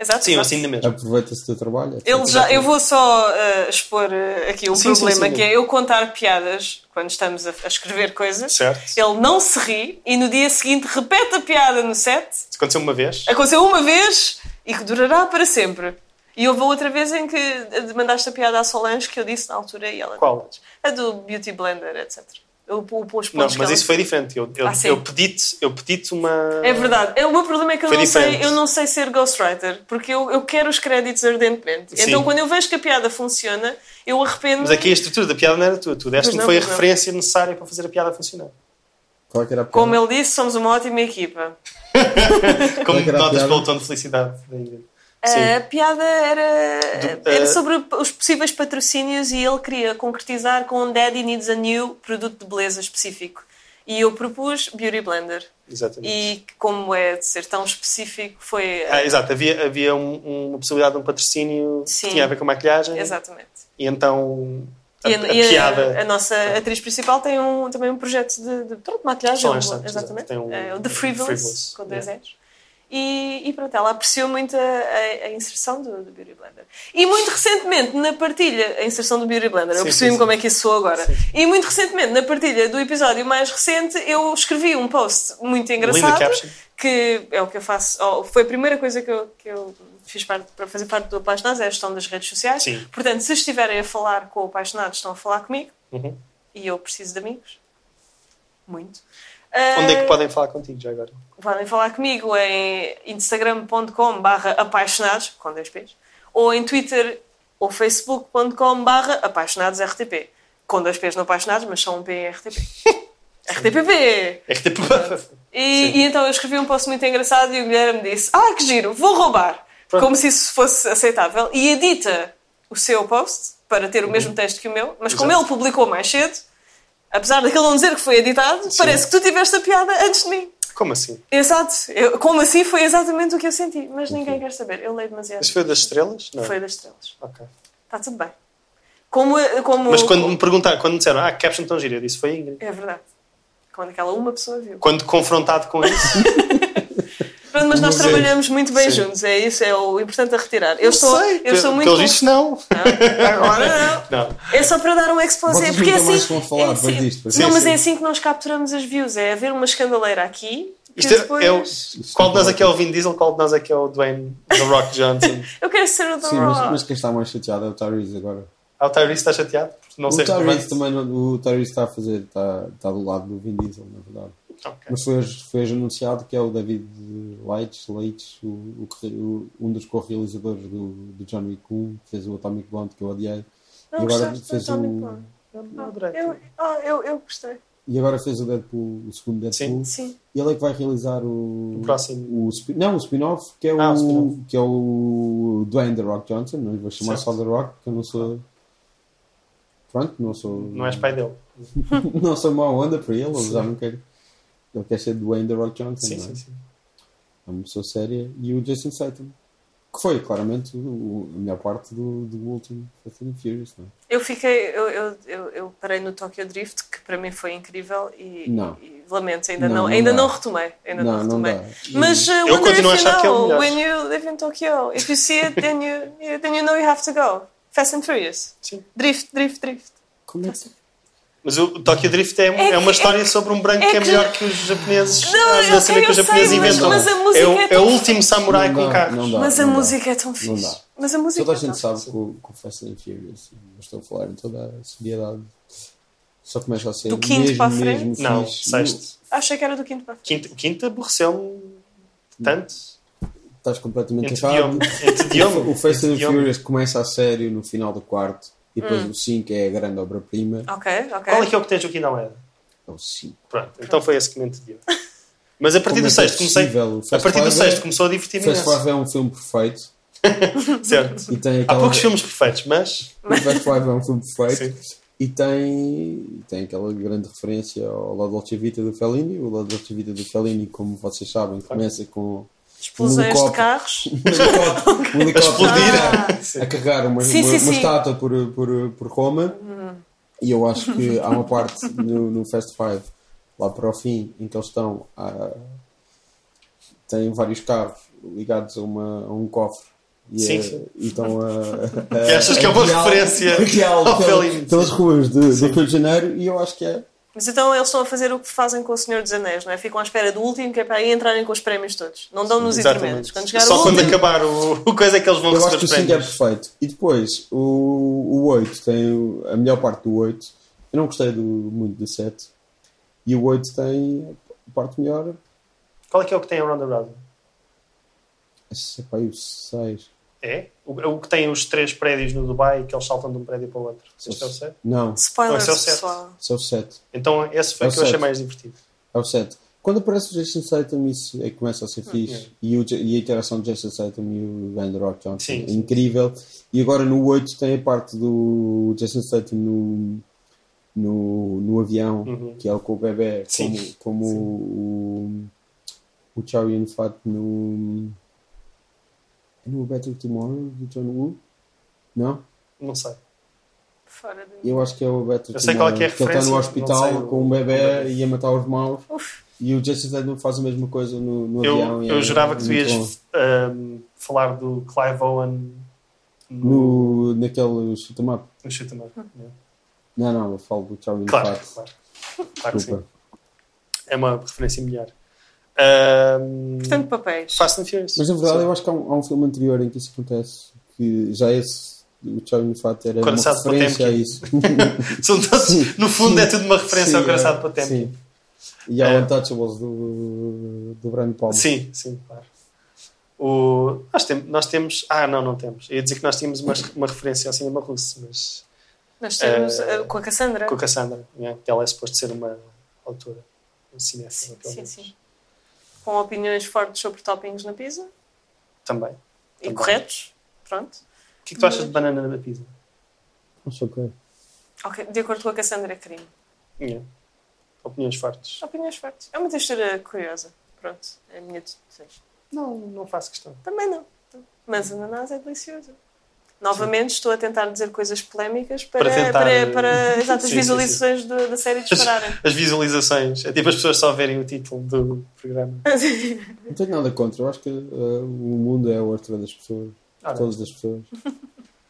[SPEAKER 3] Exato.
[SPEAKER 2] Sim, assino na mesma.
[SPEAKER 4] Aproveita-se do trabalho.
[SPEAKER 3] Ele já, eu vou só uh, expor uh, aqui um
[SPEAKER 2] Sim, sim,
[SPEAKER 3] problema
[SPEAKER 2] sim.
[SPEAKER 3] que é eu contar piadas quando estamos a, a escrever coisas.
[SPEAKER 2] Certo.
[SPEAKER 3] Ele não se ri e no dia seguinte repete a piada no set.
[SPEAKER 2] Isso aconteceu uma vez.
[SPEAKER 3] Aconteceu uma vez e que durará para sempre. E houve outra vez em que mandaste a piada à Solange que eu disse na altura e ela.
[SPEAKER 2] Qual?
[SPEAKER 3] A do Beauty Blender, etc. O, os pontos
[SPEAKER 2] Não, mas
[SPEAKER 3] ela-
[SPEAKER 2] isso foi diferente. Eu, eu,
[SPEAKER 3] Ah,
[SPEAKER 2] eu pedi-te eu pedi uma.
[SPEAKER 3] É verdade. É, O meu problema é que eu
[SPEAKER 2] Foi
[SPEAKER 3] não, sei, eu não sei ser ghostwriter, porque eu, eu quero os créditos ardentemente.
[SPEAKER 2] Sim.
[SPEAKER 3] Então, quando eu vejo que a piada funciona, eu arrependo.
[SPEAKER 2] Mas aqui a estrutura da piada não era tua. Tu deste-me foi a
[SPEAKER 3] não.
[SPEAKER 2] referência necessária para fazer a piada funcionar.
[SPEAKER 4] Qual é que era a piada?
[SPEAKER 3] Como ele disse, somos uma ótima equipa.
[SPEAKER 2] Como
[SPEAKER 4] é
[SPEAKER 2] notas pelo tom de felicidade da Ingrid. Sim.
[SPEAKER 3] A piada era, era sobre os possíveis patrocínios e ele queria concretizar com Daddy Needs a New produto de beleza específico. E eu propus Beauty Blender.
[SPEAKER 2] Exatamente.
[SPEAKER 3] E como é de ser tão específico, foi.
[SPEAKER 2] Ah, exato, havia, havia um- uma possibilidade de um patrocínio
[SPEAKER 3] Sim.
[SPEAKER 2] que tinha a ver com maquilhagem
[SPEAKER 3] Exatamente.
[SPEAKER 2] e então a,
[SPEAKER 3] E,
[SPEAKER 2] a
[SPEAKER 3] a, e a-
[SPEAKER 2] piada
[SPEAKER 3] a nossa atriz principal tem um, também um projeto de, de, pronto, maquilhagem.
[SPEAKER 2] Santos,
[SPEAKER 3] exatamente.
[SPEAKER 2] tem um-
[SPEAKER 3] É, o The Frivolous,
[SPEAKER 2] Frivolous,
[SPEAKER 3] com dois
[SPEAKER 2] yeah.
[SPEAKER 3] E's. E, e pronto, ela apreciou muito a, a- a inserção do, do Beauty Blender. E muito recentemente, na partilha, a inserção do Beauty Blender, eu percebi-me como é que isso soa agora.
[SPEAKER 2] Sim,
[SPEAKER 3] E muito recentemente, na partilha do episódio mais recente, eu escrevi um post muito engraçado que é o que eu faço. oh, foi a primeira coisa que eu, que eu fiz parte, para fazer parte do Apaixonados, é a gestão das redes sociais.
[SPEAKER 2] Sim.
[SPEAKER 3] Portanto, se estiverem a falar com o Apaixonados, estão a falar comigo
[SPEAKER 2] Uhum.
[SPEAKER 3] e eu preciso de amigos. Muito.
[SPEAKER 2] Onde é
[SPEAKER 3] Ah,
[SPEAKER 2] que podem falar contigo já agora?
[SPEAKER 3] Podem falar comigo em instagram.com barra apaixonados, com dois P's, ou em twitter ou facebook.com barra apaixonadosrtp, com dois P's no apaixonados, mas só um P em RTP. RTPP!
[SPEAKER 2] Tipo.
[SPEAKER 3] E, e então eu escrevi um post muito engraçado e o Guilherme disse: Ah, que giro, vou roubar.
[SPEAKER 2] Pronto.
[SPEAKER 3] Como se isso fosse aceitável. E edita o seu post para ter o
[SPEAKER 2] Uhum.
[SPEAKER 3] mesmo texto que o meu, mas como
[SPEAKER 2] Exato.
[SPEAKER 3] ele publicou mais cedo, apesar daquele não dizer que foi editado, parece que tu tiveste a piada antes de mim.
[SPEAKER 2] Como assim?
[SPEAKER 3] Exato. Eu- como assim foi exatamente o que eu senti, mas ninguém quer saber. Eu leio demasiado.
[SPEAKER 2] Isso foi das estrelas? Não.
[SPEAKER 3] Foi das estrelas.
[SPEAKER 2] Ok.
[SPEAKER 3] Está tudo bem. Como, como,
[SPEAKER 2] Mas quando me perguntaram, quando me disseram, ah, que caption tão gira, eu disse, foi a Ingrid.
[SPEAKER 3] É verdade. Quando aquela uma pessoa viu.
[SPEAKER 2] Quando confrontado com isso,
[SPEAKER 3] Pronto, mas nós
[SPEAKER 4] Mas é-
[SPEAKER 3] trabalhamos muito bem
[SPEAKER 2] Sim.
[SPEAKER 3] juntos, é isso, é o importante a retirar. Eu estou,
[SPEAKER 2] sei,
[SPEAKER 3] eu estou muito.
[SPEAKER 2] pelos vistos, não.
[SPEAKER 3] Não, agora não.
[SPEAKER 2] Não.
[SPEAKER 3] É só para dar um exposé.
[SPEAKER 4] Vocês
[SPEAKER 3] Porque é assim.
[SPEAKER 4] vão falar
[SPEAKER 3] é
[SPEAKER 4] depois
[SPEAKER 3] assim-
[SPEAKER 4] disto,
[SPEAKER 3] não,
[SPEAKER 2] sim,
[SPEAKER 3] mas
[SPEAKER 2] sim.
[SPEAKER 3] é assim que nós capturamos as views: é haver uma escandaleira aqui.
[SPEAKER 2] Isto é,
[SPEAKER 3] depois...
[SPEAKER 2] é o, qual de nós é que é o Vin Diesel, qual de nós é que é o Dwayne The Rock Johnson?
[SPEAKER 3] Eu quero ser o The
[SPEAKER 4] Sim, mas,
[SPEAKER 3] Rock.
[SPEAKER 4] mas quem está mais chateado é o Tyrese agora.
[SPEAKER 2] Ah, o Tyrese está chateado? Não
[SPEAKER 4] o
[SPEAKER 2] sei
[SPEAKER 4] Tyrese também, o Tyrese está a fazer, está, está do lado do Vin Diesel, na verdade.
[SPEAKER 2] Ok.
[SPEAKER 4] Mas foi hoje, foi anunciado que é o David Leitch, Leitch o, o o- um dos co-realizadores do, do John Wick 1, que fez o Atomic Blonde, que eu odiei.
[SPEAKER 3] Não
[SPEAKER 4] e agora fez
[SPEAKER 3] Atomic
[SPEAKER 4] o,
[SPEAKER 3] Blonde?
[SPEAKER 2] Eu
[SPEAKER 3] Ah, eu, ah, eu, eu gostei.
[SPEAKER 4] E agora fez o Deadpool, o segundo Deadpool.
[SPEAKER 3] Sim.
[SPEAKER 4] E ele é que vai realizar o.
[SPEAKER 2] O próximo.
[SPEAKER 4] o não, o spin-off, que é o,
[SPEAKER 2] Ah, o
[SPEAKER 4] que é o Dwayne The Rock Johnson. Não lhe vou chamar
[SPEAKER 2] Certo.
[SPEAKER 4] só The Rock, porque eu não sou. Pronto, não sou.
[SPEAKER 2] Não és pai dele.
[SPEAKER 4] não sou má onda para ele, ele já não quer. Ele quer ser Dwayne The Rock Johnson.
[SPEAKER 2] Sim,
[SPEAKER 4] não é?
[SPEAKER 2] sim, sim.
[SPEAKER 4] É uma pessoa séria. E o Jason Statham, que foi claramente o- a melhor parte do, do último Fast and Furious, não é?
[SPEAKER 3] Eu fiquei, eu, eu, eu, eu parei no Tokyo Drift, que para mim foi incrível e,
[SPEAKER 4] Não.
[SPEAKER 3] e lamento, ainda
[SPEAKER 4] Não,
[SPEAKER 3] não,
[SPEAKER 4] não
[SPEAKER 3] ainda
[SPEAKER 4] dá.
[SPEAKER 3] não retomei. Ainda não,
[SPEAKER 4] não, não
[SPEAKER 3] retomei.
[SPEAKER 4] dá.
[SPEAKER 3] Mas uh,
[SPEAKER 2] Eu continuo a
[SPEAKER 3] if you
[SPEAKER 2] achar que é o
[SPEAKER 3] know,
[SPEAKER 2] melhor.
[SPEAKER 3] when you live in Tokyo, if you see it, then you, you- then you know you have to go. Fast and Furious.
[SPEAKER 2] Sim.
[SPEAKER 3] Drift, drift, drift.
[SPEAKER 4] Como é que
[SPEAKER 2] Mas o Tokyo Drift é,
[SPEAKER 3] É
[SPEAKER 2] é uma
[SPEAKER 3] que-
[SPEAKER 2] história sobre um branco
[SPEAKER 3] é
[SPEAKER 2] que é melhor que os japoneses.
[SPEAKER 3] Não,
[SPEAKER 2] ah,
[SPEAKER 3] eu sei,
[SPEAKER 2] que os japoneses
[SPEAKER 3] sei, mas-
[SPEAKER 2] inventam.
[SPEAKER 3] mas a música
[SPEAKER 2] é, o,
[SPEAKER 3] é
[SPEAKER 2] é o último samurai
[SPEAKER 4] Não
[SPEAKER 2] com
[SPEAKER 4] dá,
[SPEAKER 2] carros.
[SPEAKER 4] não dá.
[SPEAKER 3] Mas a música é tão
[SPEAKER 4] Não
[SPEAKER 3] fixe.
[SPEAKER 4] dá.
[SPEAKER 3] Mas a música
[SPEAKER 4] Toda a
[SPEAKER 3] é
[SPEAKER 4] gente sabe que o, que o Fast and Furious, estou a falar em toda a seriedade, só começa a ser
[SPEAKER 3] Do quinto
[SPEAKER 4] mesmo,
[SPEAKER 3] para a frente?
[SPEAKER 4] mesmo
[SPEAKER 2] Não,
[SPEAKER 4] fixe.
[SPEAKER 2] sexto.
[SPEAKER 3] Achei que era do quinto para a frente.
[SPEAKER 2] Quinto, o quinto aborreceu-me tanto.
[SPEAKER 4] Estás completamente errado. O Fast and. Furious começa a sério no final do quarto e depois
[SPEAKER 3] Hum.
[SPEAKER 4] o 5 é a grande obra-prima.
[SPEAKER 3] Ok, ok.
[SPEAKER 2] Qual é que é o que tens aqui na moeda?
[SPEAKER 4] É o 5.
[SPEAKER 2] Pronto, então foi esse que me entediou. Mas a partir
[SPEAKER 4] Como
[SPEAKER 2] do
[SPEAKER 4] é que
[SPEAKER 2] sexto
[SPEAKER 4] é
[SPEAKER 2] comecei. A partir do
[SPEAKER 4] Five é-
[SPEAKER 2] sexto começou a divertir-me
[SPEAKER 4] Fast. Five é um filme perfeito
[SPEAKER 2] Certo.
[SPEAKER 4] e tem
[SPEAKER 2] Há
[SPEAKER 4] aquela...
[SPEAKER 2] poucos filmes perfeitos, mas.
[SPEAKER 4] O Fast Five é um filme perfeito
[SPEAKER 2] Sim.
[SPEAKER 4] e tem, tem aquela grande referência ao La Dolce Vita do Fellini. O La Dolce Vita do Fellini, como vocês sabem, começa com
[SPEAKER 3] Explosões de
[SPEAKER 4] helicóptero.
[SPEAKER 3] carros.
[SPEAKER 4] um helicóptero, um helicóptero
[SPEAKER 2] explodir.
[SPEAKER 4] a-
[SPEAKER 2] Sim.
[SPEAKER 4] a carregar uma,
[SPEAKER 3] Sim,
[SPEAKER 4] uma,
[SPEAKER 3] sim,
[SPEAKER 4] uma
[SPEAKER 3] sim.
[SPEAKER 4] estátua por, por, por Roma. E eu acho que há uma parte no, no Fast Five, lá para o fim, em que eles estão a. têm vários carros ligados a, uma, a um cofre. E,
[SPEAKER 2] Sim,
[SPEAKER 4] é-
[SPEAKER 2] sim.
[SPEAKER 4] e estão a. a
[SPEAKER 2] Que achas que é uma referência
[SPEAKER 4] a guiá-lo
[SPEAKER 2] ao Fellini.
[SPEAKER 4] pelas ruas de, do Rio de Janeiro e eu acho que é.
[SPEAKER 3] Mas então eles estão a fazer o que fazem com o Senhor dos Anéis, não é? Ficam à espera do último, que é para aí entrarem com os prémios todos. Não dão nos intermédios. Quando chegar
[SPEAKER 2] Só
[SPEAKER 3] o
[SPEAKER 2] quando
[SPEAKER 3] último,
[SPEAKER 2] acabar o, o coisa é que eles vão
[SPEAKER 4] Eu acho que o
[SPEAKER 2] os
[SPEAKER 4] 5 é perfeito. E depois, o, o 8 tem a melhor parte do 8. Eu não gostei do, muito do 7. E o 8 tem a parte melhor.
[SPEAKER 2] Qual é que é o que tem a Ronda Rousey?
[SPEAKER 4] Esse é pá, aí o 6.
[SPEAKER 2] É? O, o que tem os três prédios no Dubai que eles saltam de um prédio para o outro. Este é o certo?
[SPEAKER 4] Não,
[SPEAKER 3] spoilers,
[SPEAKER 2] Não, esse é o
[SPEAKER 3] pessoal.
[SPEAKER 4] esse é o 7.
[SPEAKER 2] Então esse foi
[SPEAKER 4] É
[SPEAKER 2] o
[SPEAKER 4] o
[SPEAKER 2] que eu achei mais divertido.
[SPEAKER 4] É o 7. Quando aparece o Jason Statham, isso é que começa a ser fixe.
[SPEAKER 2] é.
[SPEAKER 4] E, o, e a interação de Jason Statham e o Van Rock Johnson
[SPEAKER 2] Sim,
[SPEAKER 4] é incrível. E agora no 8 tem a parte do Jason Statham no, no, no avião,
[SPEAKER 2] Uhum.
[SPEAKER 4] que é o com o bebê,
[SPEAKER 2] Sim.
[SPEAKER 4] como, como
[SPEAKER 2] Sim.
[SPEAKER 4] o, o Chow Yun Fat no. É no Better Tomorrow do John Woo? Não?
[SPEAKER 2] Não sei.
[SPEAKER 3] Fora de...
[SPEAKER 4] Eu acho que é o Better
[SPEAKER 2] Eu sei qual é
[SPEAKER 4] Tomorrow.
[SPEAKER 2] que é a
[SPEAKER 4] ele está no
[SPEAKER 2] referência, não sei
[SPEAKER 4] hospital
[SPEAKER 2] o-
[SPEAKER 4] com um bebê e a matar os maus.
[SPEAKER 3] Uf,
[SPEAKER 4] E o Jason Statham faz a mesma coisa no, no
[SPEAKER 2] Eu,
[SPEAKER 4] avião. e
[SPEAKER 2] eu
[SPEAKER 4] é
[SPEAKER 2] jurava que tu
[SPEAKER 4] muito
[SPEAKER 2] ias ahm, falar do Clive Owen no,
[SPEAKER 4] No, naquele shoot 'em up.
[SPEAKER 2] no Shoot 'em Up.
[SPEAKER 4] Não, não, eu falo do Charlie
[SPEAKER 2] Claro, claro. Claro que sim.
[SPEAKER 4] Desculpa.
[SPEAKER 2] É uma referência melhor.
[SPEAKER 3] Portanto, papéis.
[SPEAKER 2] Fast and Furious.
[SPEAKER 4] Mas na verdade
[SPEAKER 2] Sim.
[SPEAKER 4] eu acho que há um, há um filme anterior em que isso acontece. Que já esse, o Charlie Fat era uma
[SPEAKER 2] Coraçado
[SPEAKER 4] referência a isso.
[SPEAKER 2] São todos- no fundo é tudo uma referência ao Coraçado
[SPEAKER 4] é,
[SPEAKER 2] Potemkin.
[SPEAKER 4] sim. E ao
[SPEAKER 2] É.
[SPEAKER 4] Untouchables do, do Brian Palmer.
[SPEAKER 2] Sim, sim, claro. O, nós, tem- nós temos. Ah, não, não temos. Eu ia dizer que nós tínhamos uma, uma referência ao cinema russo, mas
[SPEAKER 3] Nós temos
[SPEAKER 2] eh,
[SPEAKER 3] com a Cassandra.
[SPEAKER 2] com a Cassandra, né, que ela é suposto ser uma autora, uma cinéfila.
[SPEAKER 3] Sim, sim, sim. Com opiniões fortes sobre toppings na pizza.
[SPEAKER 2] Também.
[SPEAKER 3] E
[SPEAKER 2] Também.
[SPEAKER 3] corretos. Pronto.
[SPEAKER 2] O que é que tu achas de banana na pizza?
[SPEAKER 4] Acho ok.
[SPEAKER 3] Ok, de acordo com a Cassandra, é crime.
[SPEAKER 2] Yeah. Opiniões fortes.
[SPEAKER 3] Opiniões fortes. É uma textura curiosa. Pronto, é a minha desejo.
[SPEAKER 2] Não, não faço questão.
[SPEAKER 3] Também não. Mas ananás é delicioso. Novamente estou a tentar dizer coisas polémicas para,
[SPEAKER 2] Para
[SPEAKER 3] para,
[SPEAKER 2] tentar,
[SPEAKER 3] para,
[SPEAKER 2] eh,
[SPEAKER 3] exato, as
[SPEAKER 2] sim, sim,
[SPEAKER 3] visualizações do- da série dispararem.
[SPEAKER 2] As visualizações. É tipo as pessoas só verem o título do programa.
[SPEAKER 4] Não tenho nada contra. Eu acho que uh, o mundo é a horta das pessoas.
[SPEAKER 2] Ah,
[SPEAKER 4] todas as pessoas.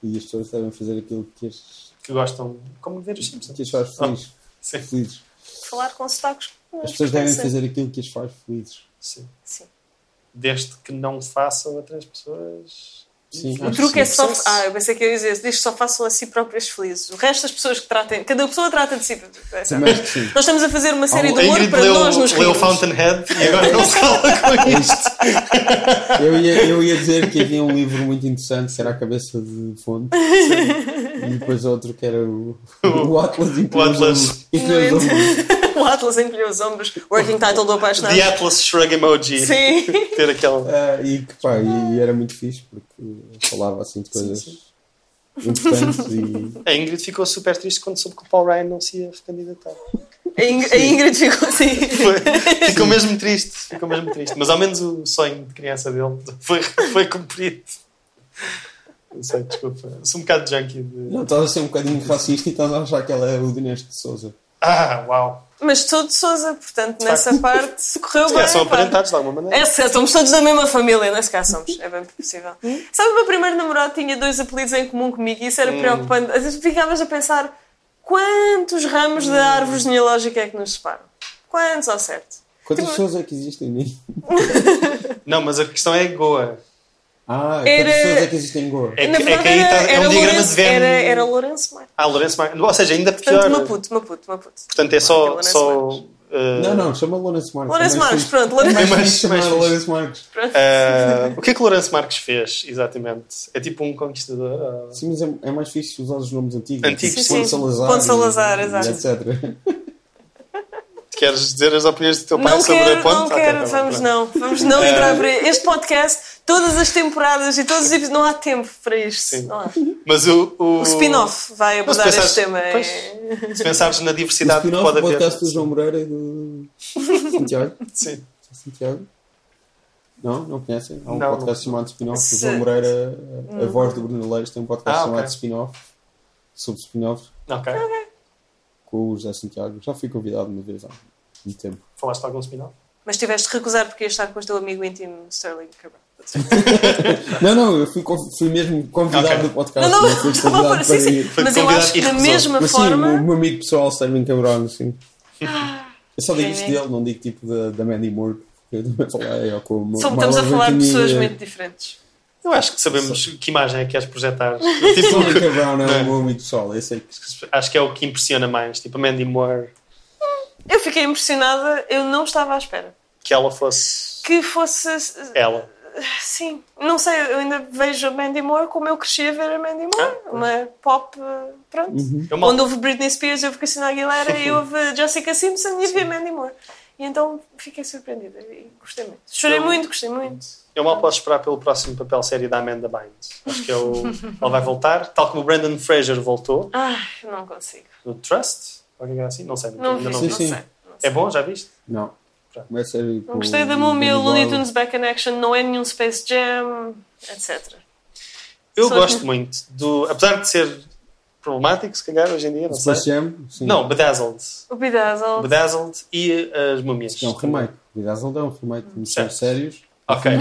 [SPEAKER 4] e as pessoas devem fazer aquilo que as,
[SPEAKER 2] que gostam. Como ver os Simpsons.
[SPEAKER 4] que as faz felizes.
[SPEAKER 2] Sim.
[SPEAKER 4] felizes.
[SPEAKER 3] Falar com sotaques.
[SPEAKER 4] As pessoas devem fazer aquilo que as faz felizes.
[SPEAKER 2] Sim.
[SPEAKER 3] Sim.
[SPEAKER 2] Desde que não façam outras pessoas
[SPEAKER 4] Sim,
[SPEAKER 3] O truque
[SPEAKER 4] que
[SPEAKER 3] é só. Ah, eu pensei que ia dizer, diz que só façam a si próprias felizes. O resto das pessoas que tratem. Cada pessoa trata de si. É
[SPEAKER 4] sim.
[SPEAKER 3] Nós estamos a fazer uma série
[SPEAKER 4] Ah,
[SPEAKER 3] de
[SPEAKER 2] A
[SPEAKER 3] humor para
[SPEAKER 2] leu,
[SPEAKER 3] nós nos
[SPEAKER 2] leu. Fountainhead e agora não se cala com isto.
[SPEAKER 4] Eu ia, eu ia dizer que havia um livro muito interessante que era a cabeça de fonte e depois outro que era o, o Atlas em
[SPEAKER 2] O Atlas.
[SPEAKER 3] O Atlas encolheu os ombros. Working title do apaixonado.
[SPEAKER 2] The Atlas Shrug Emoji.
[SPEAKER 3] Sim.
[SPEAKER 2] Ter aquele.
[SPEAKER 4] Ah, e pá, e, e era muito fixe porque falava assim de coisas importantes e
[SPEAKER 2] A Ingrid ficou super triste quando soube que o Paul Ryan não se ia recandidatar.
[SPEAKER 3] A Ing- a Ingrid ficou assim.
[SPEAKER 2] Foi- ficou mesmo triste. Ficou mesmo triste. Mas ao menos o sonho de criança dele foi, foi cumprido. Não sei, desculpa. Sou um bocado junkie de.
[SPEAKER 4] não estás a ser um bocadinho racista e estás a achar que ela é o Dinesh de Souza.
[SPEAKER 2] Ah, uau.
[SPEAKER 3] Mas sou de Souza, portanto, nessa parte correu bem.
[SPEAKER 2] são aparentados de alguma maneira.
[SPEAKER 3] É, se calhar somos todos da mesma família, nesse caso somos. É bem possível. Sabe, o meu primeiro namorado tinha dois apelidos em comum comigo e isso era preocupante. Às vezes ficavas a pensar quantos ramos de árvore genealógica é que nos separam? Quantos ao certo?
[SPEAKER 4] Quantas
[SPEAKER 3] Tipo-
[SPEAKER 4] pessoas é que existem em
[SPEAKER 2] Não, mas a questão é Goa.
[SPEAKER 4] Ah,
[SPEAKER 3] Era-
[SPEAKER 4] quantas pessoas é que existem em Goa?
[SPEAKER 2] É
[SPEAKER 3] Na
[SPEAKER 2] é que aí
[SPEAKER 3] era,
[SPEAKER 2] tá, é
[SPEAKER 3] era
[SPEAKER 2] um diagrama
[SPEAKER 3] Lourenço,
[SPEAKER 2] de Venn.
[SPEAKER 3] era, era Lourenço Marques.
[SPEAKER 2] Ah, Lourenço Marques. Ou seja, ainda pior.
[SPEAKER 3] Portanto, Maputo, Maputo, Maputo.
[SPEAKER 2] Portanto, é só.
[SPEAKER 3] Lourenço
[SPEAKER 2] só
[SPEAKER 3] Marques.
[SPEAKER 2] uh,
[SPEAKER 4] Não, não, chama Lourenço Marques.
[SPEAKER 3] Lourenço
[SPEAKER 4] É mais
[SPEAKER 3] Marques, pronto.
[SPEAKER 4] É
[SPEAKER 3] Lourenço
[SPEAKER 4] mais-
[SPEAKER 2] mais
[SPEAKER 4] fixe. Lourenço Marques.
[SPEAKER 2] uh, o que é que Lourenço Marques fez, exatamente? É tipo um conquistador? ah,
[SPEAKER 4] Sim, mas é, é mais fixe usar os nomes antigos.
[SPEAKER 2] Antigos,
[SPEAKER 4] tipo
[SPEAKER 3] sim,
[SPEAKER 4] Ponte. Salazar.
[SPEAKER 3] Ponte Salazar, exato.
[SPEAKER 4] etc.
[SPEAKER 2] Queres dizer as opiniões do teu pai
[SPEAKER 3] Não
[SPEAKER 2] sobre
[SPEAKER 3] quero,
[SPEAKER 2] a ponte?
[SPEAKER 3] não quero,
[SPEAKER 2] tá
[SPEAKER 3] vamos
[SPEAKER 2] pronto.
[SPEAKER 3] não. Vamos não entrar para este podcast, todas as temporadas e todos os episódios, não há tempo para isto.
[SPEAKER 2] Sim.
[SPEAKER 3] Não há.
[SPEAKER 2] Mas o. O,
[SPEAKER 3] O spin-off vai abordar
[SPEAKER 2] pensares-
[SPEAKER 3] este tema.
[SPEAKER 2] pois.
[SPEAKER 3] É...
[SPEAKER 2] Se pensares na
[SPEAKER 4] O
[SPEAKER 2] diversidade que
[SPEAKER 4] spin-off
[SPEAKER 2] pode
[SPEAKER 4] do
[SPEAKER 2] haver.
[SPEAKER 4] podcast do João Moreira e do Santiago.
[SPEAKER 2] Sim.
[SPEAKER 4] Santiago? Não? Não conhecem? Há um
[SPEAKER 2] Não,
[SPEAKER 4] podcast chamado Spin-off
[SPEAKER 3] Se-
[SPEAKER 4] João Moreira, a voz do Bruno Leiros, tem um podcast
[SPEAKER 2] Ah,
[SPEAKER 4] chamado
[SPEAKER 2] ok.
[SPEAKER 4] Spin-off, sobre spin-offs,
[SPEAKER 2] Ok.
[SPEAKER 4] com o José Santiago. Já fui convidado uma vez há muito tempo.
[SPEAKER 2] Falaste algum spin-off?
[SPEAKER 3] Mas tiveste de recusar porque ias estar com o teu amigo íntimo Sterling Cabral.
[SPEAKER 4] Não, não, eu fui, fui mesmo convidado
[SPEAKER 2] Ok.
[SPEAKER 4] do podcast.
[SPEAKER 3] Não, não, sim,
[SPEAKER 4] ir.
[SPEAKER 2] Foi
[SPEAKER 3] Mas eu acho que da mesma
[SPEAKER 4] Mas sim,
[SPEAKER 3] forma.
[SPEAKER 4] o meu amigo pessoal, Sterling Cabral, sim. Eu só digo
[SPEAKER 3] quem
[SPEAKER 4] isto
[SPEAKER 3] é?
[SPEAKER 4] dele, não digo tipo da, da Mandy Moore, eu também falei ou com o
[SPEAKER 3] Só- estamos a falar de pessoas muito diferentes.
[SPEAKER 2] Eu acho que sabemos que imagem é que queres projetar.
[SPEAKER 4] Sterling
[SPEAKER 2] tipo,
[SPEAKER 4] Cabral não é
[SPEAKER 2] Não.
[SPEAKER 4] o meu amigo pessoal, eu sei que
[SPEAKER 2] acho que é o que impressiona mais. Tipo, a Mandy Moore,
[SPEAKER 3] Eu fiquei impressionada, eu não estava à espera.
[SPEAKER 2] que ela fosse
[SPEAKER 3] Que fosse.
[SPEAKER 2] ela.
[SPEAKER 3] Sim, não sei, eu ainda vejo a Mandy Moore como eu cresci a ver a Mandy Moore. uma pop, eh, pronto.
[SPEAKER 2] Eu mal-
[SPEAKER 3] Quando houve Britney Spears, houve Christina Aguilera e houve Jessica Simpson e havia Mandy Moore. E então fiquei surpreendida e gostei muito. Chorei
[SPEAKER 2] Eu-
[SPEAKER 3] muito, gostei muito.
[SPEAKER 2] Eu mal posso esperar pelo próximo papel série da Amanda Bynes. Acho que é o... ela vai voltar, tal como o Brandon Fraser voltou
[SPEAKER 3] Ai, não consigo.
[SPEAKER 2] no Trust. Alguém era assim? Não sei.
[SPEAKER 3] Não vi,
[SPEAKER 2] não.
[SPEAKER 4] Sim, sim.
[SPEAKER 3] não sei.
[SPEAKER 2] É bom? Já viste?
[SPEAKER 4] não. Sério.
[SPEAKER 3] Não gostei da Múmia, o Looney Tunes Back in Action, não é nenhum Space Jam, etc.
[SPEAKER 2] Eu
[SPEAKER 3] Só
[SPEAKER 2] gosto
[SPEAKER 3] que-
[SPEAKER 2] muito do... Apesar de ser problemático, se calhar, hoje em dia, não sei.
[SPEAKER 4] Space Jam? Sim.
[SPEAKER 2] Não, Bedazzled.
[SPEAKER 3] O Bedazzled.
[SPEAKER 2] Bedazzled e as múmias.
[SPEAKER 4] É um remake. Bedazzled é um remake de
[SPEAKER 2] Certo. Ok.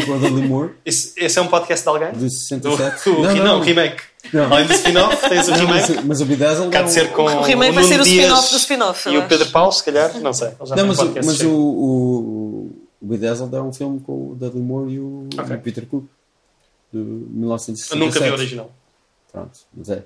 [SPEAKER 2] Esse, esse é um podcast de alguém?
[SPEAKER 4] de
[SPEAKER 2] Do,
[SPEAKER 4] 67.
[SPEAKER 2] o- não, o remake.
[SPEAKER 4] Não.
[SPEAKER 2] Além do spin-off, tens o
[SPEAKER 4] Não,
[SPEAKER 2] remake.
[SPEAKER 4] mas, mas o Bedazzled
[SPEAKER 2] Cá
[SPEAKER 4] é
[SPEAKER 2] de ser com
[SPEAKER 3] O remake vai
[SPEAKER 2] Nuno
[SPEAKER 3] ser o spin-off do spin-off.
[SPEAKER 2] E o Pedro. Paulo, se calhar, não sei.
[SPEAKER 4] Não, mas, o, mas o, o, o Bedazzled é um filme com o Dudley Moore e o,
[SPEAKER 2] Ok.
[SPEAKER 4] e o Peter Cook. De 1967.
[SPEAKER 2] Eu nunca vi o original.
[SPEAKER 4] Pronto, mas é.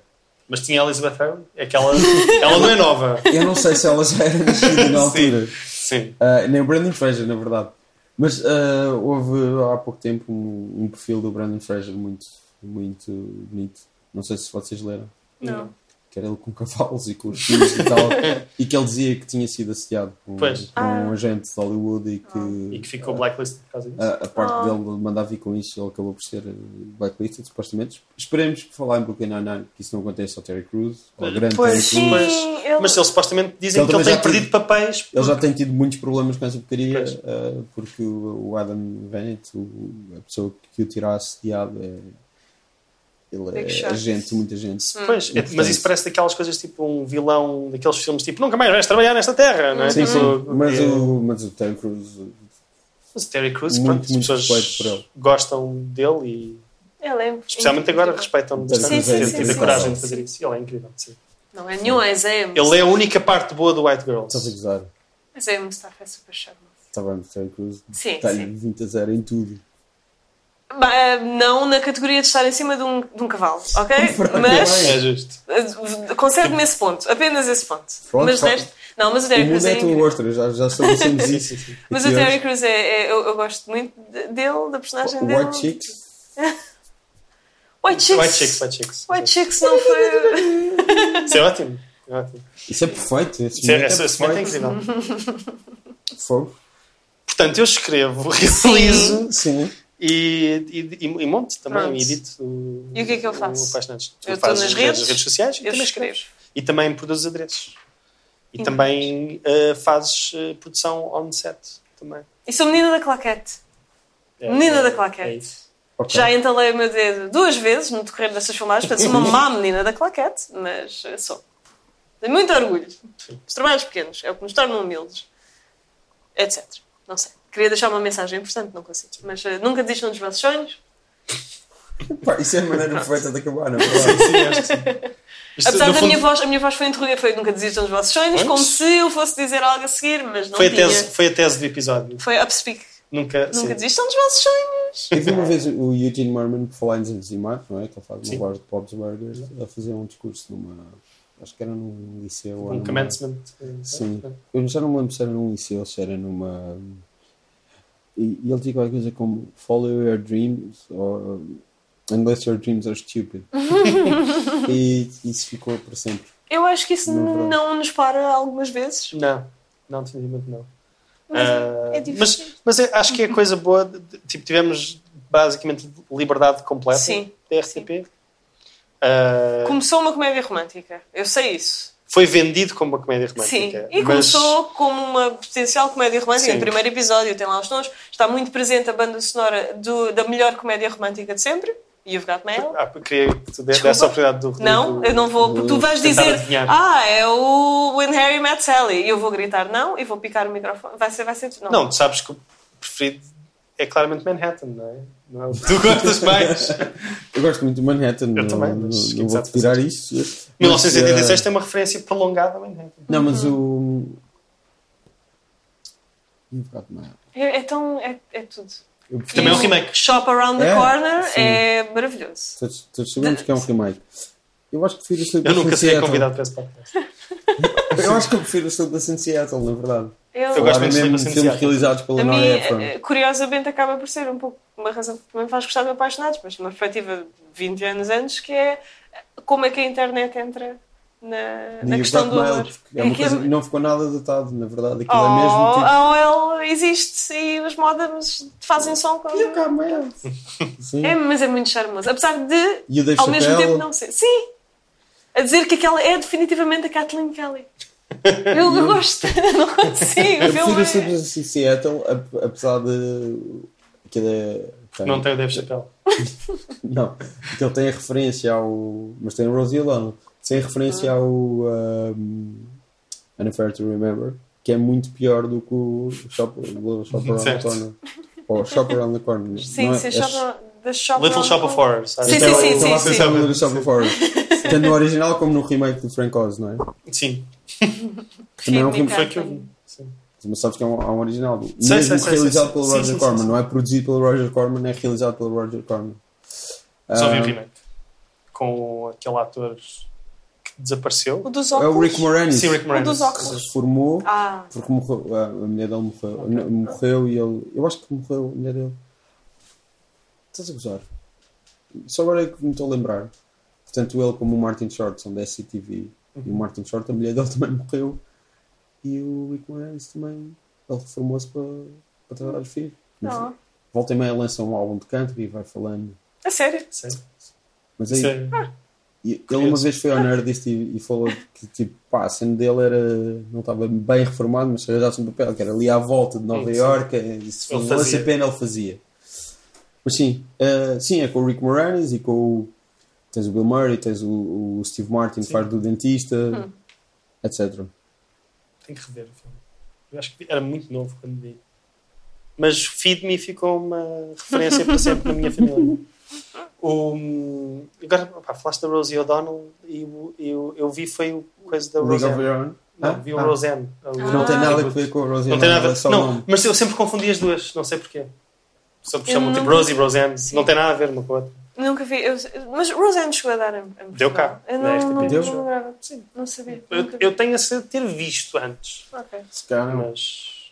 [SPEAKER 2] Mas tinha a Elizabeth Hurley. É que ela, ela não é nova.
[SPEAKER 4] Eu não sei se ela já era nascida na altura.
[SPEAKER 2] Sim.
[SPEAKER 4] Ah, nem o Brandon Fraser, na verdade. Mas ah, houve há pouco tempo um, um perfil do Brandon Fraser muito, muito bonito. Não sei se vocês leram.
[SPEAKER 3] Não.
[SPEAKER 4] Que era ele com cavalos e com os filhos e tal. e que ele dizia que tinha sido assediado por,
[SPEAKER 2] Pois.
[SPEAKER 4] por um agente de Hollywood e que,
[SPEAKER 2] E que ficou blacklist por causa disso.
[SPEAKER 4] a, a parte
[SPEAKER 3] Ah.
[SPEAKER 4] dele mandava vir com isso ele acabou por ser eh, blacklisted, supostamente. Esperemos que falar em Brooklyn Nine-Nine que isso não aconteça ao Terry Crews, ao grande
[SPEAKER 2] Pois,
[SPEAKER 4] Terry
[SPEAKER 3] Sim,
[SPEAKER 4] Crews.
[SPEAKER 2] Mas-
[SPEAKER 3] ele...
[SPEAKER 2] Mas eles supostamente dizem
[SPEAKER 4] Ele
[SPEAKER 2] que ele tem
[SPEAKER 4] já
[SPEAKER 2] perdido papéis.
[SPEAKER 4] Ele já tem tido muitos problemas com essa porcaria eh, porque o o Adam Bennett, o- a pessoa que o terá assediado, é, ele é
[SPEAKER 3] shot.
[SPEAKER 4] agente muita gente.
[SPEAKER 2] Pois, é- mas isso parece daquelas coisas tipo um vilão daqueles filmes tipo nunca mais vais trabalhar nesta terra, não é?
[SPEAKER 4] Sim,
[SPEAKER 2] Tipo,
[SPEAKER 4] sim. Mas,
[SPEAKER 2] é-
[SPEAKER 4] o, mas o Terry Crews,
[SPEAKER 2] mas o Terry Crews,
[SPEAKER 4] Muito,
[SPEAKER 2] pronto, as
[SPEAKER 4] muito
[SPEAKER 2] pessoas
[SPEAKER 4] por ele.
[SPEAKER 2] gostam dele e
[SPEAKER 3] Ele é
[SPEAKER 2] especialmente agora
[SPEAKER 3] incrível.
[SPEAKER 2] respeitam-no
[SPEAKER 4] Sim,
[SPEAKER 2] bastante.
[SPEAKER 3] sim,
[SPEAKER 2] Ele
[SPEAKER 3] sim,
[SPEAKER 2] teve a
[SPEAKER 3] sim,
[SPEAKER 2] coragem
[SPEAKER 3] sim.
[SPEAKER 2] de fazer isso. Ele é incrível. Sim.
[SPEAKER 3] Não é nenhum Isaiah
[SPEAKER 2] Ele é a única parte boa do White Girls.
[SPEAKER 4] estás a gozar.
[SPEAKER 3] Isaiah Mustafa é super charmoso.
[SPEAKER 4] Está bem, o Terry Crews
[SPEAKER 3] Sim,
[SPEAKER 4] está-lhe
[SPEAKER 3] sim.
[SPEAKER 4] 20 a 0 em tudo.
[SPEAKER 3] Bah, Não na categoria de estar em cima de um, de um cavalo, ok? Mas
[SPEAKER 2] É justo.
[SPEAKER 3] uh, concede-me esse ponto, apenas esse ponto.
[SPEAKER 4] Pronto,
[SPEAKER 3] mas resto, não, mas o Terry Crews é
[SPEAKER 4] é
[SPEAKER 3] incrível.
[SPEAKER 4] ostra, já, já estabelecemos
[SPEAKER 2] Sim,
[SPEAKER 4] isso.
[SPEAKER 2] sim, sim.
[SPEAKER 3] Mas o Terry. Crews é, é- eu, eu gosto muito de- dele, da personagem
[SPEAKER 4] O
[SPEAKER 3] dele.
[SPEAKER 4] White Chicks.
[SPEAKER 3] White Chicks.
[SPEAKER 2] White Chicks, White Chicks.
[SPEAKER 3] White Chicks não foi.
[SPEAKER 2] Isso é ótimo. É ótimo.
[SPEAKER 4] Isso é perfeito. Esse
[SPEAKER 2] Isso é,
[SPEAKER 4] é
[SPEAKER 2] é
[SPEAKER 4] perfeito.
[SPEAKER 2] incrível.
[SPEAKER 4] Fogo.
[SPEAKER 2] Portanto, eu escrevo, realizo
[SPEAKER 4] Sim.
[SPEAKER 2] e, e, e, e monto também,
[SPEAKER 3] Pronto.
[SPEAKER 2] e edito. O,
[SPEAKER 3] E o que é que eu faço?
[SPEAKER 2] Apaixonados.
[SPEAKER 3] Eu estou nas
[SPEAKER 2] as
[SPEAKER 3] redes,
[SPEAKER 2] redes sociais e
[SPEAKER 3] eu
[SPEAKER 2] também
[SPEAKER 3] escrevo.
[SPEAKER 2] escreves. E também produzes adereços. E
[SPEAKER 3] Incrível.
[SPEAKER 2] também eh, fazes eh, produção on-set. Também.
[SPEAKER 3] E sou menina da claquete.
[SPEAKER 2] É,
[SPEAKER 3] Menina
[SPEAKER 2] é-
[SPEAKER 3] da claquete.
[SPEAKER 2] É isso.
[SPEAKER 4] Ok.
[SPEAKER 3] Já entalei o meu dedo duas vezes no decorrer dessas filmagens, portanto sou uma má menina da claquete, mas eh, sou. Tenho muito orgulho. Os trabalhos pequenos é o que nos tornam humildes, etc. Não sei. Queria deixar uma mensagem importante, não consigo. Mas eh, nunca desistam dos vossos sonhos.
[SPEAKER 4] Pá, isso é a maneira perfeita de acabar, não é?
[SPEAKER 2] Sim, acho que sim. Isto,
[SPEAKER 3] Apesar da
[SPEAKER 2] fundo,
[SPEAKER 3] minha voz, a minha voz foi interrogar, foi nunca desistam dos vossos sonhos,
[SPEAKER 2] Pois.
[SPEAKER 3] como se eu fosse dizer algo a seguir, mas não
[SPEAKER 2] Foi a,
[SPEAKER 3] tinha.
[SPEAKER 2] tese, foi a tese do episódio.
[SPEAKER 3] Foi upspeak.
[SPEAKER 2] Nunca.
[SPEAKER 3] Nunca
[SPEAKER 2] sim.
[SPEAKER 3] desistam dos vossos sonhos.
[SPEAKER 4] Eu vi uma vez o Eugene Merman, por falar em desenhos não é? Que ele faz
[SPEAKER 2] Sim.
[SPEAKER 4] uma voz de Bob's Burgers, a fazer um discurso numa. Acho que era num liceu. ou
[SPEAKER 2] Um
[SPEAKER 4] numa-
[SPEAKER 2] commencement.
[SPEAKER 4] Sim. Eu já não me lembro se era num liceu ou se era numa. E, e ele tinha qualquer coisa como Follow your dreams or Unless your dreams are stupid. e isso ficou para sempre.
[SPEAKER 3] Eu acho que isso
[SPEAKER 4] Não é
[SPEAKER 3] não nos para algumas vezes.
[SPEAKER 2] Não, não, definitivamente não.
[SPEAKER 3] Mas
[SPEAKER 2] Ah,
[SPEAKER 3] é difícil.
[SPEAKER 2] mas, mas eu acho que é coisa boa. de- Tipo, tivemos basicamente liberdade completa
[SPEAKER 3] Sim,
[SPEAKER 2] da RTP. Ah,
[SPEAKER 3] Começou uma comédia romântica. Eu sei isso.
[SPEAKER 2] Foi vendido como uma comédia
[SPEAKER 3] Sim.
[SPEAKER 2] romântica.
[SPEAKER 3] E
[SPEAKER 2] mas-
[SPEAKER 3] começou como uma potencial comédia romântica.
[SPEAKER 2] Sim.
[SPEAKER 3] No primeiro episódio tem lá os tons. Está muito presente a banda sonora do- da melhor comédia romântica de sempre. You've Got Mail.
[SPEAKER 2] Ah, queria que tu desse essa oportunidade do
[SPEAKER 3] Não,
[SPEAKER 2] do-
[SPEAKER 3] eu não vou. porque Tu vais dizer,
[SPEAKER 2] adivinhar.
[SPEAKER 3] ah, é o When Harry Met Sally. E eu vou gritar não e vou picar o microfone. Vai ser, vai ser. Não.
[SPEAKER 2] Não, tu sabes que o preferido é claramente Manhattan, não é? Não é o tu gostas mais.
[SPEAKER 4] Eu gosto muito de Manhattan.
[SPEAKER 2] Eu
[SPEAKER 4] não,
[SPEAKER 2] também,
[SPEAKER 4] não,
[SPEAKER 2] mas
[SPEAKER 4] não vou
[SPEAKER 2] exato,
[SPEAKER 4] tirar isso. Mas,
[SPEAKER 2] 1986
[SPEAKER 4] eh,
[SPEAKER 2] tem uma referência prolongada a Manhattan.
[SPEAKER 4] Não, mas o.
[SPEAKER 3] É, é tão. É, é tudo.
[SPEAKER 4] Eu
[SPEAKER 2] também é um remake.
[SPEAKER 3] Shop Around the
[SPEAKER 4] É,
[SPEAKER 3] Corner
[SPEAKER 4] sim.
[SPEAKER 3] é maravilhoso.
[SPEAKER 4] Todos, todos sabemos que é um remake. Eu acho que prefiro o
[SPEAKER 2] Eu
[SPEAKER 4] Sleepless
[SPEAKER 2] nunca
[SPEAKER 4] in
[SPEAKER 2] serei
[SPEAKER 4] Seattle.
[SPEAKER 2] convidado para esse podcast.
[SPEAKER 4] Eu acho que eu prefiro o Sleepless in Seattle, na verdade.
[SPEAKER 3] Eu,
[SPEAKER 2] Eu gosto muito de
[SPEAKER 4] mesmo
[SPEAKER 2] in
[SPEAKER 4] filmes realizados pela Nora Ephron.
[SPEAKER 3] eh, curiosamente, acaba por ser um pouco uma razão que também me faz gostar de Apaixonados, mas numa perspectiva de 20 anos antes, que é como é que a internet entra na, na questão do humor.
[SPEAKER 4] é uma coisa, não ficou nada datado, na verdade. Aquilo
[SPEAKER 3] Oh,
[SPEAKER 4] é mesmo tipo.
[SPEAKER 3] a OL existe e os modems fazem som com...
[SPEAKER 4] E o Carmel? Sim.
[SPEAKER 3] É, mas é muito charmoso. Apesar de, ao mesmo tempo, não ser. Sim! A dizer que aquela é definitivamente a Kathleen Kelly. Eu, eu gosto, não consigo.
[SPEAKER 4] Eu
[SPEAKER 3] o
[SPEAKER 4] prefiro
[SPEAKER 3] filme
[SPEAKER 4] o
[SPEAKER 3] é-
[SPEAKER 4] Sleepless in Seattle, ap- apesar de. Aquilo é. tem-
[SPEAKER 2] Não tem o Dave Chappelle.
[SPEAKER 4] Não, porque ele tem a referência ao. Mas tem o Rosie O'Donnell. Tem a referência
[SPEAKER 3] Ah.
[SPEAKER 4] ao. Um, An Affair to Remember, que é muito pior do que o Shop, o Shop Around the
[SPEAKER 2] Certo.
[SPEAKER 4] Corner. Ou Shop Around the Corner.
[SPEAKER 3] Sim,
[SPEAKER 4] não é?
[SPEAKER 3] sim,
[SPEAKER 4] É
[SPEAKER 3] shop, the shop
[SPEAKER 2] Little Shop
[SPEAKER 3] the
[SPEAKER 2] of. Horrors.
[SPEAKER 3] Sim,
[SPEAKER 4] Então,
[SPEAKER 3] sim,
[SPEAKER 4] a
[SPEAKER 3] sim,
[SPEAKER 4] pensar
[SPEAKER 3] sim.
[SPEAKER 4] no Little Shop of Horrors. Tanto no original como no remake do Frank Oz, não é?
[SPEAKER 2] Sim,
[SPEAKER 4] Também é um filme
[SPEAKER 2] foi que eu vi. Sim.
[SPEAKER 4] Mas sabes que é um, há um original.
[SPEAKER 2] Sei,
[SPEAKER 4] Mesmo
[SPEAKER 2] sei,
[SPEAKER 4] realizado
[SPEAKER 2] sei,
[SPEAKER 4] pelo
[SPEAKER 2] sim,
[SPEAKER 4] Roger
[SPEAKER 2] sim, sim,
[SPEAKER 4] Corman.
[SPEAKER 2] sim.
[SPEAKER 4] Não é produzido pelo Roger Corman, é realizado pelo Roger Corman.
[SPEAKER 2] Só vi
[SPEAKER 4] Ah,
[SPEAKER 2] o remake. Com aquele ator que desapareceu.
[SPEAKER 3] O dos
[SPEAKER 4] É o
[SPEAKER 3] óculos.
[SPEAKER 4] Rick Moranis.
[SPEAKER 2] Sim, Rick
[SPEAKER 3] O
[SPEAKER 2] Moranis.
[SPEAKER 3] dos óculos.
[SPEAKER 4] Reformou
[SPEAKER 3] Ah,
[SPEAKER 4] porque morreu, a, a mulher dele morreu, não, morreu e ele. Eu acho que morreu a mulher dele. Estás a gozar? Só agora é que me estou a lembrar. Tanto ele como o Martin Short são da SCTV. E o Martin Short, a mulher dele também morreu. E o Rick Moranis também. Ele reformou-se para, para tratar os filhos.
[SPEAKER 3] não.
[SPEAKER 4] Volta e meia lança um álbum de country e vai falando.
[SPEAKER 3] A sério?
[SPEAKER 2] Sim.
[SPEAKER 4] Mas aí,
[SPEAKER 2] Sim.
[SPEAKER 4] e ele uma vez foi ao Nerdist e, e falou que tipo, pá, a cena dele era, não estava bem reformado, mas se arranjasse um papel que era ali à volta de Nova
[SPEAKER 2] Sim.
[SPEAKER 4] Iorque, e se
[SPEAKER 2] fazia.
[SPEAKER 4] a pena ele fazia. Mas sim, eh, sim, é com o Rick Moranis e com o. Tens o Bill Murray, tens o, o Steve Martin que faz do dentista,
[SPEAKER 3] Hum.
[SPEAKER 4] etc.
[SPEAKER 2] Tenho que rever o filme. Eu acho que era muito novo quando vi. Mas Feed Me ficou uma referência para sempre na minha família. O, agora, pá, falaste da Rosie O'Donnell e o- eu, eu vi foi o coisa da
[SPEAKER 4] League of
[SPEAKER 2] Roseanne.
[SPEAKER 4] Your Own.
[SPEAKER 2] Não,
[SPEAKER 4] Ah,
[SPEAKER 2] vi o
[SPEAKER 4] ah.
[SPEAKER 2] Roseanne. O-
[SPEAKER 4] Não tem nada a ver com a Rosie
[SPEAKER 2] Não tem
[SPEAKER 4] O'Donnell,
[SPEAKER 2] nada.
[SPEAKER 4] é
[SPEAKER 2] Não,
[SPEAKER 4] nome.
[SPEAKER 2] mas eu sempre confundi as duas, não sei porquê. Só chamam tipo
[SPEAKER 3] nunca-
[SPEAKER 2] Rosie, Roseanne. Não tem nada a ver uma com a outra.
[SPEAKER 3] Nunca vi. eu- mas Roseanne chegou a dar em, em
[SPEAKER 2] Deu cá,
[SPEAKER 3] Eu
[SPEAKER 2] na
[SPEAKER 3] não, não,
[SPEAKER 4] Deu?
[SPEAKER 3] não lembrava. Sim, não sabia.
[SPEAKER 2] Eu, eu tenho a certeza de ter visto antes.
[SPEAKER 3] Ok.
[SPEAKER 4] Se calhar não.
[SPEAKER 2] Mas.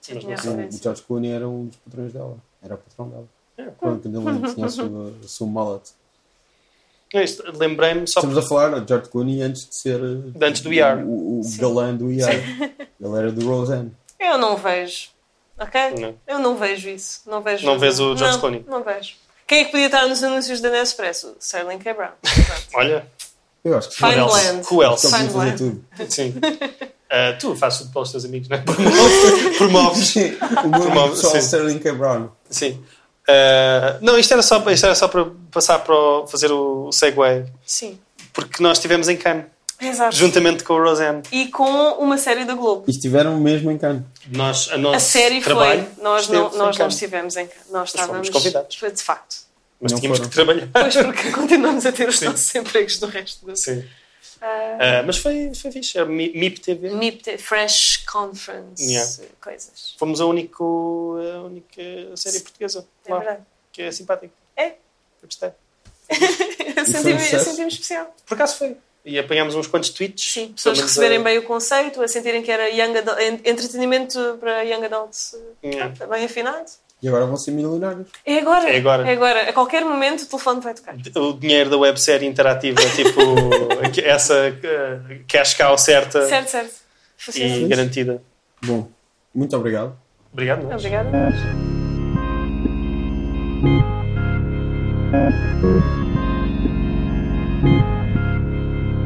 [SPEAKER 3] Sim,
[SPEAKER 2] Mas não sei.
[SPEAKER 4] O. George Clooney era um dos patrões dela. Era o patrão dela.
[SPEAKER 2] É.
[SPEAKER 4] Quando ele tinha a sua, a sua mullet.
[SPEAKER 2] É Lembrei-me só
[SPEAKER 4] Estamos a falar de George Clooney antes de ser eh,
[SPEAKER 2] Antes do ER.
[SPEAKER 4] o, o galã do ER. Ele era do Roseanne.
[SPEAKER 3] Eu não vejo. Ok?
[SPEAKER 2] Não.
[SPEAKER 3] Eu não vejo isso. Não vejo.
[SPEAKER 2] Não vês o George
[SPEAKER 3] não,
[SPEAKER 2] Clooney?
[SPEAKER 3] Não vejo. Quem é que podia estar nos anúncios da Nespresso? Sterling K. Brown.
[SPEAKER 2] Olha,
[SPEAKER 4] Eu acho que
[SPEAKER 3] Fine
[SPEAKER 2] who else?
[SPEAKER 3] blend.
[SPEAKER 2] Who else?
[SPEAKER 4] Só podia
[SPEAKER 3] Fine
[SPEAKER 4] fazer
[SPEAKER 3] blend.
[SPEAKER 4] tudo.
[SPEAKER 2] Sim. Ah, tu fazes tudo pelos teus amigos, não é? Promoves. Promoves.
[SPEAKER 4] Sim, o meu pessoal
[SPEAKER 2] sim.
[SPEAKER 4] Sterling K. Brown.
[SPEAKER 2] Sim. Ah, não, isto era, só, isto era só para passar para o- fazer o segue,
[SPEAKER 3] Sim.
[SPEAKER 2] porque nós estivemos em Cannes,
[SPEAKER 3] Exato.
[SPEAKER 2] juntamente com o Roseanne.
[SPEAKER 3] E com uma série da Globo.
[SPEAKER 4] E estiveram mesmo em Cannes.
[SPEAKER 2] Nós, a, nosso
[SPEAKER 3] A série
[SPEAKER 2] trabalho
[SPEAKER 3] foi. Nós não, nós não
[SPEAKER 2] Cannes.
[SPEAKER 3] estivemos em. Nós
[SPEAKER 2] fomos
[SPEAKER 3] estávamos.
[SPEAKER 2] convidados.
[SPEAKER 3] Foi de facto.
[SPEAKER 2] Mas
[SPEAKER 4] Não
[SPEAKER 2] tínhamos
[SPEAKER 4] foram.
[SPEAKER 2] que trabalhar.
[SPEAKER 3] Pois porque continuamos a ter os
[SPEAKER 2] Sim.
[SPEAKER 3] nossos empregos do resto do.
[SPEAKER 2] Sim.
[SPEAKER 3] Ah,
[SPEAKER 2] mas foi, foi fixe. A Mi- MIP TV.
[SPEAKER 3] MIP, Fresh Conference,
[SPEAKER 2] Yeah.
[SPEAKER 3] coisas.
[SPEAKER 2] Fomos a, único, a única série portuguesa
[SPEAKER 3] É
[SPEAKER 2] lá,
[SPEAKER 3] verdade.
[SPEAKER 2] que é simpática.
[SPEAKER 3] É.
[SPEAKER 2] Eu gostei.
[SPEAKER 3] Eu
[SPEAKER 4] um
[SPEAKER 3] senti-me senti-me especial.
[SPEAKER 2] Por acaso foi. E apanhámos uns quantos tweets.
[SPEAKER 3] Sim, pessoas receberem
[SPEAKER 2] ah,
[SPEAKER 3] bem o conceito, a sentirem que era young adult, en- entretenimento para young adults eh,
[SPEAKER 2] Yeah.
[SPEAKER 3] pronto, bem afinado.
[SPEAKER 4] E agora vão ser milionários.
[SPEAKER 3] É agora.
[SPEAKER 2] É agora.
[SPEAKER 3] É agora. A qualquer momento o telefone vai tocar.
[SPEAKER 2] O dinheiro da websérie interativa, tipo, essa uh, cash cow certa
[SPEAKER 3] Certo, certo.
[SPEAKER 2] e
[SPEAKER 3] Fascinante.
[SPEAKER 2] garantida.
[SPEAKER 4] Bom, muito obrigado.
[SPEAKER 2] Obrigado, nós.
[SPEAKER 3] Obrigada.
[SPEAKER 1] Thank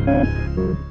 [SPEAKER 1] Thank you.